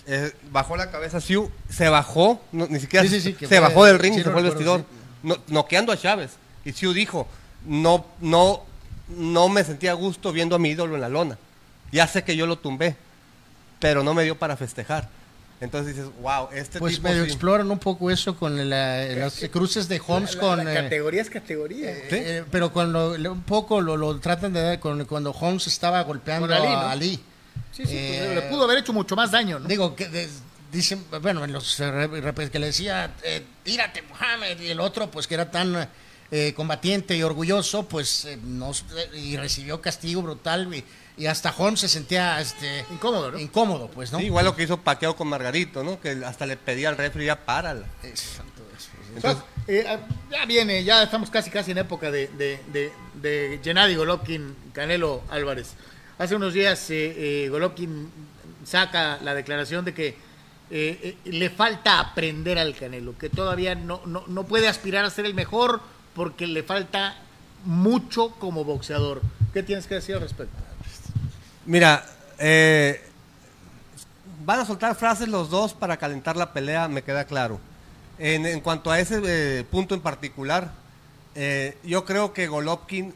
eh, bajó la cabeza Siu, se bajó, no, ni siquiera Sí, sí, sí, que se fue- bajó del ring sí y se fue al vestidor, no- noqueando a Chávez. Y Siu dijo, no, no, no me sentía a gusto viendo a mi ídolo en la lona. Ya sé que yo lo tumbé, pero no me dio para festejar. Entonces dices, wow, este Pues tipo medio sí". exploran un poco eso con la- las cruces de Holmes La- con... la eh, categoría es categoría. Eh, eh, pero cuando un poco lo, lo tratan de dar con, cuando Holmes estaba golpeando Con Ali, ¿no? a Ali. sí, sí, eh, pues, le pudo haber hecho mucho más daño, ¿no? Digo que de- dicen, bueno, en los eh, que le decía, eh, tírate Mohamed, y el otro, pues que era tan eh, combatiente y orgulloso, pues eh, no, y recibió castigo brutal y, y hasta Holmes se sentía este, Incómodo, ¿no? incómodo, pues, ¿no? Sí, igual lo que hizo Paqueo con Margarito, ¿no? Que hasta le pedía al refri ya párala. Es- entonces, Entonces, eh, ah, ya viene, ya estamos casi casi en época de, de, de, de Gennady Golovkin, Canelo Álvarez. Hace unos días eh, eh, Golovkin saca la declaración de que eh, eh, le falta aprender al Canelo, que todavía no, no, no puede aspirar a ser el mejor porque le falta mucho como boxeador. ¿Qué tienes que decir al respecto? Mira, eh, van a soltar frases los dos para calentar la pelea, me queda claro. En, cuanto a ese eh, punto en particular, eh, yo creo que Golovkin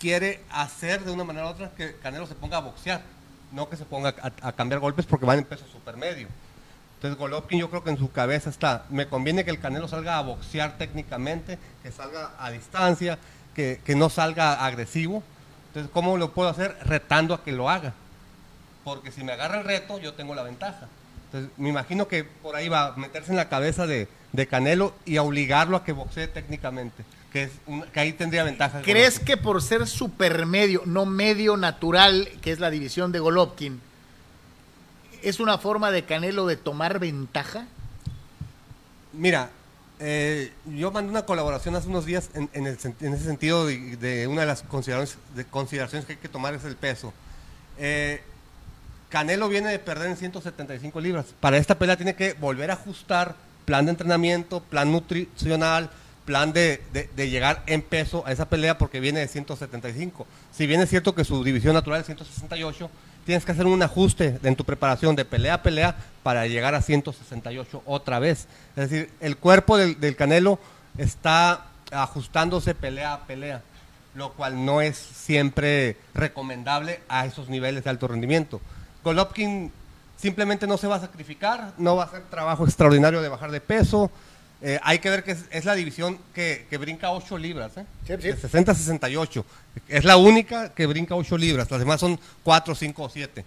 quiere hacer de una manera u otra que Canelo se ponga a boxear, no que se ponga a, cambiar golpes porque van en peso supermedio. Entonces Golovkin yo creo que en su cabeza está, me conviene que el Canelo salga a boxear técnicamente, que salga a distancia, que no salga agresivo. Entonces, ¿cómo lo puedo hacer? Retando a que lo haga. Porque si me agarra el reto, yo tengo la ventaja. Entonces, me imagino que por ahí va a meterse en la cabeza de, de Canelo y a obligarlo a que boxee técnicamente. Que, es un- que ahí tendría ventaja. ¿Crees que por ser supermedio, no medio natural, que es la división de Golovkin, es una forma de Canelo de tomar ventaja? Mira, eh, yo mandé una colaboración hace unos días en, en ese sentido de, una de las consideraciones, de consideraciones que hay que tomar es el peso. Eh, Canelo viene de perder en 175 libras. Para esta pelea tiene que volver a ajustar plan de entrenamiento, plan nutricional, plan de llegar en peso a esa pelea porque viene de 175. Si bien es cierto que su división natural es 168, tienes que hacer un ajuste en tu preparación de pelea a pelea para llegar a 168 otra vez. Es decir, el cuerpo del, Canelo está ajustándose pelea a pelea, lo cual no es siempre recomendable a esos niveles de alto rendimiento. Golovkin simplemente no se va a sacrificar, no va a hacer trabajo extraordinario de bajar de peso. Eh, hay que ver que es, es la división que, que brinca 8 libras, ¿eh? Sí, sí. de 60 a 68. Es la única que brinca 8 libras, las demás son 4, 5 o 7.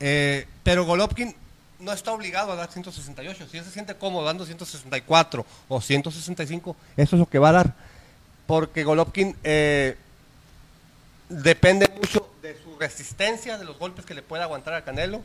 Eh, pero Golovkin no está obligado a dar 168. Si él se siente cómodo dando 164 o 165, eso es lo que va a dar. Porque Golovkin eh, depende mucho de su resistencia, de los golpes que le pueda aguantar a Canelo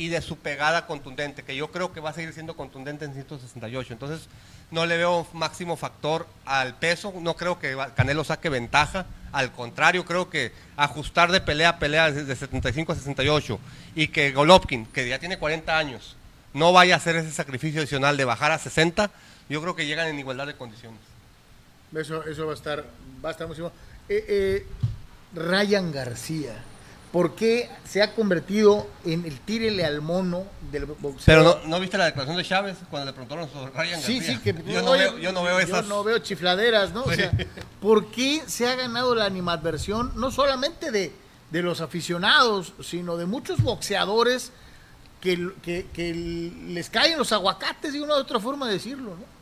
y de su pegada contundente, que yo creo que va a seguir siendo contundente en 168. Entonces, no le veo máximo factor al peso, no creo que Canelo saque ventaja, al contrario, creo que ajustar de pelea a pelea de 75 a 68 y que Golovkin, que ya tiene 40 años, no vaya a hacer ese sacrificio adicional de bajar a 60, yo creo que llegan en igualdad de condiciones. Eso, eso va a estar, va a estar bueno. Eh, eh, Ryan García, ¿por qué se ha convertido en el tírele al mono del boxeo? Pero no, ¿no viste la declaración de Chávez cuando le preguntaron sobre Ryan Sí, García? sí, que yo, no oye, veo, yo no veo esas... Yo no veo chifladeras, ¿no? O sea, ¿por qué se ha ganado la animadversión no solamente de, de los aficionados, sino de muchos boxeadores que, que- que les caen los aguacates, de una u otra forma de decirlo, ¿no?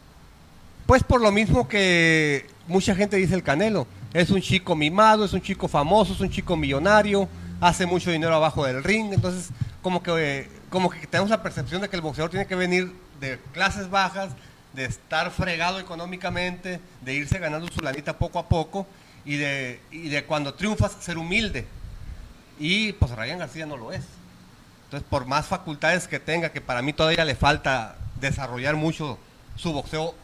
Pues por lo mismo que mucha gente dice el Canelo. Es un chico mimado, es un chico famoso, es un chico millonario, hace mucho dinero abajo del ring. Entonces, como que, como que tenemos la percepción de que el boxeador tiene que venir de clases bajas, de estar fregado económicamente, de irse ganando su lanita poco a poco y de, y de cuando triunfas ser humilde. Y pues Ryan García no lo es. Entonces, por más facultades que tenga, que para mí todavía le falta desarrollar mucho su boxeo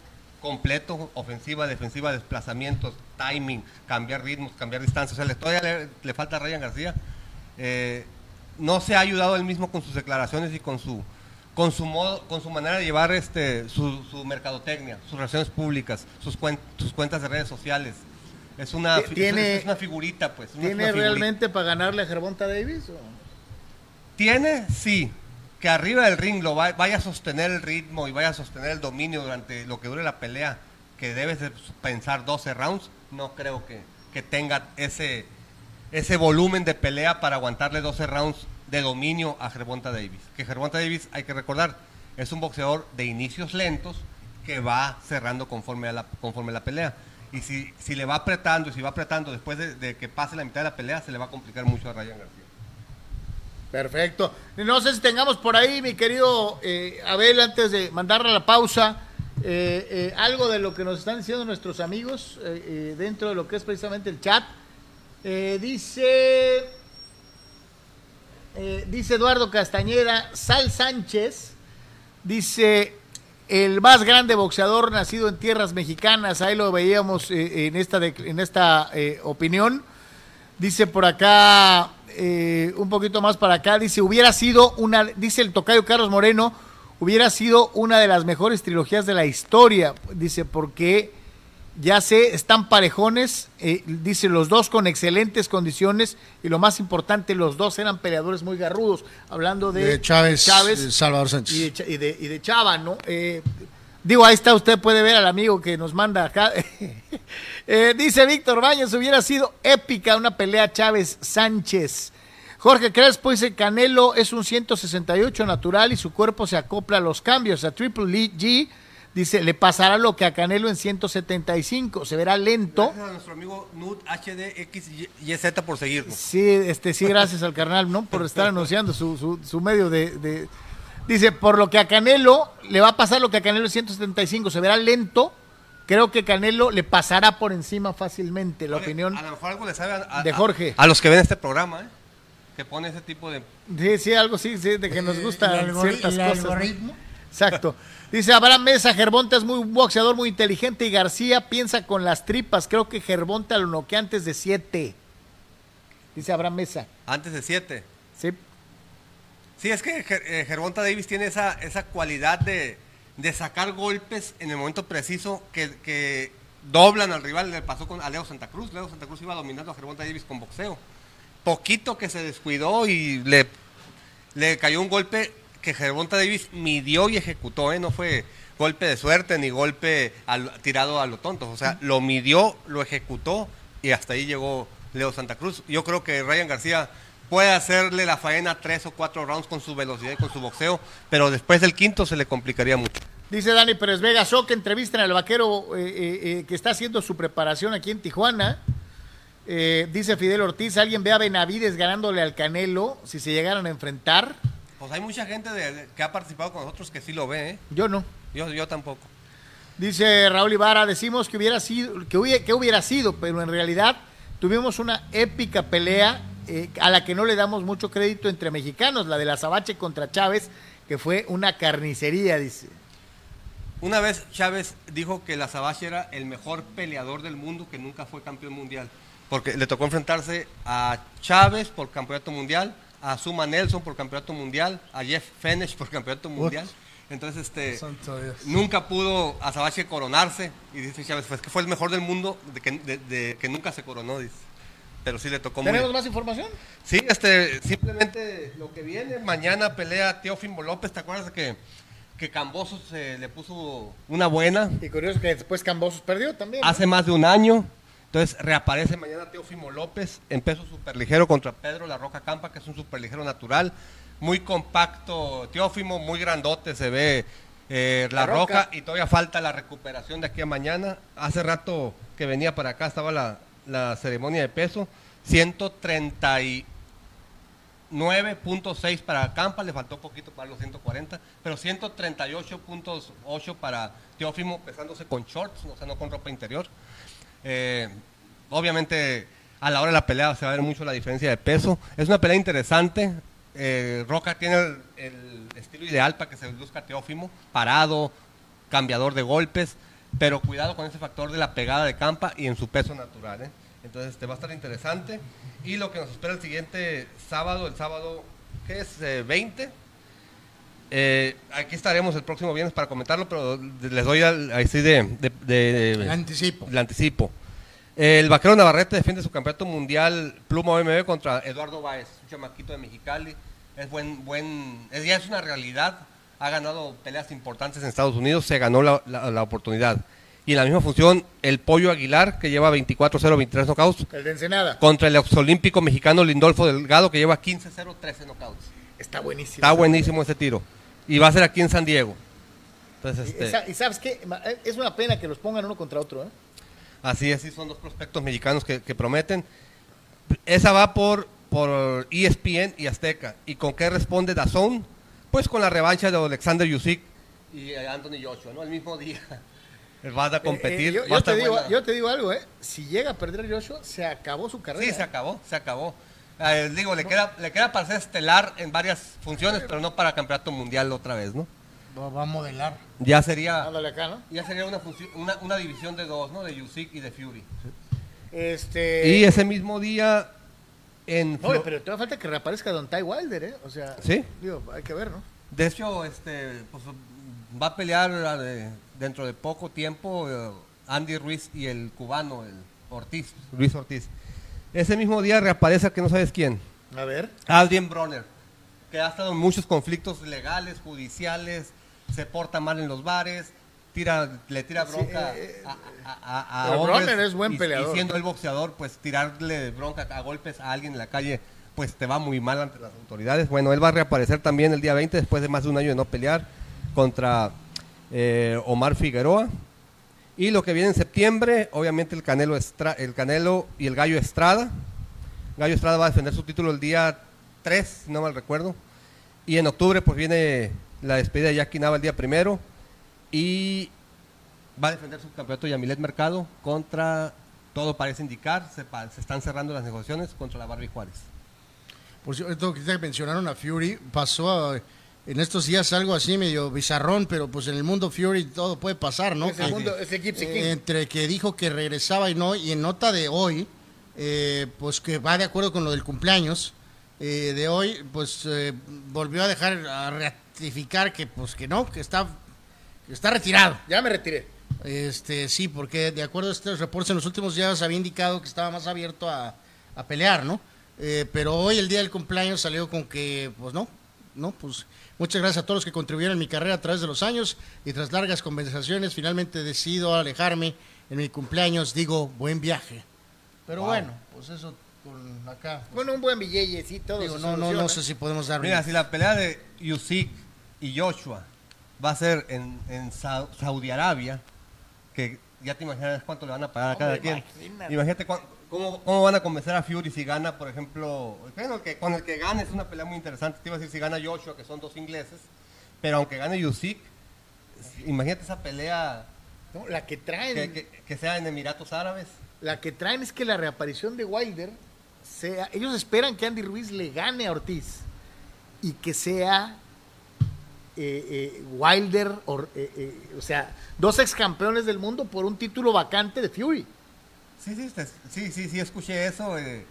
completo, ofensiva, defensiva, desplazamientos, timing, cambiar ritmos, cambiar distancias. O sea, todavía le, le falta a Ryan García. Eh, no se ha ayudado él mismo con sus declaraciones y con su con su modo, con su manera de llevar este su, su mercadotecnia, sus relaciones públicas, sus, cuen- sus cuentas de redes sociales. Es una, Tiene- es, una figurita, pues. es una- ¿Tiene una figurita. realmente para ganarle a Gervonta Davis? o? Tiene, sí. Que arriba del ring lo va- vaya a sostener el ritmo y vaya a sostener el dominio durante lo que dure la pelea, que debes de pensar 12 rounds, no creo que, que tenga ese, ese volumen de pelea para aguantarle 12 rounds de dominio a Gervonta Davis. Que Gervonta Davis, hay que recordar, es un boxeador de inicios lentos que va cerrando conforme, a la, conforme la pelea. Y si, si le va apretando y si va apretando después de, que pase la mitad de la pelea, se le va a complicar mucho a Ryan García. Perfecto. No sé si tengamos por ahí, mi querido eh, Abel, antes de mandarle la pausa, eh, eh, algo de lo que nos están diciendo nuestros amigos dentro de lo que es precisamente el chat. Eh, dice, eh, dice Eduardo Castañeda, Sal Sánchez, dice, el más grande boxeador nacido en tierras mexicanas, ahí lo veíamos eh, en esta, en esta opinión. Dice por acá, un poquito más para acá, dice, hubiera sido una, dice el tocayo Carlos Moreno, hubiera sido una de las mejores trilogías de la historia. Dice, porque ya sé, están parejones, eh, dice, los dos con excelentes condiciones y lo más importante, los dos eran peleadores muy garrudos. Hablando de, De Chávez, eh, Salvador Sánchez. y de, Cha- y de, y de Chava, ¿no? Eh, digo, ahí está, usted puede ver al amigo que nos manda acá. Eh, dice Víctor Baños, hubiera sido épica una pelea Chávez-Sánchez. Jorge Crespo dice, Canelo es un 168 natural y su cuerpo se acopla a los cambios. A Triple G dice, le pasará lo que a Canelo en 175, se verá lento. Gracias a nuestro amigo Nut HDXYZ por seguirnos. Sí, este, sí, gracias al carnal, ¿no? Por estar anunciando su, su, su medio de, de- Dice, por lo que a Canelo le va a pasar lo que a Canelo en 175, se verá lento. Creo que Canelo le pasará por encima fácilmente. La Oye, opinión A lo mejor algo le sabe a, a- de Jorge. A, a los que ven este programa, ¿eh? Que pone ese tipo de. Sí, sí, algo sí, sí, de que nos gustan el algori- ciertas el cosas. Exacto. Dice Abraham Mesa, Gervonta es muy un boxeador muy inteligente y García piensa con las tripas. Creo que Gervonta lo noquea antes de siete. Dice Abraham Mesa. Antes de 7. Sí. Sí, es que Ger- eh, Gervonta Davis tiene esa, esa cualidad de, de sacar golpes en el momento preciso que, que doblan al rival. Le pasó con a Leo Santa Cruz. Leo Santa Cruz iba dominando a Gervonta Davis con boxeo. Poquito que se descuidó y le, le cayó un golpe que Gervonta Davis midió y ejecutó. ¿eh? No fue golpe de suerte ni golpe al- tirado a lo tonto. O sea, lo midió, lo ejecutó y hasta ahí llegó Leo Santa Cruz. Yo creo que Ryan García puede hacerle la faena tres o cuatro rounds con su velocidad y con su boxeo, pero después del quinto se le complicaría mucho. Dice Dani Pérez Vega, so que entrevistan al vaquero eh, eh, eh, que está haciendo su preparación aquí en Tijuana. Eh, dice Fidel Ortiz, ¿alguien ve a Benavides ganándole al Canelo si se llegaran a enfrentar? Pues hay mucha gente de- que ha participado con nosotros que sí lo ve, ¿eh? Yo no. Yo, yo tampoco. Dice Raúl Ibarra, decimos que hubiera sido, que hubiera, que hubiera sido, pero en realidad tuvimos una épica pelea eh, a la que no le damos mucho crédito entre mexicanos, la de la Sabache contra Chávez, que fue una carnicería, dice. Una vez Chávez dijo que la Sabache era el mejor peleador del mundo que nunca fue campeón mundial. Porque le tocó enfrentarse a Chávez por campeonato mundial, a Suma Nelson por campeonato mundial, a Jeff Fenech por campeonato mundial. Entonces, este, nunca pudo a Sabache coronarse. Y dice Chávez, pues que fue el mejor del mundo de que, de- de que nunca se coronó, dice. Pero sí le tocó muy ¿Tenemos más información? Sí, este, simplemente lo que viene, mañana pelea Teófimo López, ¿te acuerdas que, que Cambosos se le puso una buena? Y curioso que después Cambosos perdió también. ¿no? Hace más de un año, entonces reaparece mañana Teófimo López en peso superligero contra Pedro La Roca Campa, que es un superligero natural. muy compacto Teófimo, muy grandote se ve eh, la, La roca. Roca. y todavía falta la recuperación de aquí a mañana. Hace rato que venía para acá estaba la, la ceremonia de peso, 139.6 para Campa, le faltó poquito para los 140, pero 138.8 para Teófimo, pesándose con shorts, o sea, no con ropa interior. Eh, obviamente, a la hora de la pelea se va a ver mucho la diferencia de peso. Es una pelea interesante. Eh, Roca tiene el, estilo ideal para que se luzca Teófimo, parado, cambiador de golpes, pero cuidado con ese factor de la pegada de campa y en su peso natural. ¿eh? Entonces, te va a estar interesante. Y lo que nos espera el siguiente sábado, el sábado, ¿qué es? Eh, 20. Eh, aquí estaremos el próximo viernes para comentarlo, pero les doy al- de, de- de- de- Anticipo. El vaquero Navarrete defiende su campeonato mundial Pluma OMB contra Eduardo Báez, un chamaquito de Mexicali. Es buen, buen, es, ya es una realidad. Ha ganado peleas importantes en Estados Unidos, se ganó la, la- la oportunidad. Y en la misma función, el Pollo Aguilar, que lleva 24-0, 23 knockouts, El de Ensenada. contra el exolímpico mexicano Lindolfo Delgado, que lleva 15-0, 13 knockouts. Está buenísimo. Está buenísimo ese tiro. Y va a ser aquí en San Diego. Entonces, Y, este, esa- y sabes qué, eh, es una pena que los pongan uno contra otro, ¿eh? Así es, sí, son dos prospectos mexicanos que, que prometen. Esa va por, por ESPN y Azteca. ¿Y con qué responde Dazón? Pues con la revancha de Alexander Yusik y eh, Anthony Joshua, ¿no? El mismo día. Van a competir. Eh, eh, yo, yo te digo, yo te digo algo, ¿eh? Si llega a perder Joshua, se acabó su carrera. Sí, se acabó, se acabó. Eh, digo, le queda, le queda para ser estelar en varias funciones, pero no para campeonato mundial otra vez, ¿no? Va va a modelar. Ya sería, Ándale acá, ¿no? ya sería una, función- una, una división de dos, ¿no? De Yusik y de Fury. Este. Y ese mismo día en... Oye, Flo- pero todavía falta que reaparezca Don Ty Wilder, ¿eh? O sea, ¿Sí? digo, hay que ver, ¿no? De hecho, este, pues, va a pelear de- dentro de poco tiempo eh, Andy Ruiz y el cubano, el Ortiz, Luis Ortiz. Ese mismo día reaparece que no sabes quién, A ver. Adrien Bronner, que ha estado en muchos conflictos legales, judiciales, se porta mal en los bares, tira, le tira Sí, bronca eh, a, a- a- a pero hombres, Bronner es buen y- peleador. Y siendo el boxeador, pues tirarle bronca a golpes a alguien en la calle, pues te va muy mal ante las autoridades. Bueno, él va a reaparecer también el día 20, después de más de un año de no pelear, contra eh, Omar Figueroa. Y lo que viene en septiembre, obviamente el Canelo, el Canelo y el Gallo Estrada. Gallo Estrada va a defender su título el día 3, si no mal recuerdo. Y en octubre pues viene la despedida de Jackie Nava el día primero. Y va a defender su campeonato Yamilet Mercado contra, todo parece indicar, se, se están cerrando las negociaciones contra la Barbie Juárez. Por cierto, que mencionaron a Fury, pasó a- en estos días algo así medio bizarrón, pero pues en el mundo Fury todo puede pasar, ¿no? Es el Que- mundo- Gypsy King. entre que dijo que regresaba y no, y en nota de hoy, eh, pues que va de acuerdo con lo del cumpleaños eh, de hoy, pues eh, volvió a dejar, a ratificar que pues que no, que está, que está retirado. Ya me retiré. Este, sí, porque de acuerdo a estos reportes en los últimos días había indicado que estaba más abierto a, a pelear, ¿no? Eh, pero hoy, el día del cumpleaños, salió con que, pues no, no, pues muchas gracias a todos los que contribuyeron en mi carrera a través de los años y tras largas conversaciones finalmente decido alejarme en mi cumpleaños, digo, buen viaje. Pero Wow. bueno, pues eso con acá. pues, Bueno, un buen billete, sí, todo digo, no, no, no sé si podemos dar Mira, si la pelea de Usyk y Joshua va a ser en, en Sa- Saudi Arabia, que ya te imaginas cuánto le van a pagar a cada quien. imagínate. Imagínate cuán- cómo, cómo van a convencer a Fury si gana, por ejemplo, bueno, que con el que gane es una pelea muy interesante. Te iba a decir si gana Joshua, que son dos ingleses, pero aunque gane Usyk, imagínate esa pelea No, la que traen, que, que- que sea en Emiratos Árabes. la que traen es que la reaparición de Wilder sea, ellos esperan que Andy Ruiz le gane a Ortiz y que sea eh, eh, Wilder, or- eh, o sea, dos ex campeones del mundo por un título vacante de Fury. Sí, sí, te- sí, sí, sí, escuché eso. eh,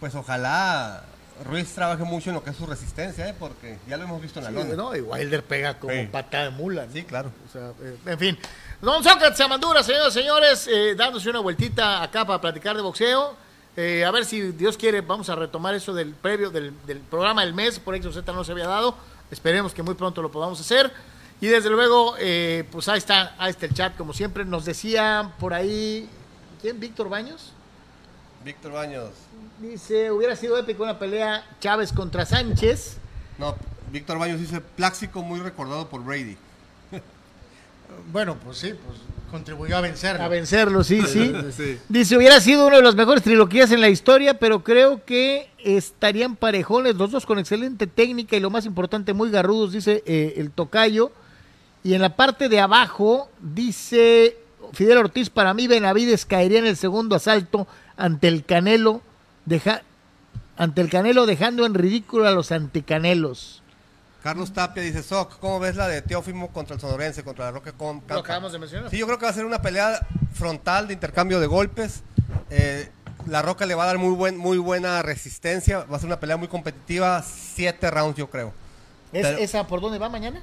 pues ojalá Ruiz trabaje mucho en lo que es su resistencia, eh, porque ya lo hemos visto en la Sí, lona. ¿no? Y Wilder pega como Sí. patada de mula. ¿no? Sí, claro. O sea, eh, en fin. Don Sócrates Amandura, señoras y señores, eh, dándose una vueltita acá para platicar de boxeo. A ver si Dios quiere, vamos a retomar eso del previo, del, del programa del mes, por eso Z no se había dado. Esperemos que muy pronto lo podamos hacer. Y desde luego, pues ahí está, ahí está el chat, como siempre. Nos decía por ahí, ¿quién? ¿Víctor Baños? Víctor Baños. Dice, hubiera sido épico una pelea Chávez contra Sánchez. No, Víctor Baños dice, Pláxico muy recordado por Brady. Bueno, pues sí, pues contribuyó a vencerlo. A vencerlo, sí, sí. Sí. Dice, hubiera sido uno de las mejores trilogías en la historia, pero creo que estarían parejones, los dos con excelente técnica y lo más importante, muy garrudos, dice eh, el tocayo. Y en la parte de abajo dice Fidel Ortiz, para mí Benavides caería en el segundo asalto ante el Canelo, deja, ante el Canelo dejando en ridículo a los anticanelos. Carlos Tapia dice, Soc, ¿cómo ves la de Teófimo contra el Sonorense, contra la Roca con Lo acabamos de mencionar. Sí, yo creo que va a ser una pelea frontal de intercambio de golpes. Eh, la Roca le va a dar muy, buen, muy buena resistencia. Va a ser una pelea muy competitiva. Siete rounds, yo creo. ¿Es, Pero- ¿Esa por dónde va mañana?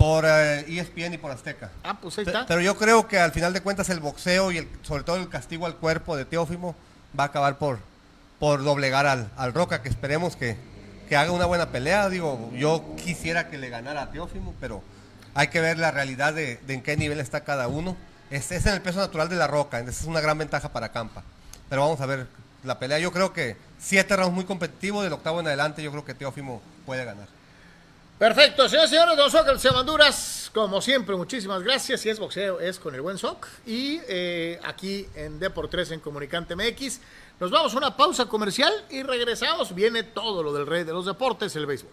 Por eh, ESPN y por Azteca. Ah, pues ahí está. Pero yo creo que al final de cuentas el boxeo y el, sobre todo el castigo al cuerpo de Teófimo va a acabar por, por doblegar al, al Roca, que esperemos que, que haga una buena pelea. Digo, yo quisiera que le ganara a Teófimo, pero hay que ver la realidad de, de en qué nivel está cada uno. Es, es en el peso natural de la Roca, esa es una gran ventaja para Campa. Pero vamos a ver la pelea. Yo creo que siete rounds muy competitivos, del octavo en adelante yo creo que Teófimo puede ganar. Perfecto, señores y señores, Don Soccer de Honduras, como siempre, muchísimas gracias. Si es boxeo, es con el buen Soc. Y eh, aquí en Deport3 en Comunicante MX, nos vamos a una pausa comercial y regresamos. Viene todo lo del rey de los deportes, el béisbol.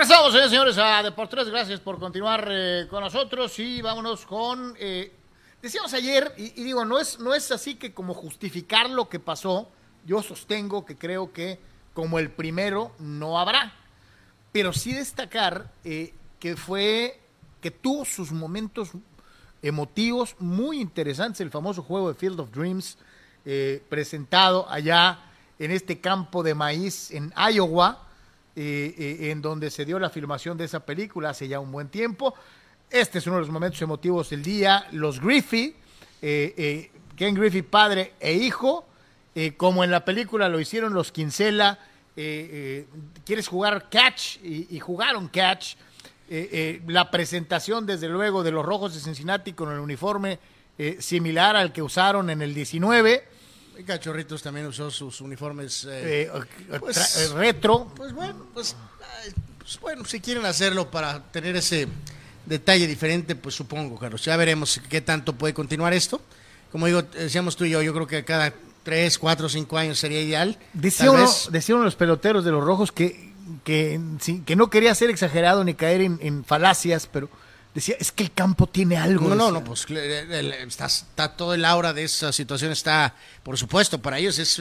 Regresamos, señores señores, a Deportes. Gracias por continuar eh, con nosotros y vámonos con. eh, decíamos ayer, y, y digo, no es, no es así que como justificar lo que pasó. Yo sostengo que creo que como el primero no habrá. Pero sí destacar eh, que fue. que tuvo sus momentos emotivos muy interesantes. El famoso juego de Field of Dreams, eh, presentado allá en este campo de maíz en Iowa eh, eh, en donde se dio la filmación de esa película hace ya un buen tiempo. Este es uno de los momentos emotivos del día. Los Griffey, eh, eh, Ken Griffey, padre e hijo, eh, como en la película lo hicieron los Kinsella. eh, ¿Quieres jugar catch? Y, y jugaron catch. La presentación, desde luego, de los Rojos de Cincinnati con el uniforme similar al que usaron en el 19. Y Cachorritos también usó sus uniformes eh, eh, Pues- eh, retro. Pues bueno, pues, pues bueno, si quieren hacerlo para tener ese detalle diferente, pues supongo, Carlos. Ya veremos qué tanto puede continuar esto. Como digo, decíamos tú y yo, yo creo que cada tres, cuatro, cinco años sería ideal. Decía uno, vez- decía uno de los peloteros de los rojos que, que, sí, que no quería ser exagerado ni caer en, en falacias, pero decía, es que el campo tiene algo. No, no, no, pues está, está todo el aura de esa situación, está, por supuesto, para ellos es,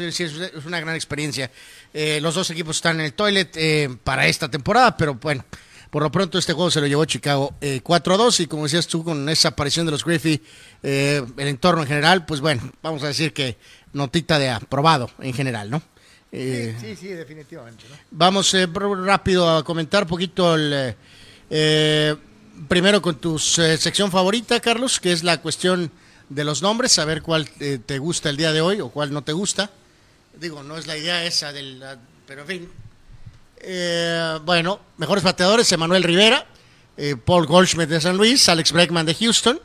una gran experiencia. Eh, los dos equipos están en el toilet eh, para esta temporada, pero bueno, por lo pronto este juego se lo llevó Chicago eh, 4-2 y como decías tú, con esa aparición de los Griffey, eh, el entorno en general, pues bueno, vamos a decir que notita de aprobado en general, ¿no? Eh, Sí, sí, definitivamente. ¿no? Vamos rápido a comentar un poquito el... eh, primero con tu eh, sección favorita, Carlos, que es la cuestión de los nombres, saber cuál eh, te gusta el día de hoy o cuál no te gusta. Digo, no es la idea esa del... Pero en fin. Eh, bueno, mejores bateadores, Emanuel Rivera, eh, Paul Goldschmidt de San Luis, Alex Bregman de Houston,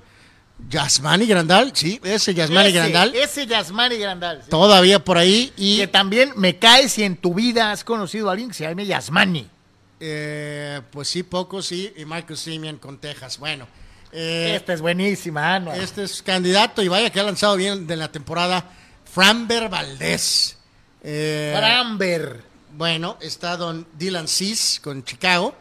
Yasmani Grandal, sí, ese Yasmani ese, Grandal. Ese Yasmani Grandal. sí. Todavía por ahí y Que también me cae si en tu vida has conocido a alguien que se llame Yasmani. Eh, pues sí, poco sí, y Michael Simeon con Texas. Bueno, eh, Esta es buenísima, Ana. Este es candidato y vaya que ha lanzado bien de la temporada. Framber Valdés. Eh, Framber, bueno, está don Dylan Cis con Chicago.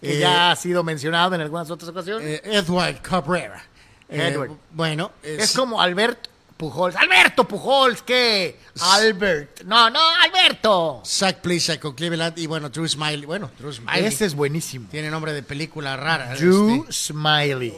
que ya ha sido mencionado en algunas otras ocasiones. Edward Cabrera. Edward. bueno, es como Albert Pujols. Alberto Pujols, ¿qué? Albert. No, no, Alberto. Zach Plesac con Cleveland y bueno, Drew Smiley. Bueno, Drew Smiley. Ese es buenísimo. Tiene nombre de película rara. Drew Este, Smiley.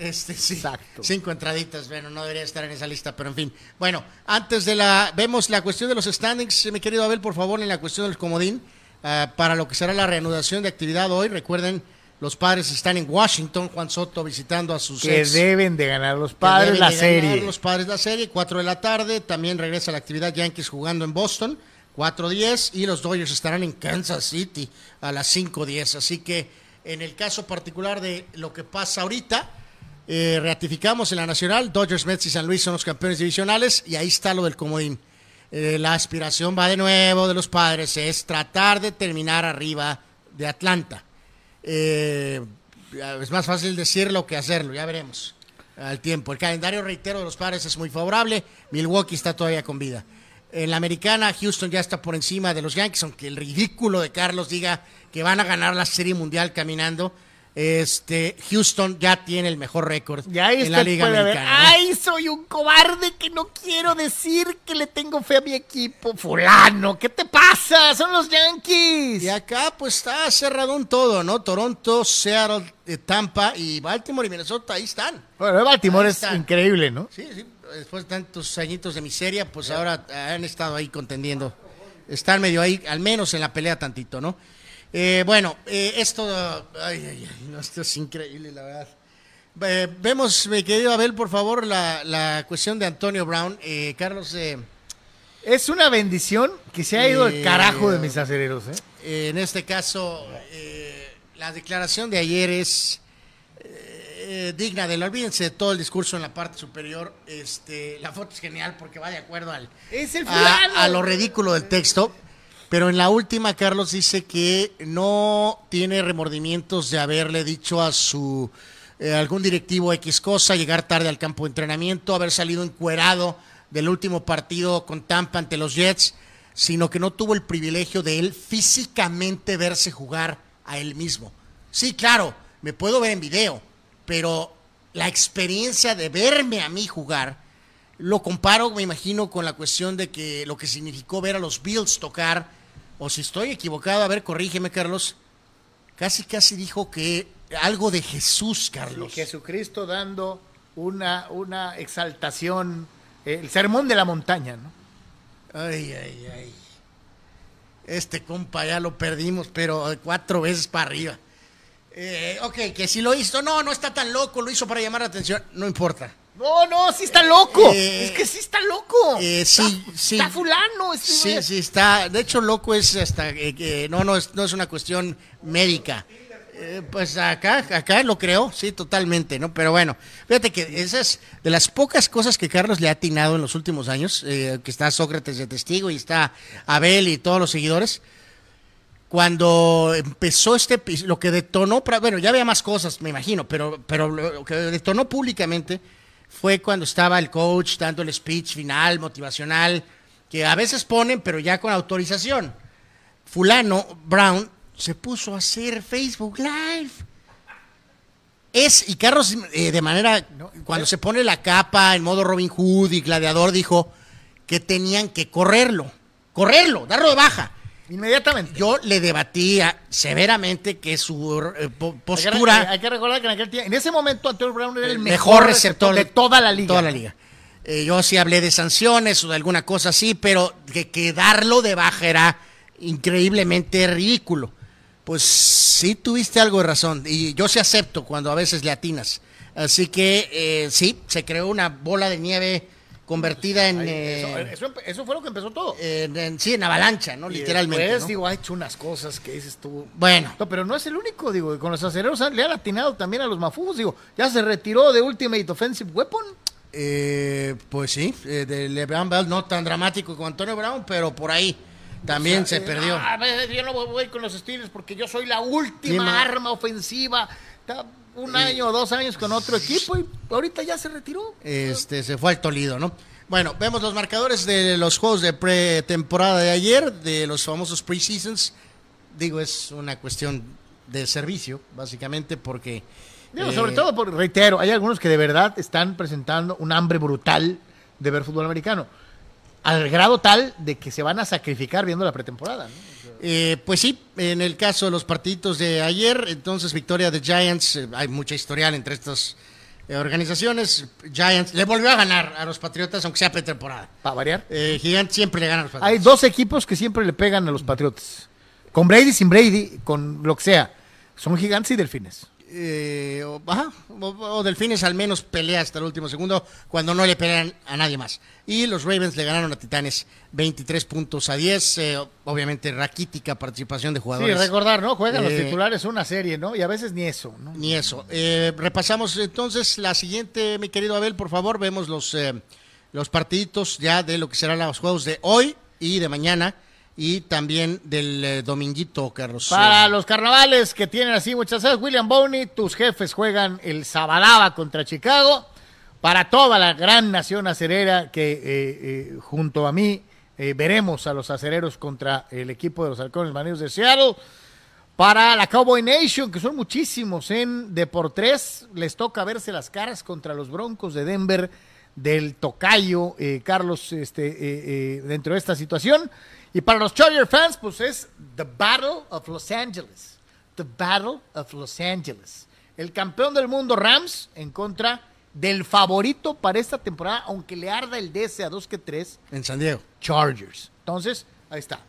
este sí. Exacto. Cinco entraditas, bueno, no debería estar en esa lista, pero en fin. Bueno, antes de la. Vemos la cuestión de los standings, mi querido Abel, por favor, en la cuestión del comodín. ah, para lo que será la reanudación de actividad hoy. Recuerden, los padres están en Washington, Juan Soto visitando a sus Que ex. deben de ganar los padres deben la de ganar serie. Los padres la serie, 4 de la tarde. También regresa la actividad Yankees jugando en Boston, 4-10. Y los Dodgers estarán en Kansas City a las 5-10. Así que en el caso particular de lo que pasa ahorita, eh, ratificamos en la nacional: Dodgers, Mets y San Luis son los campeones divisionales. Y ahí está lo del comodín. Eh, la aspiración va de nuevo de los padres, es tratar de terminar arriba de Atlanta. Eh, es más fácil decirlo que hacerlo, ya veremos al tiempo. El calendario, reitero, de los padres es muy favorable. Milwaukee está todavía con vida. En la americana, Houston ya está por encima de los Yankees, aunque el ridículo de Carlos diga que van a ganar la Serie Mundial caminando. Este, Houston ya tiene el mejor récord en la Liga. Americana. ¿no? Ay, soy un cobarde que no quiero decir que le tengo fe a mi equipo. Fulano, ¿qué te pasa? Son los Yankees. Y acá pues está cerrado un todo, ¿no? Toronto, Seattle, eh, Tampa y Baltimore y Minnesota, ahí están. Bueno, Baltimore Ahí es increíble, ¿no? Sí, sí, después de tantos añitos de miseria, pues ahora han estado ahí contendiendo. Están medio ahí, al menos en la pelea tantito, ¿no? Eh, bueno, eh, esto, ay, ay, esto es increíble, la verdad. Eh, vemos, mi querido Abel, por favor, la, la cuestión de Antonio Brown. Eh, Carlos, eh, Es una bendición que se ha ido el carajo de mis acereros, ¿eh? En este caso, eh, la declaración de ayer es digna de lo olvídense de todo el discurso en la parte superior. Este, la foto es genial porque va de acuerdo al, Es el a lo ridículo del texto. Pero en la última, Carlos dice que no tiene remordimientos de haberle dicho a su eh, algún directivo X cosa, llegar tarde al campo de entrenamiento, haber salido encuerado del último partido con Tampa ante los Jets, sino que no tuvo el privilegio de él físicamente verse jugar a él mismo. Sí, claro, me puedo ver en video, pero la experiencia de verme a mí jugar, lo comparo, me imagino, con la cuestión de que lo que significó ver a los Bills tocar, o si estoy equivocado, a ver, corrígeme, Carlos, casi, casi dijo que algo de Jesús, Carlos. Jesucristo dando una, una exaltación, eh, el sermón de la montaña, ¿no? Ay, ay, ay. Este compa ya lo perdimos, pero cuatro veces para arriba. Eh, ok, que si lo hizo, no, no está tan loco, lo hizo para llamar la atención, no importa. No, no, sí está loco. Eh, es que sí está loco. Eh, sí, está, sí. Está fulano. este Sí, güey. sí, está. De hecho, loco es hasta eh, que no, no es, no es una cuestión médica. Eh, pues acá, acá lo creo, sí, totalmente, ¿no? Pero bueno, fíjate que esas de las pocas cosas que Carlos le ha atinado en los últimos años, eh, que está Sócrates de testigo y está Abel y todos los seguidores. Cuando empezó este, lo que detonó, bueno, ya había más cosas, me imagino, pero, pero lo que detonó públicamente fue cuando estaba el coach dando el speech final, motivacional, que a veces ponen, pero ya con autorización. Fulano, Brown, se puso a hacer Facebook Live. Es, y Carlos, eh, de manera, cuando se pone la capa en modo Robin Hood y gladiador, dijo que tenían que correrlo, correrlo, darlo de baja. Inmediatamente. Yo le debatía severamente que su eh, po- Hay que- postura Hay que recordar que en aquel tiempo, en ese momento Antonio Brown era el, el mejor, receptor de toda la liga. Toda la liga. Eh, yo sí hablé de sanciones o de alguna cosa así, pero que, que darlo de baja era increíblemente ridículo. Pues sí tuviste algo de razón y yo sí acepto cuando a veces le atinas. Así que eh, sí, se creó una bola de nieve convertida en, Ay, eh, eso, eso empe- eso fue lo que empezó todo. en- en- sí, en avalancha, ¿no? Y Literalmente. ¿no? digo, ha hecho unas cosas que dices tú. Bueno, No, pero no es el único, digo, con los acereros le han atinado también a los mafús, digo, ya se retiró de Ultimate Offensive Weapon. eh, pues sí, eh, de LeBron Bell no tan dramático como Antonio Brown, pero por ahí también O sea, se eh, perdió. A ver, yo no voy con los Steelers porque yo soy la última arma ofensiva. Está un año o dos años con otro equipo y ahorita ya se retiró. Este, se fue al Tolido, ¿no? Bueno, vemos los marcadores de los juegos de pretemporada de ayer, de los famosos preseasons. Digo, es una cuestión de servicio, básicamente, porque... Digo, eh, sobre todo, por, reitero, hay algunos que de verdad están presentando un hambre brutal de ver fútbol americano. Al grado tal de que se van a sacrificar viendo la pretemporada. ¿no? Eh, pues sí, en el caso de los partiditos de ayer, entonces victoria de Giants, eh, hay mucha historial entre estas eh, organizaciones. Giants le volvió a ganar a los Patriotas, aunque sea pretemporada. Para variar. Eh, Gigantes siempre le gana a los Hay Patriotas. dos equipos que siempre le pegan a los Patriotas. Con Brady, sin Brady, con lo que sea. Son gigantes y delfines. Eh, o, ajá, o- o Delfines al menos pelea hasta el último segundo cuando no le pelean a nadie más. Y los Ravens le ganaron a Titanes 23 puntos a 10. eh, obviamente raquítica participación de Sí, jugadores. recordar, ¿no? Juegan los Eh, titulares una serie, ¿no? Y a veces ni eso, ¿no? Ni eso. Eh, repasamos entonces la siguiente, mi querido Abel, por favor, vemos los, eh, los partiditos ya de lo que serán los juegos de hoy y de mañana y también del eh, dominguito, Carlos. Para los carnavales que tienen así muchas veces, William Boney, tus jefes juegan el Sabadaba contra Chicago. Para toda la gran nación acerera que eh, eh, junto a mí eh, veremos a los acereros contra el equipo de los halcones marinos de Seattle. Para la Cowboy Nation, que son muchísimos en Deportes, les toca verse las caras contra los Broncos de Denver del Tocayo, eh, Carlos, este, dentro de esta situación. Y para los Charger fans, pues es The Battle of Los Angeles. The Battle of Los Angeles. El campeón del mundo Rams en contra del favorito para esta temporada, aunque le arda el DS a 2 que 3, en San Diego. Chargers. Entonces, ahí está.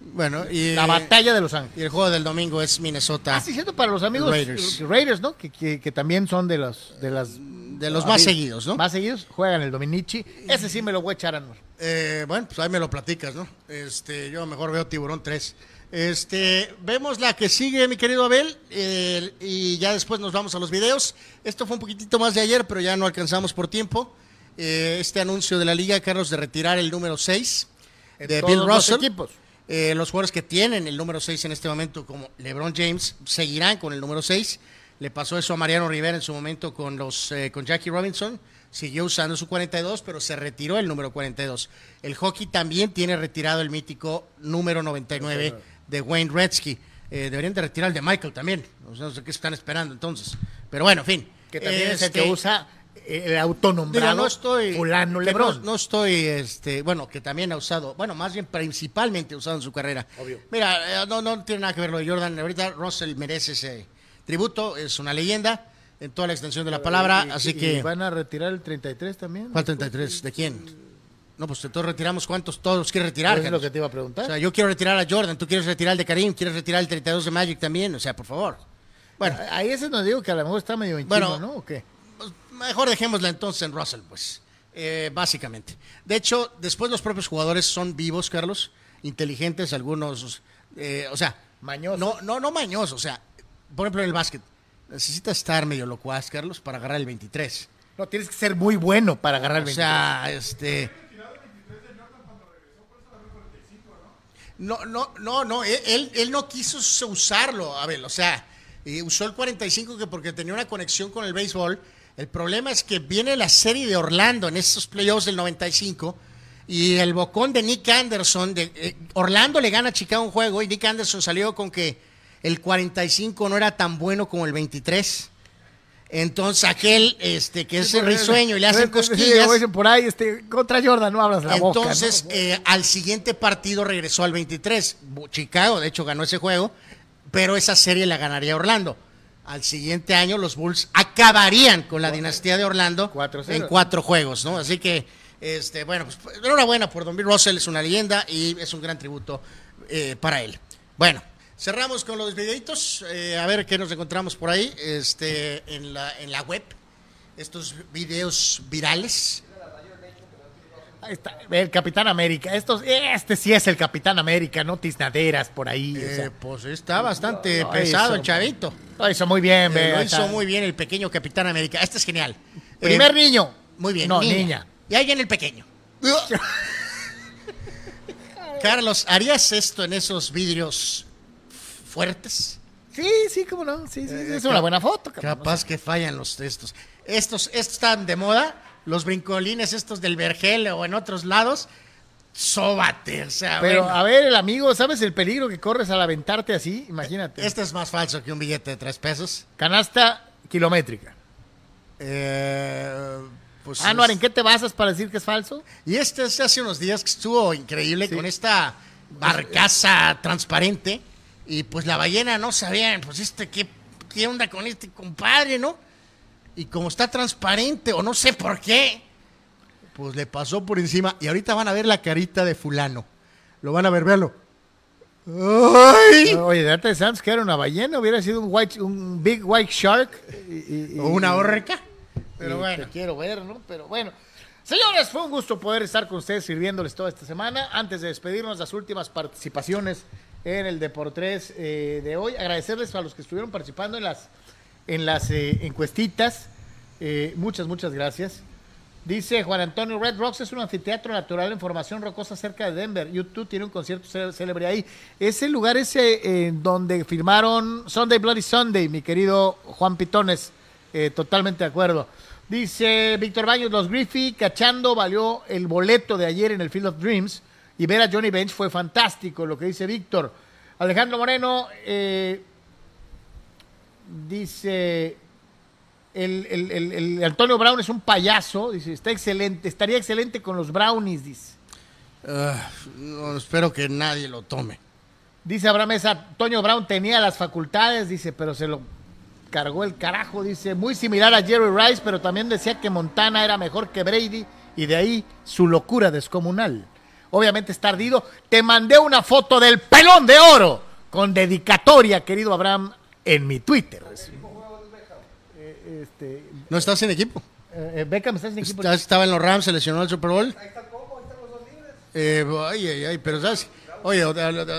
Bueno, y, La batalla de Los Ángeles. y el juego del domingo es Minnesota. Ah, sí, cierto, para los amigos Raiders. Raiders, ¿no? Que, que- que también son de los, de las... De los más seguidos, ¿no? Más seguidos, juegan el Dominici. Ese sí me lo voy a echar a Anuar. Eh, bueno, pues ahí me lo platicas, ¿no? Este, yo mejor veo Tiburón 3. Este, vemos la que sigue, mi querido Abel, eh, y ya después nos vamos a los videos. Esto fue un poquitito más de ayer, pero ya no alcanzamos por tiempo. Eh, este anuncio de la liga, Carlos, de retirar el número 6 En de todos Bill los Russell. equipos. Eh, los jugadores que tienen el número 6 en este momento, como LeBron James, seguirán con el número 6. Le pasó eso a Mariano Rivera en su momento con, los, eh, con Jackie Robinson. Siguió usando su 42, pero se retiró el número 42. El hockey también tiene retirado el mítico número 99 de Wayne Gretzky. Eh, deberían de retirar el de Michael también. No sé, no sé qué están esperando entonces. Pero bueno, en fin. Que también es el Este, que usa el autonombrado Digo, no estoy. fulano que Lebrón. No, no estoy, este, bueno, que también ha usado, bueno, más bien principalmente ha usado en su carrera. Obvio. Mira, eh, no, no tiene nada que ver lo de Jordan. Ahorita Russell merece ese tributo, es una leyenda en toda la extensión de la palabra, Y- así y que. van a retirar el 33 también. ¿Cuál 33? ¿De quién? No, pues todos retiramos cuántos todos quieres retirar. Es lo que te iba a preguntar. O sea, yo quiero retirar a Jordan, tú quieres retirar el de Karim, quieres retirar el 32 de Magic también, o sea, por favor. Bueno, Ahí ese nos digo que a lo mejor está medio en Bueno, ¿no? ¿O qué? Pues, mejor dejémosla entonces en Russell, pues, eh, básicamente. De hecho, después los propios jugadores son vivos, Carlos, inteligentes, algunos, eh, o sea, Mañosos. No, no, no mañosos, o sea, por ejemplo en el básquet, necesitas estar medio locuaz, Carlos, para agarrar el 23. No, tienes que ser muy bueno para agarrar el O 23. sea, este... No, no, no, no, él, él, no quiso usarlo, Abel, o sea, y usó el 45 que porque tenía una conexión con el béisbol. El problema es que viene la serie de Orlando en estos playoffs del 95 y el bocón de Nick Anderson, de, eh, Orlando le gana a Chicago un juego y Nick Anderson salió con que el 45 no era tan bueno como el 23. Entonces aquel, este, que es Sí, risueño y le hacen Sí, sí, cosquillas. dicen por ahí, este, contra Jordan no abras la boca. Entonces, ¿no? eh, al siguiente partido regresó al 23. Bu- Chicago, de hecho, ganó ese juego, pero esa serie la ganaría Orlando. Al siguiente año, los Bulls acabarían con la dinastía de Orlando 4-0. en cuatro juegos, ¿no? Así que, este, bueno, pues enhorabuena por Don Bill Russell, es una leyenda y es un gran tributo eh, para él. Bueno, Cerramos con los videitos, eh, a ver qué nos encontramos por ahí, este, en la, en la web, estos videos virales. Ahí está, el Capitán América. Estos, este sí es el Capitán América, no tiznaderas por ahí. o sea. Eh, pues está bastante pesado hizo. el chavito. Lo hizo muy bien, Eh, lo hizo muy bien el pequeño Capitán América. Este es genial. Primer Eh, niño. Muy bien. No, niña. Y ahí viene el pequeño. Carlos, ¿harías esto en esos vidrios fuertes? Sí, sí, cómo no. Sí, sí, Eh, es una buena foto. cabrón. Capaz que fallan los estos. Estos, estos están de moda. Los brincolines estos del Vergel o en otros lados. Sóbate. O sea, Pero bueno. a ver, el amigo, ¿sabes el peligro que corres al aventarte así? Imagínate. Este es más falso que un billete de tres pesos. Canasta kilométrica. Eh, pues Anuar, es- ¿en qué te basas para decir que es falso? Y este es hace unos días que estuvo increíble Sí. con esta barcaza transparente. Y pues la ballena no sabía, pues este, ¿qué, qué onda con este compadre, no? Y como está transparente, o no sé por qué, pues le pasó por encima. Y ahorita van a ver la carita de fulano. Lo van a ver, véanlo. ¡Ay! Oye, de antes sabes que era una ballena, hubiera sido un white, un big white shark. y- y- O una orca. Pero bueno. te quiero ver, ¿no? Pero bueno. Señores, fue un gusto poder estar con ustedes sirviéndoles toda esta semana. Antes de despedirnos, las últimas participaciones en el Deportes eh, de hoy. Agradecerles a los que estuvieron participando en las, en las eh, encuestitas. Eh, muchas, muchas gracias. Dice Juan Antonio, Red Rocks es un anfiteatro natural en formación rocosa cerca de Denver. YouTube tiene un concierto cé- célebre ahí. Ese lugar ese eh, donde firmaron Sunday Bloody Sunday, mi querido Juan Pitones. Totalmente de acuerdo. Dice Víctor Baños, los Griffey cachando valió el boleto de ayer en el Field of Dreams y ver a Johnny Bench fue fantástico, lo que dice Víctor. Alejandro Moreno eh, dice el, el- el- el Antonio Brown es un payaso, dice, está excelente, estaría excelente con los Brownies, dice. Ah, no, espero que nadie lo tome. Dice Abraham Mesa, Toño Brown tenía las facultades, dice, pero se lo cargó el carajo, dice, muy similar a Jerry Rice, pero también decía que Montana era mejor que Brady y de ahí su locura descomunal. Obviamente está ardido. Te mandé una foto del pelón de oro con dedicatoria, querido Abraham, en mi Twitter. Este, ¿No estás en equipo? eh, eh, Beckham, ¿estás en equipo? Está- Estaba en los Rams, se lesionó el Super Bowl. Eh, ay, ay, ay, pero sabes, oye,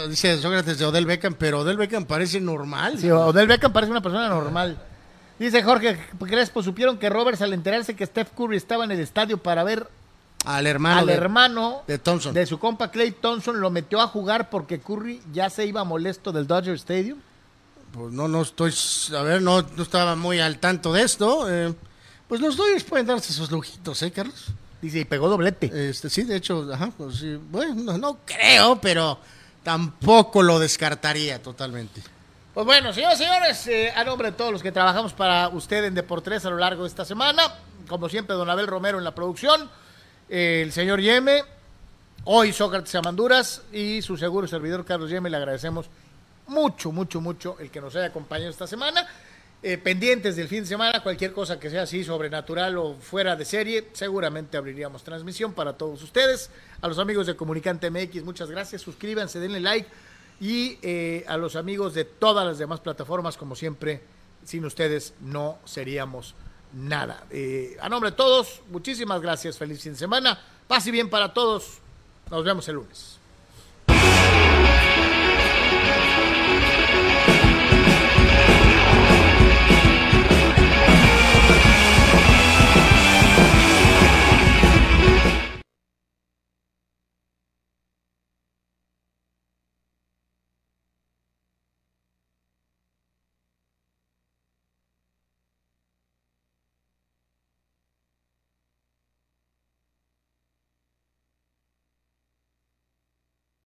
dice Sócrates de Odell Beckham, pero Odell Beckham parece normal. Sí, Odell Beckham parece una persona normal. Dice Jorge Crespo, supieron que Roberts al enterarse que Steph Curry estaba en el estadio para ver Al hermano al de, hermano de Thompson. de su compa Clay Thompson, lo metió a jugar porque Curry ya se iba molesto del Dodger Stadium. Pues no, no estoy, a ver, no, no estaba muy al tanto de esto. eh, pues los Dodgers pueden darse esos lujitos, ¿eh, Carlos? Dice, y pegó doblete. Este, sí, de hecho, ajá, pues sí, bueno, no, creo, pero tampoco lo descartaría totalmente. Pues bueno, señores y señores, eh, a nombre de todos los que trabajamos para usted en Deportes a lo largo de esta semana, como siempre, don Abel Romero en la producción, el señor Yeme, hoy Sócrates Amanduras y su seguro servidor Carlos Yeme, le agradecemos mucho, mucho, mucho el que nos haya acompañado esta semana. Eh, pendientes del fin de semana, cualquier cosa que sea así sobrenatural o fuera de serie, seguramente abriríamos transmisión para todos ustedes. A los amigos de Comunicante MX, muchas gracias, suscríbanse, denle like y eh, a los amigos de todas las demás plataformas, como siempre, sin ustedes no seríamos nada. Eh, a nombre de todos, muchísimas gracias. Feliz fin de semana. Paz y bien para todos. Nos vemos el lunes.